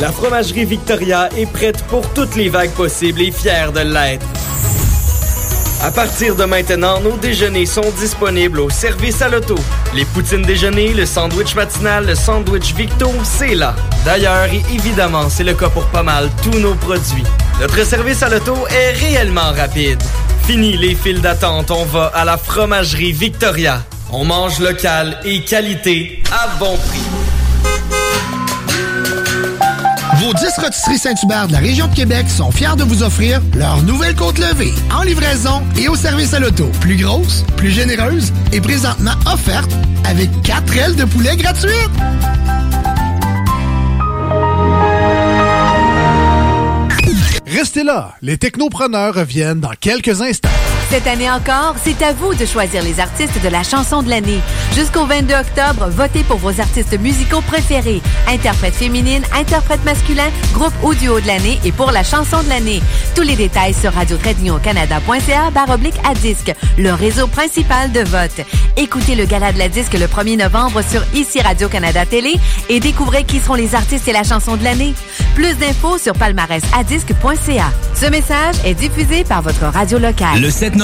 [SPEAKER 12] La fromagerie Victoria est prête pour toutes les vagues possibles et fière de l'être. À partir de maintenant, nos déjeuners sont disponibles au service à l'auto. Les poutines déjeuner, le sandwich matinal, le sandwich Victo, c'est là. D'ailleurs, et évidemment, c'est le cas pour pas mal tous nos produits. Notre service à l'auto est réellement rapide. Fini les files d'attente, on va à la fromagerie Victoria. On mange local et qualité à bon prix.
[SPEAKER 6] Vos 10 rôtisseries Saint-Hubert de la région de Québec sont fiers de vous offrir leur nouvelle côte levée en livraison et au service à l'auto. Plus grosse, plus généreuse et présentement offerte avec 4 ailes de poulet gratuites.
[SPEAKER 26] Restez là, les technopreneurs reviennent dans quelques instants.
[SPEAKER 31] Cette année encore, c'est à vous de choisir les artistes de la chanson de l'année. Jusqu'au 22 octobre, votez pour vos artistes musicaux préférés. Interprète féminine, interprète masculin, groupe ou de l'année et pour la chanson de l'année. Tous les détails sur radio baroblique à disque, le réseau principal de vote. Écoutez le gala de la disque le 1er novembre sur ICI Radio-Canada Télé et découvrez qui seront les artistes et la chanson de l'année. Plus d'infos sur palmarèsadisque.ca. Ce message est diffusé par votre radio locale.
[SPEAKER 24] Le 7 novembre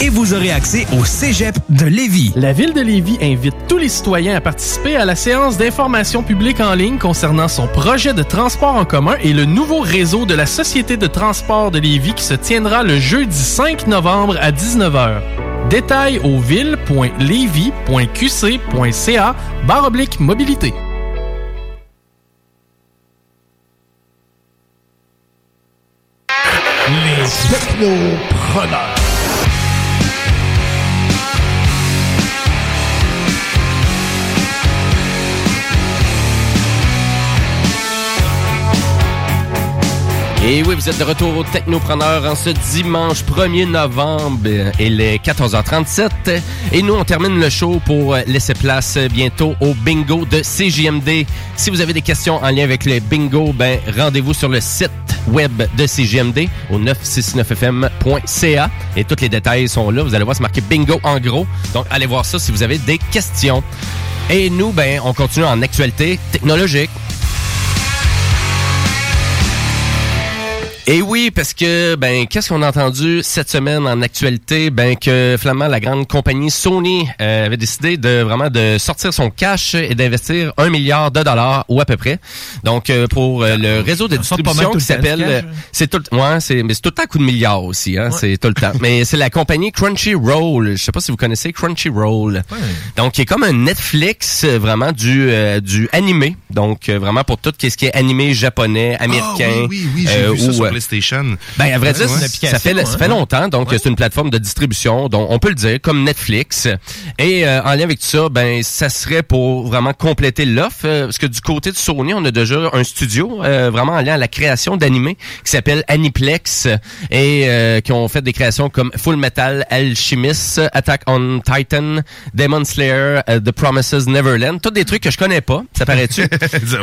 [SPEAKER 24] et vous aurez accès au Cégep de Lévis.
[SPEAKER 32] La Ville de Lévis invite tous les citoyens à participer à la séance d'information publique en ligne concernant son projet de transport en commun et le nouveau réseau de la Société de transport de Lévis qui se tiendra le jeudi 5 novembre à 19h. Détails au ville.levy.qc.ca barre oblique mobilité.
[SPEAKER 26] Les technopreneurs.
[SPEAKER 7] Et oui, vous êtes de retour au Technopreneur en ce dimanche 1er novembre. Il est 14h37. Et nous, on termine le show pour laisser place bientôt au bingo de CJMD. Si vous avez des questions en lien avec le bingo, ben, rendez-vous sur le site web de CJMD au 969fm.ca. Et tous les détails sont là. Vous allez voir, c'est marqué bingo en gros. Donc, allez voir ça si vous avez des questions. Et nous, ben, on continue en actualité technologique. Et oui, parce que ben qu'est-ce qu'on a entendu cette semaine en actualité? Ben que finalement la grande compagnie Sony euh, avait décidé de vraiment de sortir son cash et d'investir un milliard de dollars ou à peu près. Donc euh, pour euh, le réseau de distribution qui s'appelle euh, c'est tout le- ouais, c'est mais c'est tout le temps coup de milliard aussi hein, c'est tout le temps. mais c'est la compagnie Crunchyroll, je sais pas si vous connaissez Crunchyroll. Donc qui est comme un Netflix vraiment du euh, du animé. Donc euh, vraiment pour tout ce qui est animé japonais, américain
[SPEAKER 8] Ah, oui, oui, oui,
[SPEAKER 7] ou,
[SPEAKER 8] PlayStation.
[SPEAKER 7] ben, à vrai dire,
[SPEAKER 8] Ouais.
[SPEAKER 7] ça fait, ça fait longtemps. Donc, c'est une plateforme de distribution, donc on peut le dire, comme Netflix. Et euh, en lien avec ça, ben, ça serait pour vraiment compléter l'offre. euh, parce que du côté de Sony, on a déjà un studio euh, vraiment en lien à la création d'animés qui s'appelle Aniplex et euh, qui ont fait des créations comme Full Metal Alchemist, Attack on Titan, Demon Slayer, euh, The Promises Neverland. Tous des trucs que je connais pas, ça paraît-tu?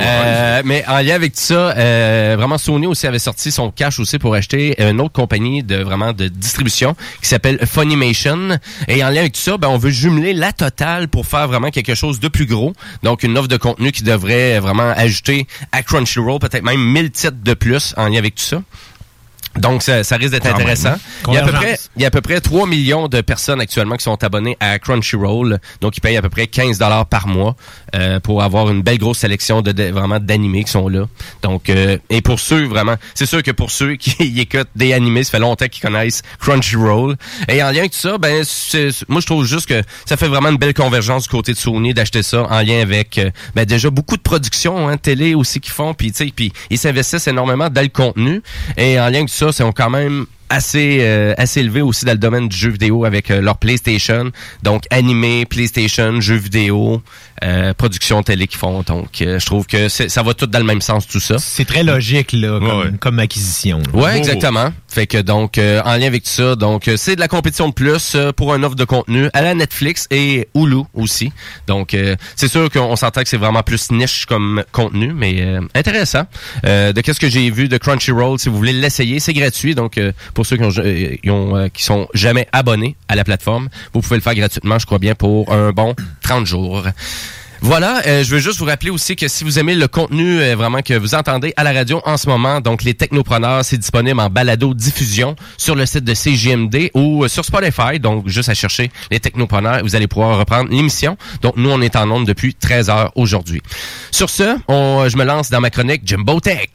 [SPEAKER 7] Euh, mais en lien avec tout ça, euh, vraiment Sony aussi avait sorti son aussi pour acheter une autre compagnie de vraiment de distribution qui s'appelle Funimation. Et en lien avec tout ça, ben, on veut jumeler la totale pour faire vraiment quelque chose de plus gros. Donc une offre de contenu qui devrait vraiment ajouter à Crunchyroll peut-être même 1000 titres de plus en lien avec tout ça. Donc, ça, ça risque d'être intéressant. Il y, a à peu près, il y a à peu près 3 millions de personnes actuellement qui sont abonnées à Crunchyroll. Donc, ils payent à peu près 15 dollars par mois euh, pour avoir une belle grosse sélection de, de- vraiment d'animés qui sont là. Donc, euh, et pour ceux vraiment, c'est sûr que pour ceux qui écoutent des animés, ça fait longtemps qu'ils connaissent Crunchyroll. Et en lien avec tout ça, ben, moi, je trouve juste que ça fait vraiment une belle convergence du côté de Sony d'acheter ça en lien avec, euh, ben, déjà beaucoup de productions, hein, télé aussi qu'ils font, puis tu sais, puis ils s'investissent énormément dans le contenu. Et en lien avec ça, c'est quand même assez euh, assez élevé aussi dans le domaine du jeu vidéo avec euh, leur PlayStation. Donc animé PlayStation jeux vidéo euh, production télé qu'ils font donc euh, je trouve que c'est- ça va tout dans le même sens tout ça
[SPEAKER 9] C'est très logique, là, comme, comme acquisition. là.
[SPEAKER 7] Ouais, exactement. Fait que donc euh, en lien avec tout ça, donc euh, c'est de la compétition de plus euh, pour un offre de contenu à la Netflix et Hulu aussi. Donc euh, c'est sûr qu'on s'entend que c'est vraiment plus niche comme contenu, mais euh, intéressant. Euh, de qu'est-ce que j'ai vu de Crunchyroll, si vous voulez l'essayer, c'est gratuit. Donc euh, pour ceux qui ont, euh, qui ont, euh, qui sont jamais abonnés à la plateforme, vous pouvez le faire gratuitement, je crois bien pour un bon 30 jours. Voilà, euh, je veux juste vous rappeler aussi que si vous aimez le contenu euh, vraiment que vous entendez à la radio en ce moment, donc les technopreneurs, c'est disponible en balado diffusion sur le site de CGMD ou euh, sur Spotify, donc juste à chercher les technopreneurs, vous allez pouvoir reprendre l'émission. Donc nous on est en onde depuis 13 heures aujourd'hui. Sur ce, je me lance dans ma chronique Jimbo Tech.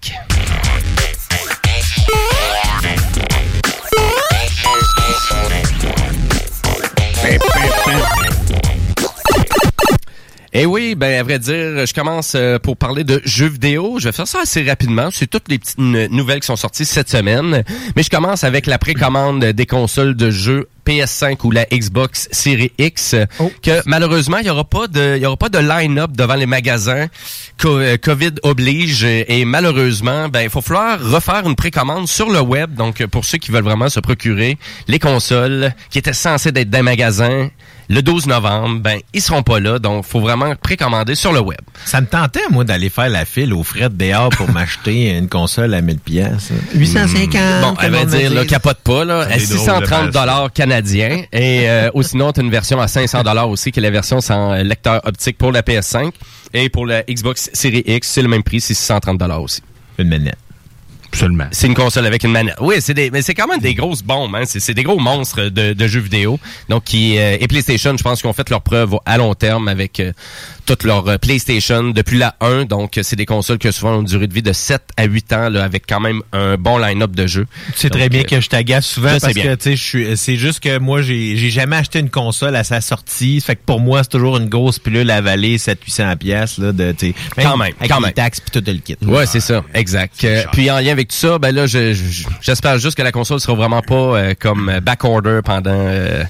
[SPEAKER 7] Eh oui, ben à vrai dire, je commence euh, pour parler de jeux vidéo. Je vais faire ça assez rapidement. C'est toutes les petites nouvelles qui sont sorties cette semaine. Mais je commence avec la précommande des consoles de jeux PS5 ou la Xbox Series X. Que malheureusement, il y aura pas de, il y aura pas de line-up devant les magasins. Co- euh, Covid oblige et malheureusement, ben il faut falloir refaire une précommande sur le web. Donc pour ceux qui veulent vraiment se procurer les consoles qui étaient censées être dans les magasins le 12 novembre, ben ils seront pas là. Donc faut vraiment précommander sur le web.
[SPEAKER 9] Ça me tentait, moi, d'aller faire la file aux frais de dehors pour m'acheter une console à 1000 pièces. 850.
[SPEAKER 7] Bon, à vrai dire, là, capote pas, là, à
[SPEAKER 9] des drôles de
[SPEAKER 7] 630 dollars canadiens. Et euh, ou sinon, t'as une version à 500 dollars aussi, qui est la version sans euh, lecteur optique pour la PS5. Et pour la Xbox Series X, c'est le même prix, c'est 630 dollars aussi.
[SPEAKER 9] Une manette.
[SPEAKER 8] Seulement.
[SPEAKER 7] C'est une console avec une manette. Oui, c'est des, mais c'est quand même des grosses bombes. Hein. C'est, c'est des gros monstres de, de jeux vidéo. Donc, qui euh, et PlayStation, je pense qu'ils ont fait leur preuve à long terme avec euh, toute leur euh, PlayStation depuis la 1. Donc, c'est des consoles qui souvent ont une durée de vie de 7 à 8 ans, là, avec quand même un bon line-up de jeux.
[SPEAKER 9] Tu sais très bien que je t'agace souvent parce
[SPEAKER 7] bien.
[SPEAKER 9] que tu sais. C'est juste que moi, j'ai j'ai jamais acheté une console à sa sortie. Fait que pour moi, c'est toujours une grosse pilule à avaler, 700-800 pièces là de. tu
[SPEAKER 7] Quand même,
[SPEAKER 9] avec
[SPEAKER 7] quand
[SPEAKER 9] les
[SPEAKER 7] même.
[SPEAKER 9] taxes puis tout le kit.
[SPEAKER 7] Ouais, c'est ça, exact. Puis en lien avec tout ça, ben là, je- je- j'espère juste que la console sera vraiment pas euh, comme euh, backorder pendant euh,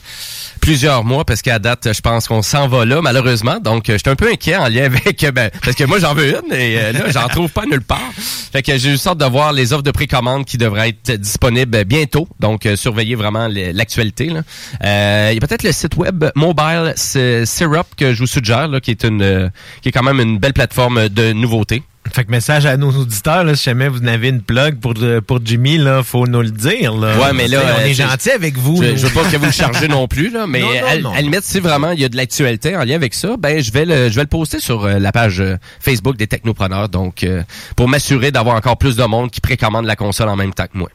[SPEAKER 7] plusieurs mois, parce qu'à date, je pense qu'on s'en va là, malheureusement. Donc, euh, je suis un peu inquiet en lien avec, ben, parce que moi, j'en veux une et là, j'en trouve pas nulle part. Fait que j'ai eu sorte de voir les offres de précommande qui devraient être disponibles bientôt. Donc, surveillez vraiment l'actualité. Il y a peut-être le site web Mobile Syrup que je vous suggère, là, qui est une, qui est quand même une belle plateforme de nouveautés.
[SPEAKER 9] Fait que message à nos auditeurs, là, si jamais vous avez une plug pour, euh, pour Jimmy, là, faut nous le dire. Là.
[SPEAKER 7] Ouais, mais là,
[SPEAKER 9] on
[SPEAKER 7] euh,
[SPEAKER 9] est gentil avec vous.
[SPEAKER 7] Je, je veux pas que vous le chargez non plus, là, mais
[SPEAKER 9] Non, non,
[SPEAKER 7] à,
[SPEAKER 9] non.
[SPEAKER 7] à la limite, si vraiment il y a de l'actualité en lien avec ça, ben je vais le, je vais le poster sur euh, la page Facebook des technopreneurs, donc euh, pour m'assurer d'avoir encore plus de monde qui précommande la console en même temps que moi.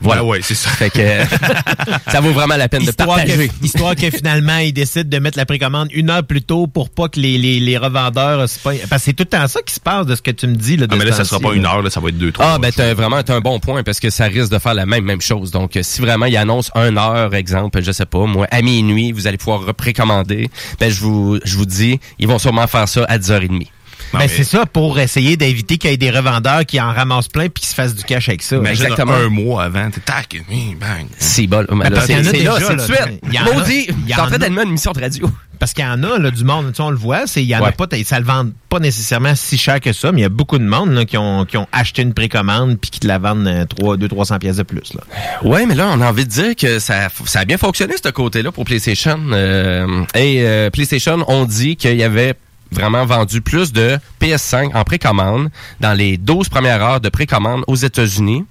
[SPEAKER 7] Voilà,
[SPEAKER 8] ouais, c'est ça.
[SPEAKER 7] Fait que euh, ça vaut vraiment la peine de partager.
[SPEAKER 9] que, histoire que finalement, ils décident de mettre la précommande une heure plus tôt pour pas que les, les, les revendeurs... c'est Pas, parce que c'est tout le temps ça qui se passe de ce que tu me dis. Là, de
[SPEAKER 8] Ah, mais là, ça sera pas une heure, là, ça va être deux, trois.
[SPEAKER 7] Ah, ben, t'as vraiment t'as un bon point parce que ça risque de faire la même même chose. Donc, euh, si vraiment il annonce une heure, exemple, je sais pas, moi, à minuit, vous allez pouvoir précommander. Ben, je vous, je vous dis, ils vont sûrement faire ça à 10h30.
[SPEAKER 9] Ben, c'est ça pour essayer d'éviter qu'il y ait des revendeurs qui en ramassent plein puis qui se fassent du cash avec ça.
[SPEAKER 8] Imagine
[SPEAKER 7] Exactement.
[SPEAKER 8] un mois avant, tac, oui, bang.
[SPEAKER 7] C'est bon.
[SPEAKER 9] Ben, parce
[SPEAKER 7] c'est
[SPEAKER 9] qu'il y en a
[SPEAKER 7] c'est là,
[SPEAKER 9] déjà,
[SPEAKER 7] c'est de suite.
[SPEAKER 9] il y en a-
[SPEAKER 7] Maudit,
[SPEAKER 9] il y
[SPEAKER 7] t'es en
[SPEAKER 9] en
[SPEAKER 7] train
[SPEAKER 9] a.
[SPEAKER 7] d'animer une émission de radio.
[SPEAKER 9] Parce qu'il y en a, là, du monde, tu sais, on le voit, c'est, il y en a pas, ça le vend pas nécessairement si cher que ça, mais il y a beaucoup de monde, là, qui ont, qui ont acheté une précommande puis qui te la vendent euh, 3, 2, 300 pièces de plus, là.
[SPEAKER 7] Ouais, mais là, on a envie de dire que ça, ça a bien fonctionné, ce côté-là, pour PlayStation. Euh, et euh, PlayStation, on dit qu'il y avait vraiment vendu plus de PS5 en précommande dans les 12 premières heures de précommande aux États-Unis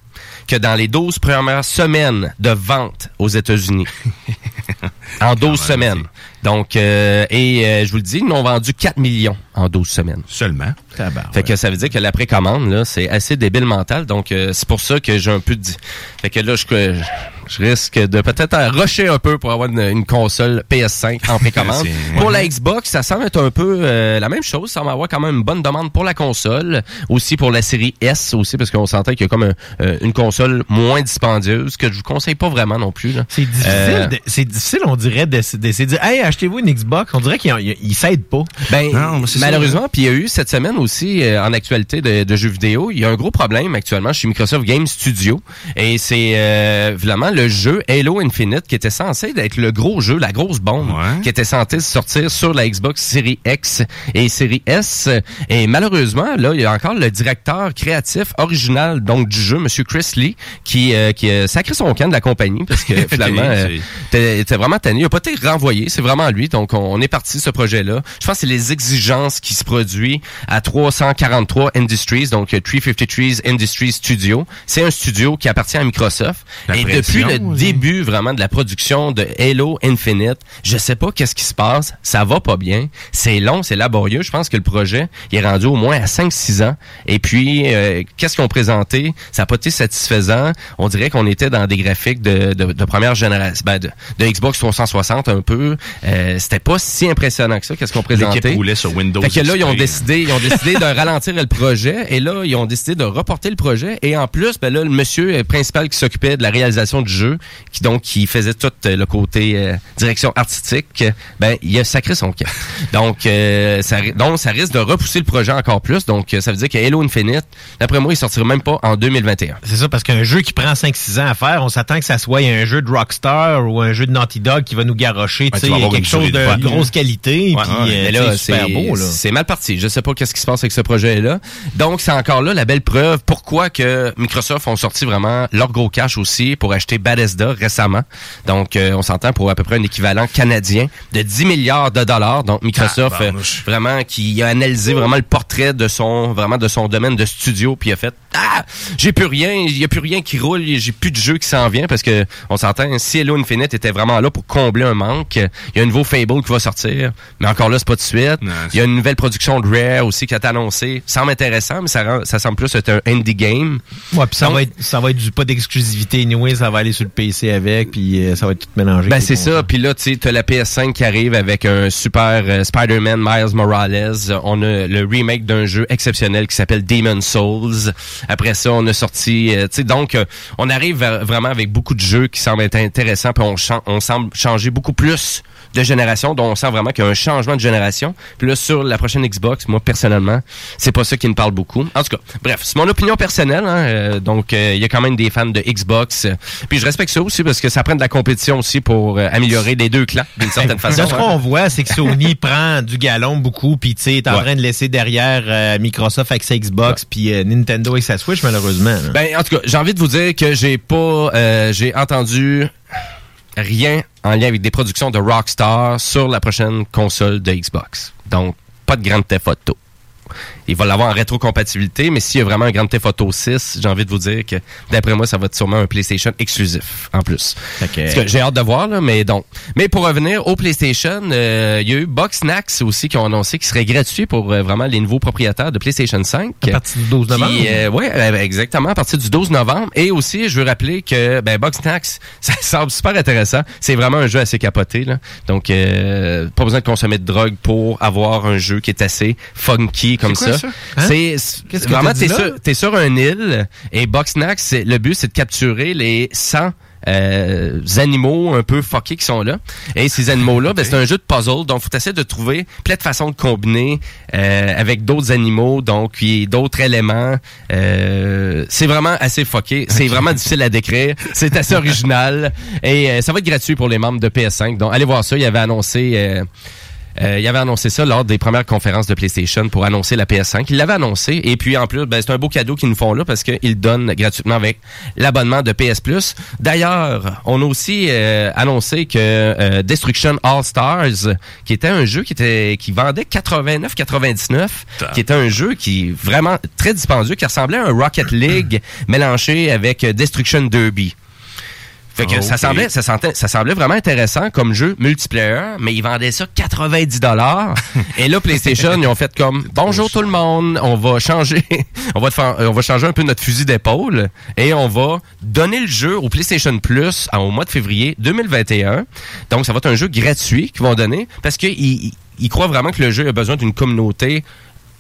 [SPEAKER 7] que dans les 12 premières semaines de vente aux États-Unis. en 12 semaines. Donc, euh, et euh, je vous le dis, ils ont vendu 4 millions en 12 semaines.
[SPEAKER 8] Seulement.
[SPEAKER 7] Fait que ça veut dire que la précommande, là, c'est assez débile mental. Donc, euh, c'est pour ça que j'ai un peu de... Fait que là, je, je, je risque de peut-être euh, rusher un peu pour avoir une, une console PS5 en précommande. Pour la Xbox, ça semble être un peu euh, la même chose. Ça va avoir quand même une bonne demande pour la console. Aussi pour la série S aussi, parce qu'on sentait qu'il y a comme un- euh, une console moins dispendieuse, que je vous conseille pas vraiment non plus.
[SPEAKER 9] C'est difficile, de- c'est difficile, on dirait, d'essa- d'essayer de dire, hey, achetez-vous une Xbox. On dirait qu'ils ils- ils s'aident pas.
[SPEAKER 7] Ben,
[SPEAKER 8] Non,
[SPEAKER 7] malheureusement, puis il y a eu cette semaine aussi euh, en actualité de, de jeux vidéo, il y a un gros problème actuellement chez Microsoft Game Studio et c'est euh, vraiment le jeu Halo Infinite qui était censé être le gros jeu, la grosse bombe qui était censé sortir sur la Xbox Series X et Series S et malheureusement là, il y a encore le directeur créatif original donc du jeu monsieur Chris Lee qui euh, qui a sacré son camp de la compagnie parce que finalement euh, vraiment tanné. Il a pas été renvoyé, c'est vraiment lui. Donc, on, on est parti de ce projet-là. Je pense que c'est les exigences qui se produisent à 343 Industries, donc euh, 353 Industries Studio. C'est un studio qui appartient à Microsoft.
[SPEAKER 8] La
[SPEAKER 7] Et depuis le début vraiment de la production de Halo Infinite, je sais pas qu'est-ce qui se passe. Ça va pas bien. C'est long, c'est laborieux. Je pense que le projet il est rendu au moins à 5-6 ans. Et puis, euh, qu'est-ce qu'ils ont présenté? Ça n'a pas été satisfaisant. On dirait qu'on était dans des graphiques de, de, de première génération, ben, de, de Xbox 360 un peu. Euh, C'était pas si impressionnant que ça. Qu'est-ce qu'on présentait?
[SPEAKER 8] Roulait sur Windows.
[SPEAKER 7] Fait que là, ils ont décidé, ils ont décidé de ralentir le projet et là, ils ont décidé de reporter le projet et en plus, ben là, le monsieur principal qui s'occupait de la réalisation du jeu, qui donc qui faisait tout euh, le côté euh, direction artistique, ben il a sacré son camp. donc, euh, ça, donc ça risque de repousser le projet encore plus. Donc, euh, ça veut dire que Halo Infinite, d'après moi, il sortira même pas en 2021.
[SPEAKER 9] C'est ça, parce qu'un jeu qui prend 5-6 ans à faire, on s'attend que ça soit un jeu de Rockstar ou un jeu de Naughty Dog qui va nous garrocher tu
[SPEAKER 7] tu
[SPEAKER 9] sais, quelque chose de grosse qualité.
[SPEAKER 7] Ouais,
[SPEAKER 9] puis,
[SPEAKER 7] ouais.
[SPEAKER 9] euh,
[SPEAKER 7] là,
[SPEAKER 9] super
[SPEAKER 7] c'est-
[SPEAKER 9] beau. Là.
[SPEAKER 7] C'est mal parti. Je sais pas qu'est-ce qui se passe avec ce projet-là. Donc, c'est encore là la belle preuve pourquoi que Microsoft ont sorti vraiment leur gros cash aussi pour acheter Bethesda récemment. Donc, euh, on s'entend pour à peu près un équivalent canadien de 10 milliards de dollars. Donc, Microsoft,
[SPEAKER 19] Ah,
[SPEAKER 7] euh, vraiment, qui a analysé vraiment le portrait de son, vraiment de son domaine de studio, puis a fait, ah, j'ai plus rien, il y a plus rien qui roule, j'ai plus de jeu qui s'en vient parce que on s'entend, si Halo Infinite était vraiment là pour combler un manque, il y a un nouveau Fable qui va sortir, mais encore là, c'est pas de suite. Il y a une nouvelle production de Rare aussi qui a été annoncée. Ça semble intéressant, mais ça, rend- ça semble plus être un indie game.
[SPEAKER 9] Ouais, puis ça
[SPEAKER 7] Donc-
[SPEAKER 9] va être ça va être du pas d'exclusivité anyway, ça va aller sur le PC avec puis euh, ça va être tout mélangé.
[SPEAKER 7] Ben c'est ça, puis là tu sais t'as la PS5 qui arrive avec un super euh, Spider-Man Miles Morales, on a le remake d'un jeu exceptionnel qui s'appelle Demon Souls. Après ça, on a sorti euh, tu sais donc on arrive vraiment avec beaucoup de jeux qui semblent être intéressants puis on on semble changer beaucoup plus de génération, dont on sent vraiment qu'il y a un changement de génération. Puis là, sur la prochaine Xbox, moi, personnellement, c'est pas ça qui me parle beaucoup. En tout cas, bref, c'est mon opinion personnelle. hein, euh, donc, euh, il y a quand même des fans de Xbox. euh, Puis je respecte ça aussi parce que ça prend de la compétition aussi pour euh, améliorer les deux clans, d'une certaine façon.
[SPEAKER 9] Ce
[SPEAKER 7] hein.
[SPEAKER 9] qu'on voit, c'est que Sony prend du galon beaucoup, puis tu sais, est en
[SPEAKER 7] Ouais.
[SPEAKER 9] train de laisser derrière Microsoft avec sa Xbox, puis Nintendo avec sa Switch, malheureusement. là.
[SPEAKER 7] Ben, en tout cas, j'ai envie de vous dire que j'ai pas, euh, j'ai entendu rien en lien avec des productions de Rockstar sur la prochaine console de Xbox. Donc, pas de Grand Theft Auto. Il va l'avoir en rétrocompatibilité, mais s'il y a vraiment un Grand Theft Auto 6, j'ai envie de vous dire que, d'après moi, ça va être sûrement un PlayStation exclusif, en plus. Que j'ai hâte de voir, là, mais donc. Mais pour revenir au PlayStation, euh, il y a eu Boxnax aussi qui ont annoncé qu'il serait gratuit pour euh, vraiment les nouveaux propriétaires de PlayStation 5.
[SPEAKER 9] À partir du 12 novembre?
[SPEAKER 7] Euh, ouais, euh, exactement, à partir du 12 novembre. Et aussi, je veux rappeler que ben, Boxnax, ça semble super intéressant. C'est vraiment un jeu assez capoté. Là. Donc, euh, pas besoin de consommer de drogue pour avoir un jeu qui est assez funky comme
[SPEAKER 9] quoi,
[SPEAKER 7] ça.
[SPEAKER 9] Ça? Hein?
[SPEAKER 7] C'est vraiment t'es sur, t'es sur un île et Boxnax, c'est- le but c'est de capturer les 100 euh, animaux un peu fuckés qui sont là. Et ces animaux-là, ben, c'est un jeu de puzzle, donc faut essayer de trouver plein de façons de combiner euh, avec d'autres animaux, donc d'autres éléments. Euh, c'est vraiment assez fucké. C'est vraiment difficile à décrire. C'est assez original. Et euh, ça va être gratuit pour les membres de PS5. Donc allez voir ça. Il y avait annoncé... euh, il avait annoncé ça lors des premières conférences de PlayStation pour annoncer la PS5. Il l'avait annoncé et puis en plus, ben, c'est un beau cadeau qu'ils nous font là parce qu'ils donnent gratuitement avec l'abonnement de PS Plus. D'ailleurs, on a aussi euh, annoncé que euh, Destruction All Stars, qui était un jeu qui était qui vendait 89,99, qui était un jeu qui est vraiment très dispendieux, qui ressemblait à un Rocket League mélangé avec Destruction Derby. Fait que
[SPEAKER 19] Ah,
[SPEAKER 7] ça semblait, ça, sentait- ça semblait vraiment intéressant comme jeu multiplayer, mais ils vendaient ça 90 dollars. et là, PlayStation, ils ont fait comme bonjour tout le monde, on va changer, on va, te faire- on va changer un peu notre fusil d'épaule et on va donner le jeu au PlayStation Plus en- au mois de février 2021. Donc, ça va être un jeu gratuit qu'ils vont donner parce qu'ils ils- ils croient vraiment que le jeu a besoin d'une communauté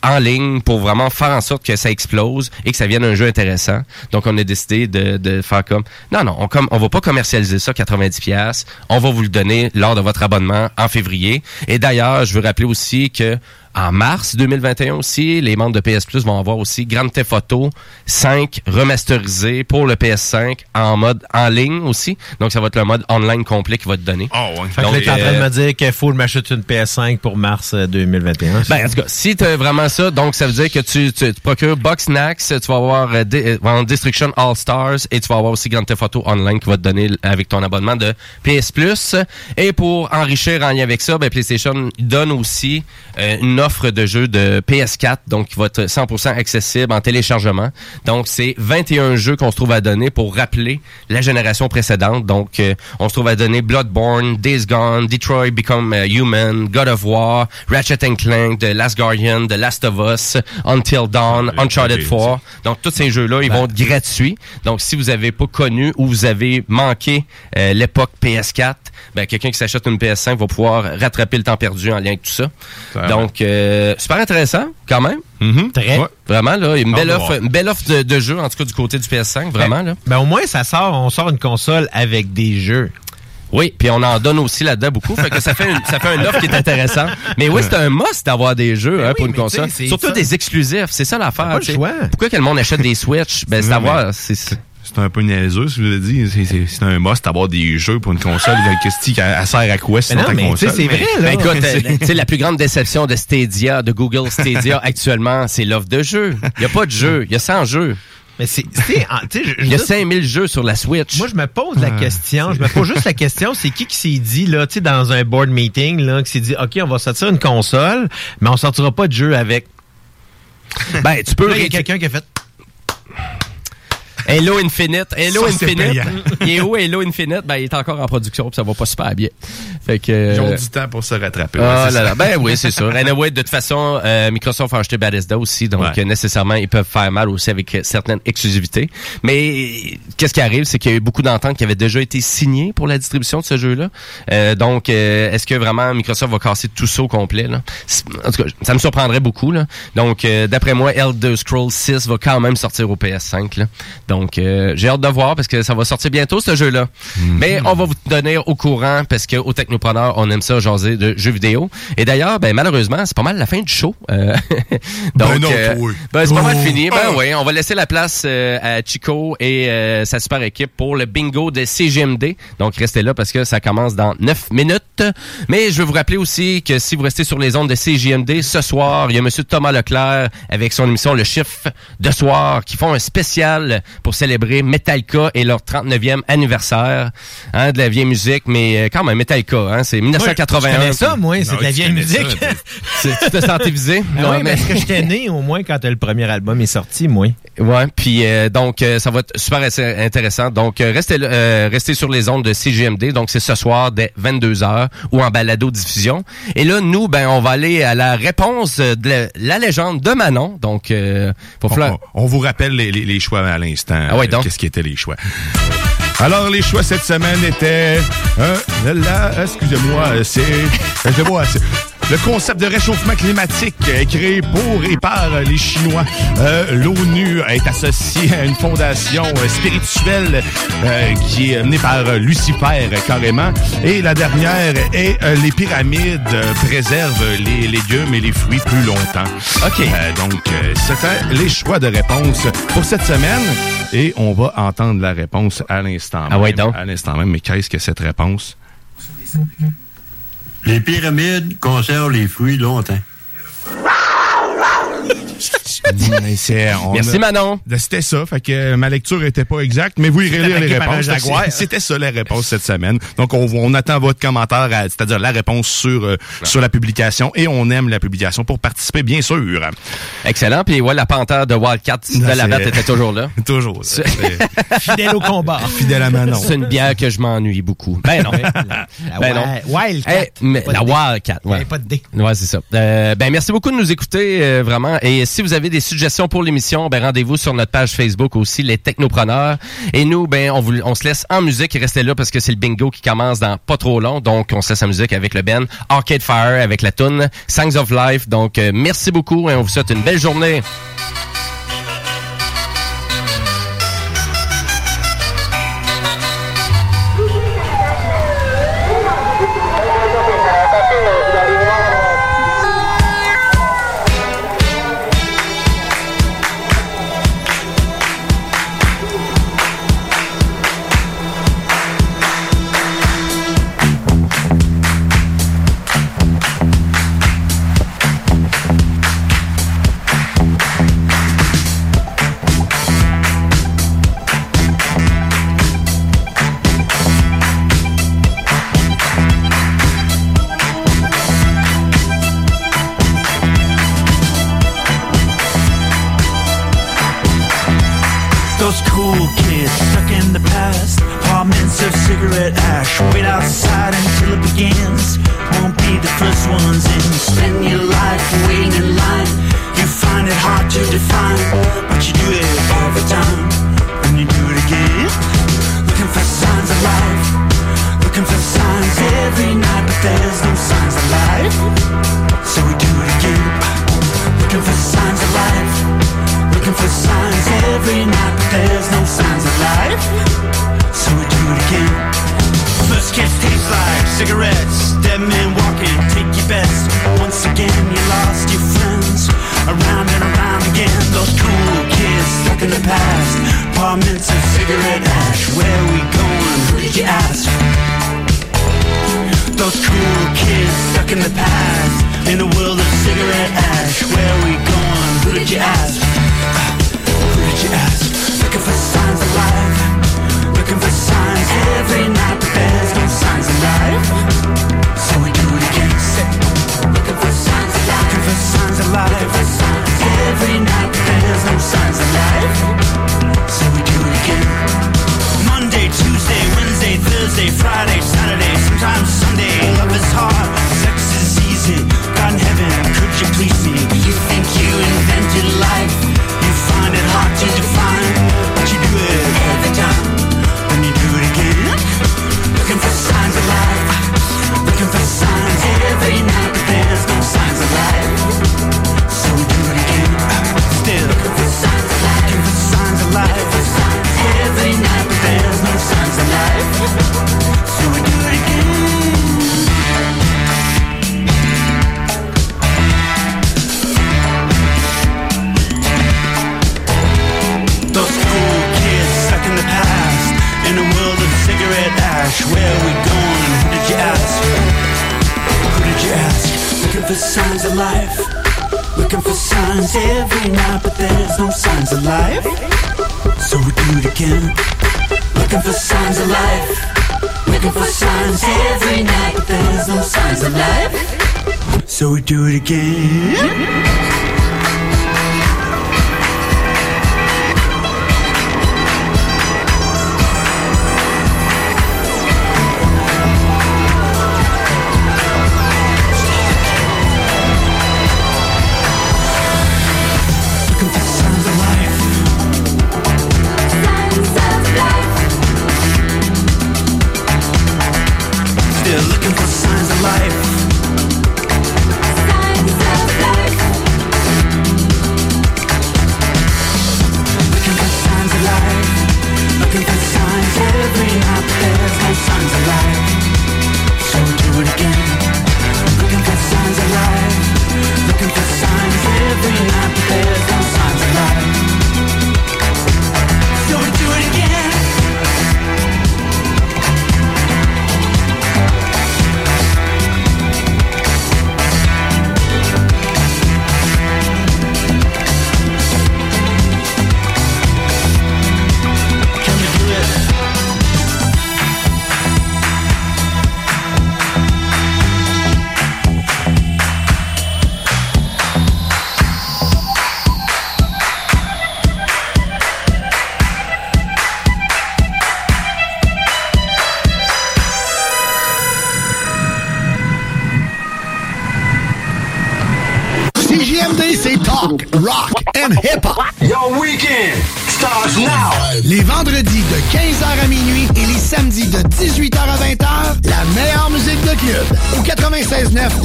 [SPEAKER 7] en ligne pour vraiment faire en sorte que ça explose et que ça vienne un jeu intéressant. Donc, on a décidé de, de faire comme, non, non, on, com on va pas commercialiser ça 90 pièces. On va vous le donner lors de votre abonnement en février. Et d'ailleurs, je veux rappeler aussi que en mars 2021 aussi, les membres de PS Plus vont avoir aussi Grand Theft Auto 5 remasterisé pour le PS5 en mode en ligne aussi. Donc, ça va être le mode online complet qui va te donner.
[SPEAKER 19] Oh, ouais.
[SPEAKER 9] Fait que là, en train de me dire qu'il faut que je m'achète une PS5 pour mars euh, 2021.
[SPEAKER 7] Ben, en tout cas, si tu vraiment ça, donc ça veut dire que tu, tu, tu procures Boxnax, tu vas avoir euh, euh, Destruction All Stars et tu vas avoir aussi Grand Theft Auto Online qui va te donner avec ton abonnement de PS Plus. Et pour enrichir en lien avec ça, ben, PlayStation donne aussi euh, une offre de jeux de PS4, donc qui va être 100% accessible en téléchargement. Donc, c'est 21 jeux qu'on se trouve à donner pour rappeler la génération précédente. Donc, euh, on se trouve à donner Bloodborne, Days Gone, Detroit Become euh, Human, God of War, Ratchet and Clank, The Last Guardian, The Last of Us, Until Dawn, Uncharted 4. Donc, tous ces jeux-là, ils vont être gratuits. Donc, si vous avez pas connu ou vous avez manqué euh, l'époque PS4, ben, quelqu'un qui s'achète une PS5 va pouvoir rattraper le temps perdu en lien avec tout ça. Donc, euh, super intéressant, quand même.
[SPEAKER 9] Très.
[SPEAKER 7] Vraiment, là, une belle
[SPEAKER 9] de
[SPEAKER 7] offre, une belle offre de, de jeu, en tout cas du côté du PS5, vraiment, là.
[SPEAKER 9] Ben, au moins, ça sort, on sort une console avec des jeux.
[SPEAKER 7] Oui, puis on en donne aussi là-dedans beaucoup, fait que ça fait une, ça fait un offre qui est intéressant. Mais oui, c'est un must d'avoir des jeux hein, pour une console, surtout
[SPEAKER 9] ça.
[SPEAKER 7] des exclusifs. C'est ça l'affaire. Pourquoi que le monde achète des Switch? Ben c'est d'avoir, c'est
[SPEAKER 8] C'est un peu niaiseux, si vous l'avez dit. C'est- un must d'avoir des jeux pour une console. Qu'est-ce qui elle sert à quoi sinon
[SPEAKER 9] non,
[SPEAKER 8] ta
[SPEAKER 9] mais tu sais,
[SPEAKER 8] console?
[SPEAKER 9] c'est vrai, là.
[SPEAKER 7] Ben écoute,
[SPEAKER 8] C'est-
[SPEAKER 7] tu sais, la plus grande déception de Stadia, de Google Stadia actuellement, c'est l'offre de jeux. Il y a pas de jeux, il y a 100 jeux.
[SPEAKER 9] Mais c'est, ah,
[SPEAKER 7] Il y a
[SPEAKER 9] je-
[SPEAKER 7] 5000 jeux sur la Switch.
[SPEAKER 9] Moi, je me pose la question. Je me pose juste la question, c'est qui qui s'est dit, là, tu sais, dans un board meeting, là, qui s'est dit, OK, on va sortir une console, mais on sortira pas de jeu avec.
[SPEAKER 7] Ben, tu peux.
[SPEAKER 9] Il y a quelqu'un qui a fait.
[SPEAKER 7] Halo Infinite.
[SPEAKER 8] Ça, c'est
[SPEAKER 7] Infinite.
[SPEAKER 8] payant.
[SPEAKER 7] il est où Halo Infinite? Ben, il est encore en production, puis ça va pas super bien. Fait que.
[SPEAKER 8] Ils ont
[SPEAKER 7] euh,
[SPEAKER 8] du temps pour se rattraper.
[SPEAKER 7] Ah
[SPEAKER 8] ouais,
[SPEAKER 7] là là. Ben oui, c'est sûr. Anyway, de toute façon, euh, Microsoft a acheté Bethesda aussi, donc
[SPEAKER 8] Ouais.
[SPEAKER 7] euh, nécessairement, ils peuvent faire mal aussi avec euh, certaines exclusivités. Mais euh, qu'est-ce qui arrive, c'est qu'il y a eu beaucoup d'ententes qui avaient déjà été signées pour la distribution de ce jeu-là. Euh, donc, euh, est-ce que vraiment Microsoft va casser tout ça au complet? Là? En tout cas, ça me surprendrait beaucoup. Là. Donc, euh, d'après moi, Elder Scrolls 6 va quand même sortir au PS5. Là. Donc, euh, j'ai hâte de voir parce que ça va sortir bientôt, ce jeu-là. Mais on va vous donner au courant parce qu'au On aime ça jaser de jeux vidéo. Et d'ailleurs, ben malheureusement, c'est pas mal la fin du show. Euh, donc,
[SPEAKER 8] Ben non,
[SPEAKER 7] euh, ben, c'est pas mal
[SPEAKER 8] Oh.
[SPEAKER 7] fini. Ben oui, on va laisser la place euh, à Chico et sa super équipe pour le bingo de CGMD. Donc, restez là parce que ça commence dans 9 minutes. Mais je veux vous rappeler aussi que si vous restez sur les ondes de CGMD, ce soir, il y a Monsieur Thomas Leclerc avec son émission Le Chiffre de soir qui font un spécial pour célébrer Metallica et leur 39e anniversaire hein, de la vieille musique. Mais quand même, Metallica, hein, c'est 1981.
[SPEAKER 9] Je connais ça, moi, c'est de la vieille musique.
[SPEAKER 7] ça, tu te sentais visé?
[SPEAKER 9] Ah
[SPEAKER 7] Ouais,
[SPEAKER 9] oui,
[SPEAKER 7] mais-
[SPEAKER 9] parce que j'étais né au moins quand le premier album est sorti, moi.
[SPEAKER 7] Ouais, puis euh, donc euh, ça va être super intéressant. Donc euh, restez euh, restez sur les ondes de CGMD. Donc c'est ce soir dès 22h ou en balado diffusion. Et là nous ben on va aller à la réponse de la, la légende de Manon. Donc euh, pour
[SPEAKER 8] On, on- vous rappelle les, les- les choix à l'instant.
[SPEAKER 7] Ah ouais, donc.
[SPEAKER 8] Qu'est-ce qui étaient les choix? Alors, les choix cette semaine étaient... Euh, là, excusez-moi, c'est... Vois, c'est... Le concept de réchauffement climatique est créé pour et par les Chinois. Euh, L'ONU est associée à une fondation spirituelle euh, qui est menée par Lucifer carrément. Et la dernière est euh, les pyramides préservent les légumes et les fruits plus longtemps.
[SPEAKER 7] OK.
[SPEAKER 8] donc, c'était les choix de réponse pour cette semaine. Et on va entendre la réponse à l'instant
[SPEAKER 7] Ah ouais,
[SPEAKER 8] même.
[SPEAKER 7] donc.
[SPEAKER 8] À l'instant même. Mais qu'est-ce que cette réponse?
[SPEAKER 33] Les pyramides conservent les fruits longtemps.
[SPEAKER 7] Merci,
[SPEAKER 8] a-
[SPEAKER 7] Manon.
[SPEAKER 8] C'était ça, fait que euh, ma lecture était pas exacte, mais vous irez lire les réponses. C'était ça la réponse cette semaine. Donc on, on attend votre commentaire, à- c'est-à-dire la réponse sur euh, sur la publication, et on aime la publication pour participer, bien sûr.
[SPEAKER 7] excellent. Puis ouais, la panthère de Wildcat de la bête était toujours là.
[SPEAKER 8] toujours.
[SPEAKER 9] Fidèle au combat.
[SPEAKER 8] Fidèle à Manon.
[SPEAKER 7] C'est une bière que je m'ennuie beaucoup. Ben non.
[SPEAKER 9] La
[SPEAKER 7] ben non.
[SPEAKER 9] Wild- Wildcat.
[SPEAKER 7] Eh, mais la. Wildcat. Ouais.
[SPEAKER 9] pas de dé.
[SPEAKER 7] Ouais, c'est ça. Euh, ben merci beaucoup de nous écouter euh, vraiment. Et si vous avez des suggestions pour l'émission, ben rendez-vous sur notre page Facebook aussi, les Technopreneurs. Et nous, ben on, se laisse en musique restez là parce que c'est le bingo qui commence dans pas trop long. Donc on se laisse en musique avec le Ben Arcade Fire avec la tune Songs of Life. Donc euh, merci beaucoup et on vous souhaite une belle journée.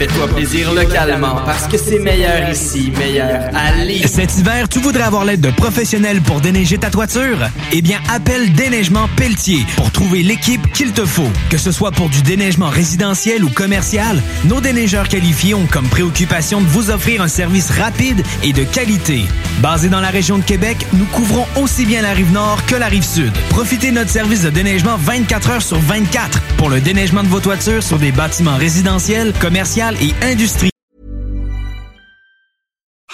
[SPEAKER 12] Fais-toi plaisir localement parce que c'est meilleur ici, meilleur à Lévis.
[SPEAKER 24] Cet hiver, tu voudrais avoir l'aide de professionnels pour déneiger ta toiture? Eh bien, appelle Déneigement Pelletier pour trouver l'équipe qu'il te faut. Que ce soit pour du déneigement résidentiel ou commercial, nos déneigeurs qualifiés ont comme préoccupation de vous offrir un service rapide et de qualité. Basés dans la région de Québec, nous couvrons aussi bien la rive nord que la rive sud. Profitez de notre service de déneigement 24 heures sur 24 pour le déneigement de vos toitures sur des bâtiments résidentiels, commerciaux et industriels